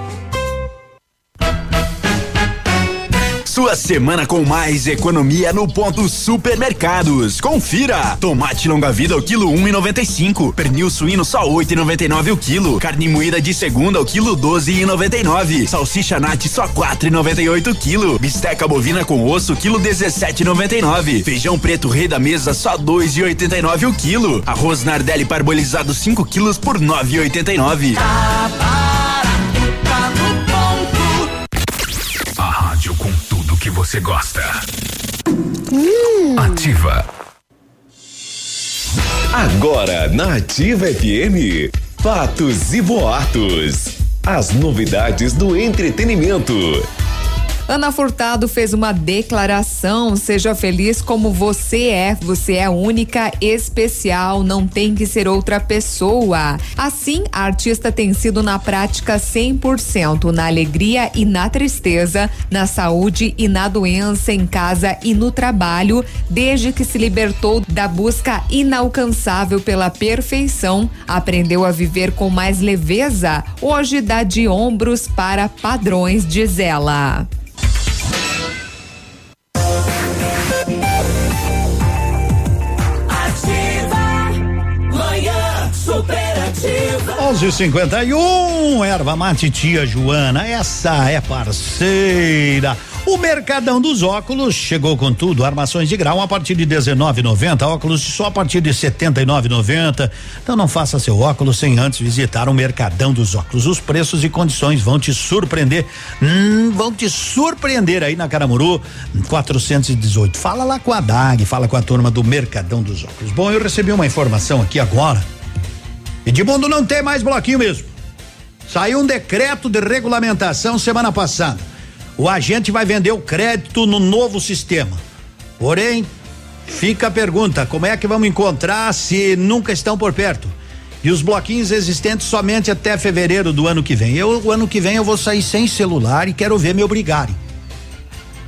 Semana com mais economia no ponto supermercados. Confira. Tomate longa vida o quilo um e noventa e cinco. Pernil suíno só oito e noventa e nove o quilo. Carne moída de segunda o quilo doze e noventa e nove. Salsicha nat só quatro e noventa e oito quilo. Bisteca bovina com osso quilo dezessete e noventa e nove. Feijão preto rei da mesa só dois e oitenta e nove o quilo. Arroz nardelli parbolizado 5 quilos por nove e oitenta e nove. A você gosta. Hum. Ativa. Agora na Ativa FM, fatos e boatos. As novidades do entretenimento. Ana Furtado fez uma declaração: seja feliz como você é, você é única, especial, não tem que ser outra pessoa. Assim, a artista tem sido na prática 100% na alegria e na tristeza, na saúde e na doença, em casa e no trabalho, desde que se libertou da busca inalcançável pela perfeição, aprendeu a viver com mais leveza. Hoje dá de ombros para padrões, diz ela. Superativa. 11:51 erva mate tia Joana, essa é parceira. O Mercadão dos Óculos chegou com tudo, armações de grau a partir de 19,90, óculos só a partir de 79,90. Então não faça seu óculos sem antes visitar o Mercadão dos Óculos. Os preços e condições vão te surpreender. Hum, vão te surpreender aí na Caramuru 418. Fala lá com a DAG, fala com a turma do Mercadão dos Óculos. Bom, eu recebi uma informação aqui agora. Edmundo não tem mais bloquinho mesmo. Saiu um decreto de regulamentação semana passada. O agente vai vender o crédito no novo sistema. Porém, fica a pergunta: como é que vamos encontrar se nunca estão por perto? E os bloquinhos existentes somente até fevereiro do ano que vem. Eu, o ano que vem, eu vou sair sem celular e quero ver me obrigarem.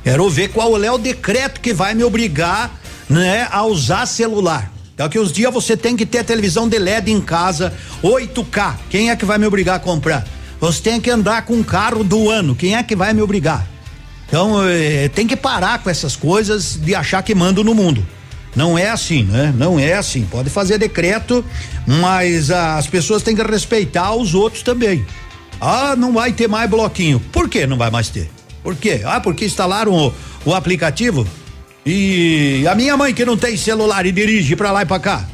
Quero ver qual é o decreto que vai me obrigar, né, a usar celular. Daqui uns dias você tem que ter televisão de LED em casa, 8K. Quem é que vai me obrigar a comprar? Você tem que andar com um carro do ano. Quem é que vai me obrigar? Então, eh, tem que parar com essas coisas de achar que mando no mundo. Não é assim, né? Não é assim. Pode fazer decreto, mas as pessoas têm que respeitar os outros também. Ah, não vai ter mais bloquinho. Por que não vai mais ter? Por quê? Ah, porque instalaram o, o aplicativo? E a minha mãe que não tem celular e dirige pra lá e pra cá?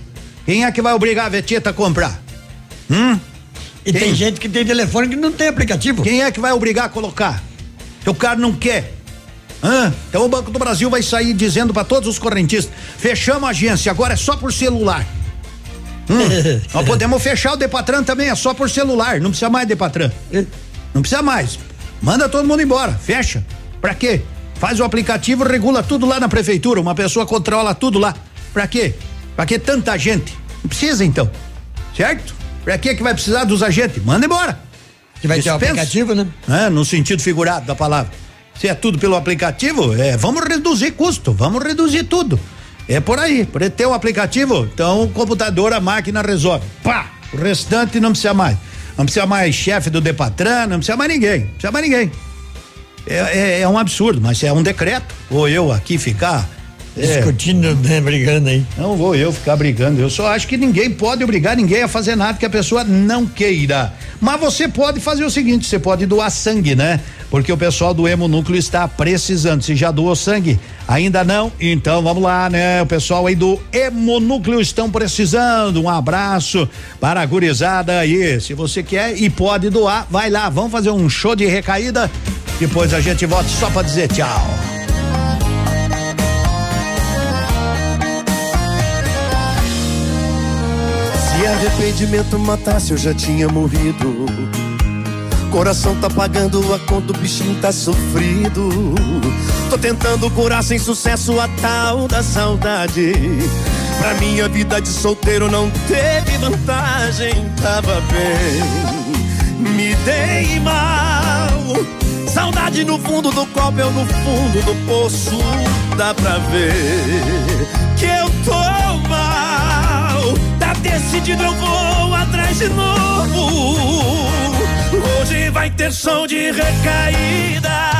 Quem é que vai obrigar a Veteta a comprar? Hum? E tem gente que tem telefone que não tem aplicativo. Quem é que vai obrigar a colocar? Se o cara não quer. Hã? Então o Banco do Brasil vai sair dizendo para todos os correntistas: fechamos a agência, agora é só por celular. Hum, (laughs) nós podemos fechar o Depatran também, é só por celular, não precisa mais Depatran. Não precisa mais. Manda todo mundo embora, fecha. Pra quê? Faz o aplicativo, regula tudo lá na prefeitura, uma pessoa controla tudo lá. Pra quê? Pra que tanta gente? Não precisa então. Certo? Pra que que vai precisar dos agentes? Manda embora. Que vai ter o aplicativo, né? É, no sentido figurado da palavra. Se é tudo pelo aplicativo, é, vamos reduzir custo, vamos reduzir tudo. É por aí, por ter o aplicativo, então o computador, a máquina resolve. Pá! O restante não precisa mais. Não precisa mais chefe do Depatran, não precisa mais ninguém. Não precisa mais ninguém. É, é, é um absurdo, mas é um decreto. Ou eu aqui ficar. é, Discutindo, (laughs) né, brigando aí. Não vou eu ficar brigando. Eu só acho que ninguém pode obrigar ninguém a fazer nada que a pessoa não queira. Mas você pode fazer o seguinte: você pode doar sangue, né? Porque o pessoal do Hemonúcleo está precisando. Você já doou sangue? Ainda não? Então vamos lá, né? O pessoal aí do Hemonúcleo estão precisando. Um abraço para a gurizada aí. Se você quer e pode doar, vai lá. Vamos fazer um show de recaída. Depois a gente volta só para dizer tchau. Se arrependimento matasse, eu já tinha morrido. Coração tá pagando a conta, o bichinho tá sofrido. Tô tentando curar sem sucesso a tal da saudade. Pra minha vida de solteiro não teve vantagem, tava bem. Me dei mal. Saudade no fundo do copo, eu no fundo do poço. Dá pra ver que eu tô mal. Tá decidido, eu vou atrás de novo. Hoje vai ter som de recaída.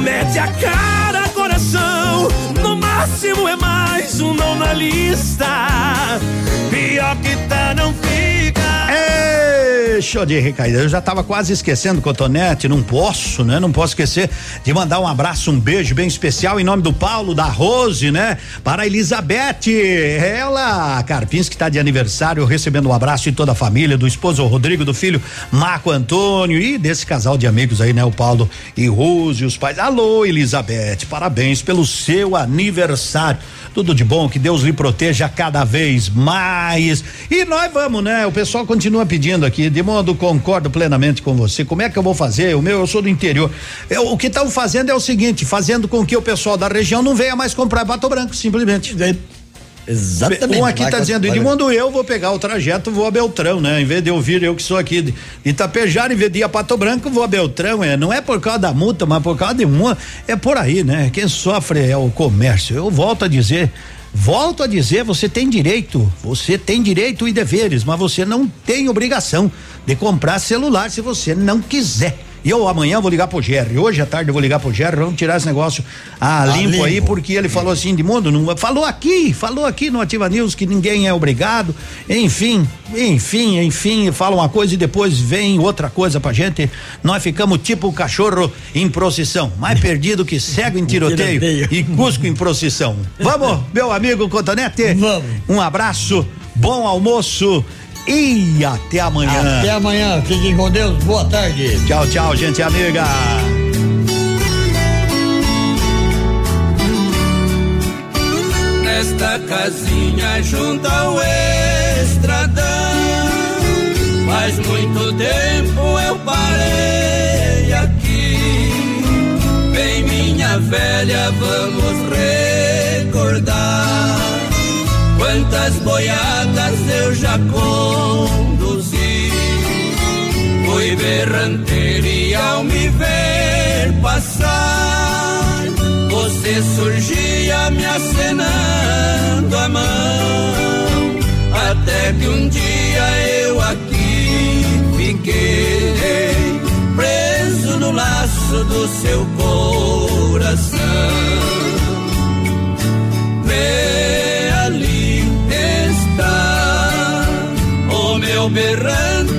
Mete a cara, coração. No máximo é mais um não na lista. Pior que tá, não fica. Ei, show de recaída. Eu já tava quase esquecendo, Cotonete. Não posso, né? Não posso esquecer de mandar um abraço, um beijo bem especial em nome do Paulo, da Rose, né? Para a Elizabeth. Ela, Carpins, que tá de aniversário, recebendo um abraço de toda a família, do esposo Rodrigo, do filho Marco Antônio e desse casal de amigos aí, né? O Paulo e Rose, os pais. Alô, Elizabeth, parabéns pelo seu aniversário. Tudo de bom, que Deus lhe proteja cada vez mais. E nós vamos, né? O pessoal continua pedindo aqui, de modo concordo plenamente com você. Como é que eu vou fazer? O meu, eu sou do interior. Eu, o que estão fazendo é o seguinte, fazendo com que o pessoal da região não venha mais comprar Pato Branco, simplesmente. Exatamente. Um aqui tá com- dizendo, Edmundo, eu vou pegar o trajeto, vou a Beltrão, né? Em vez de eu vir, eu que sou aqui de Itapejara, em vez de ir a Pato Branco, vou a Beltrão, é. Não é por causa da multa, mas por causa de uma, é por aí, né? Quem sofre é o comércio. Eu volto a dizer, Volto a dizer, você tem direito, você tem direito e deveres, mas você não tem obrigação de comprar celular se você não quiser. E eu amanhã vou ligar pro Jerry. Hoje à tarde eu vou ligar pro Jerry, vamos tirar esse negócio ah, limpo, limpo. aí, porque ele falou assim de mundo, não, falou aqui, falou aqui no Ativa News que ninguém é obrigado. Enfim, enfim, enfim, fala uma coisa e depois vem outra coisa pra gente. Nós ficamos tipo o cachorro em procissão, mais (laughs) perdido que cego em tiroteio tiroteio. e cusco em procissão. Vamos, meu amigo Cotonete? Vamos. Um abraço, bom almoço e até amanhã. Até amanhã. Fiquem com Deus. Boa tarde. Tchau, tchau, gente amiga. Nesta casinha junto ao estradão. Faz muito tempo eu parei aqui. Vem minha velha, vamos recordar. Quantas boiadas eu já conduzi. Fui berranteiro e ao me ver passar, você surgia me acenando a mão. Até que um dia eu aqui fiquei, preso no laço do seu coração. Meu berrante. num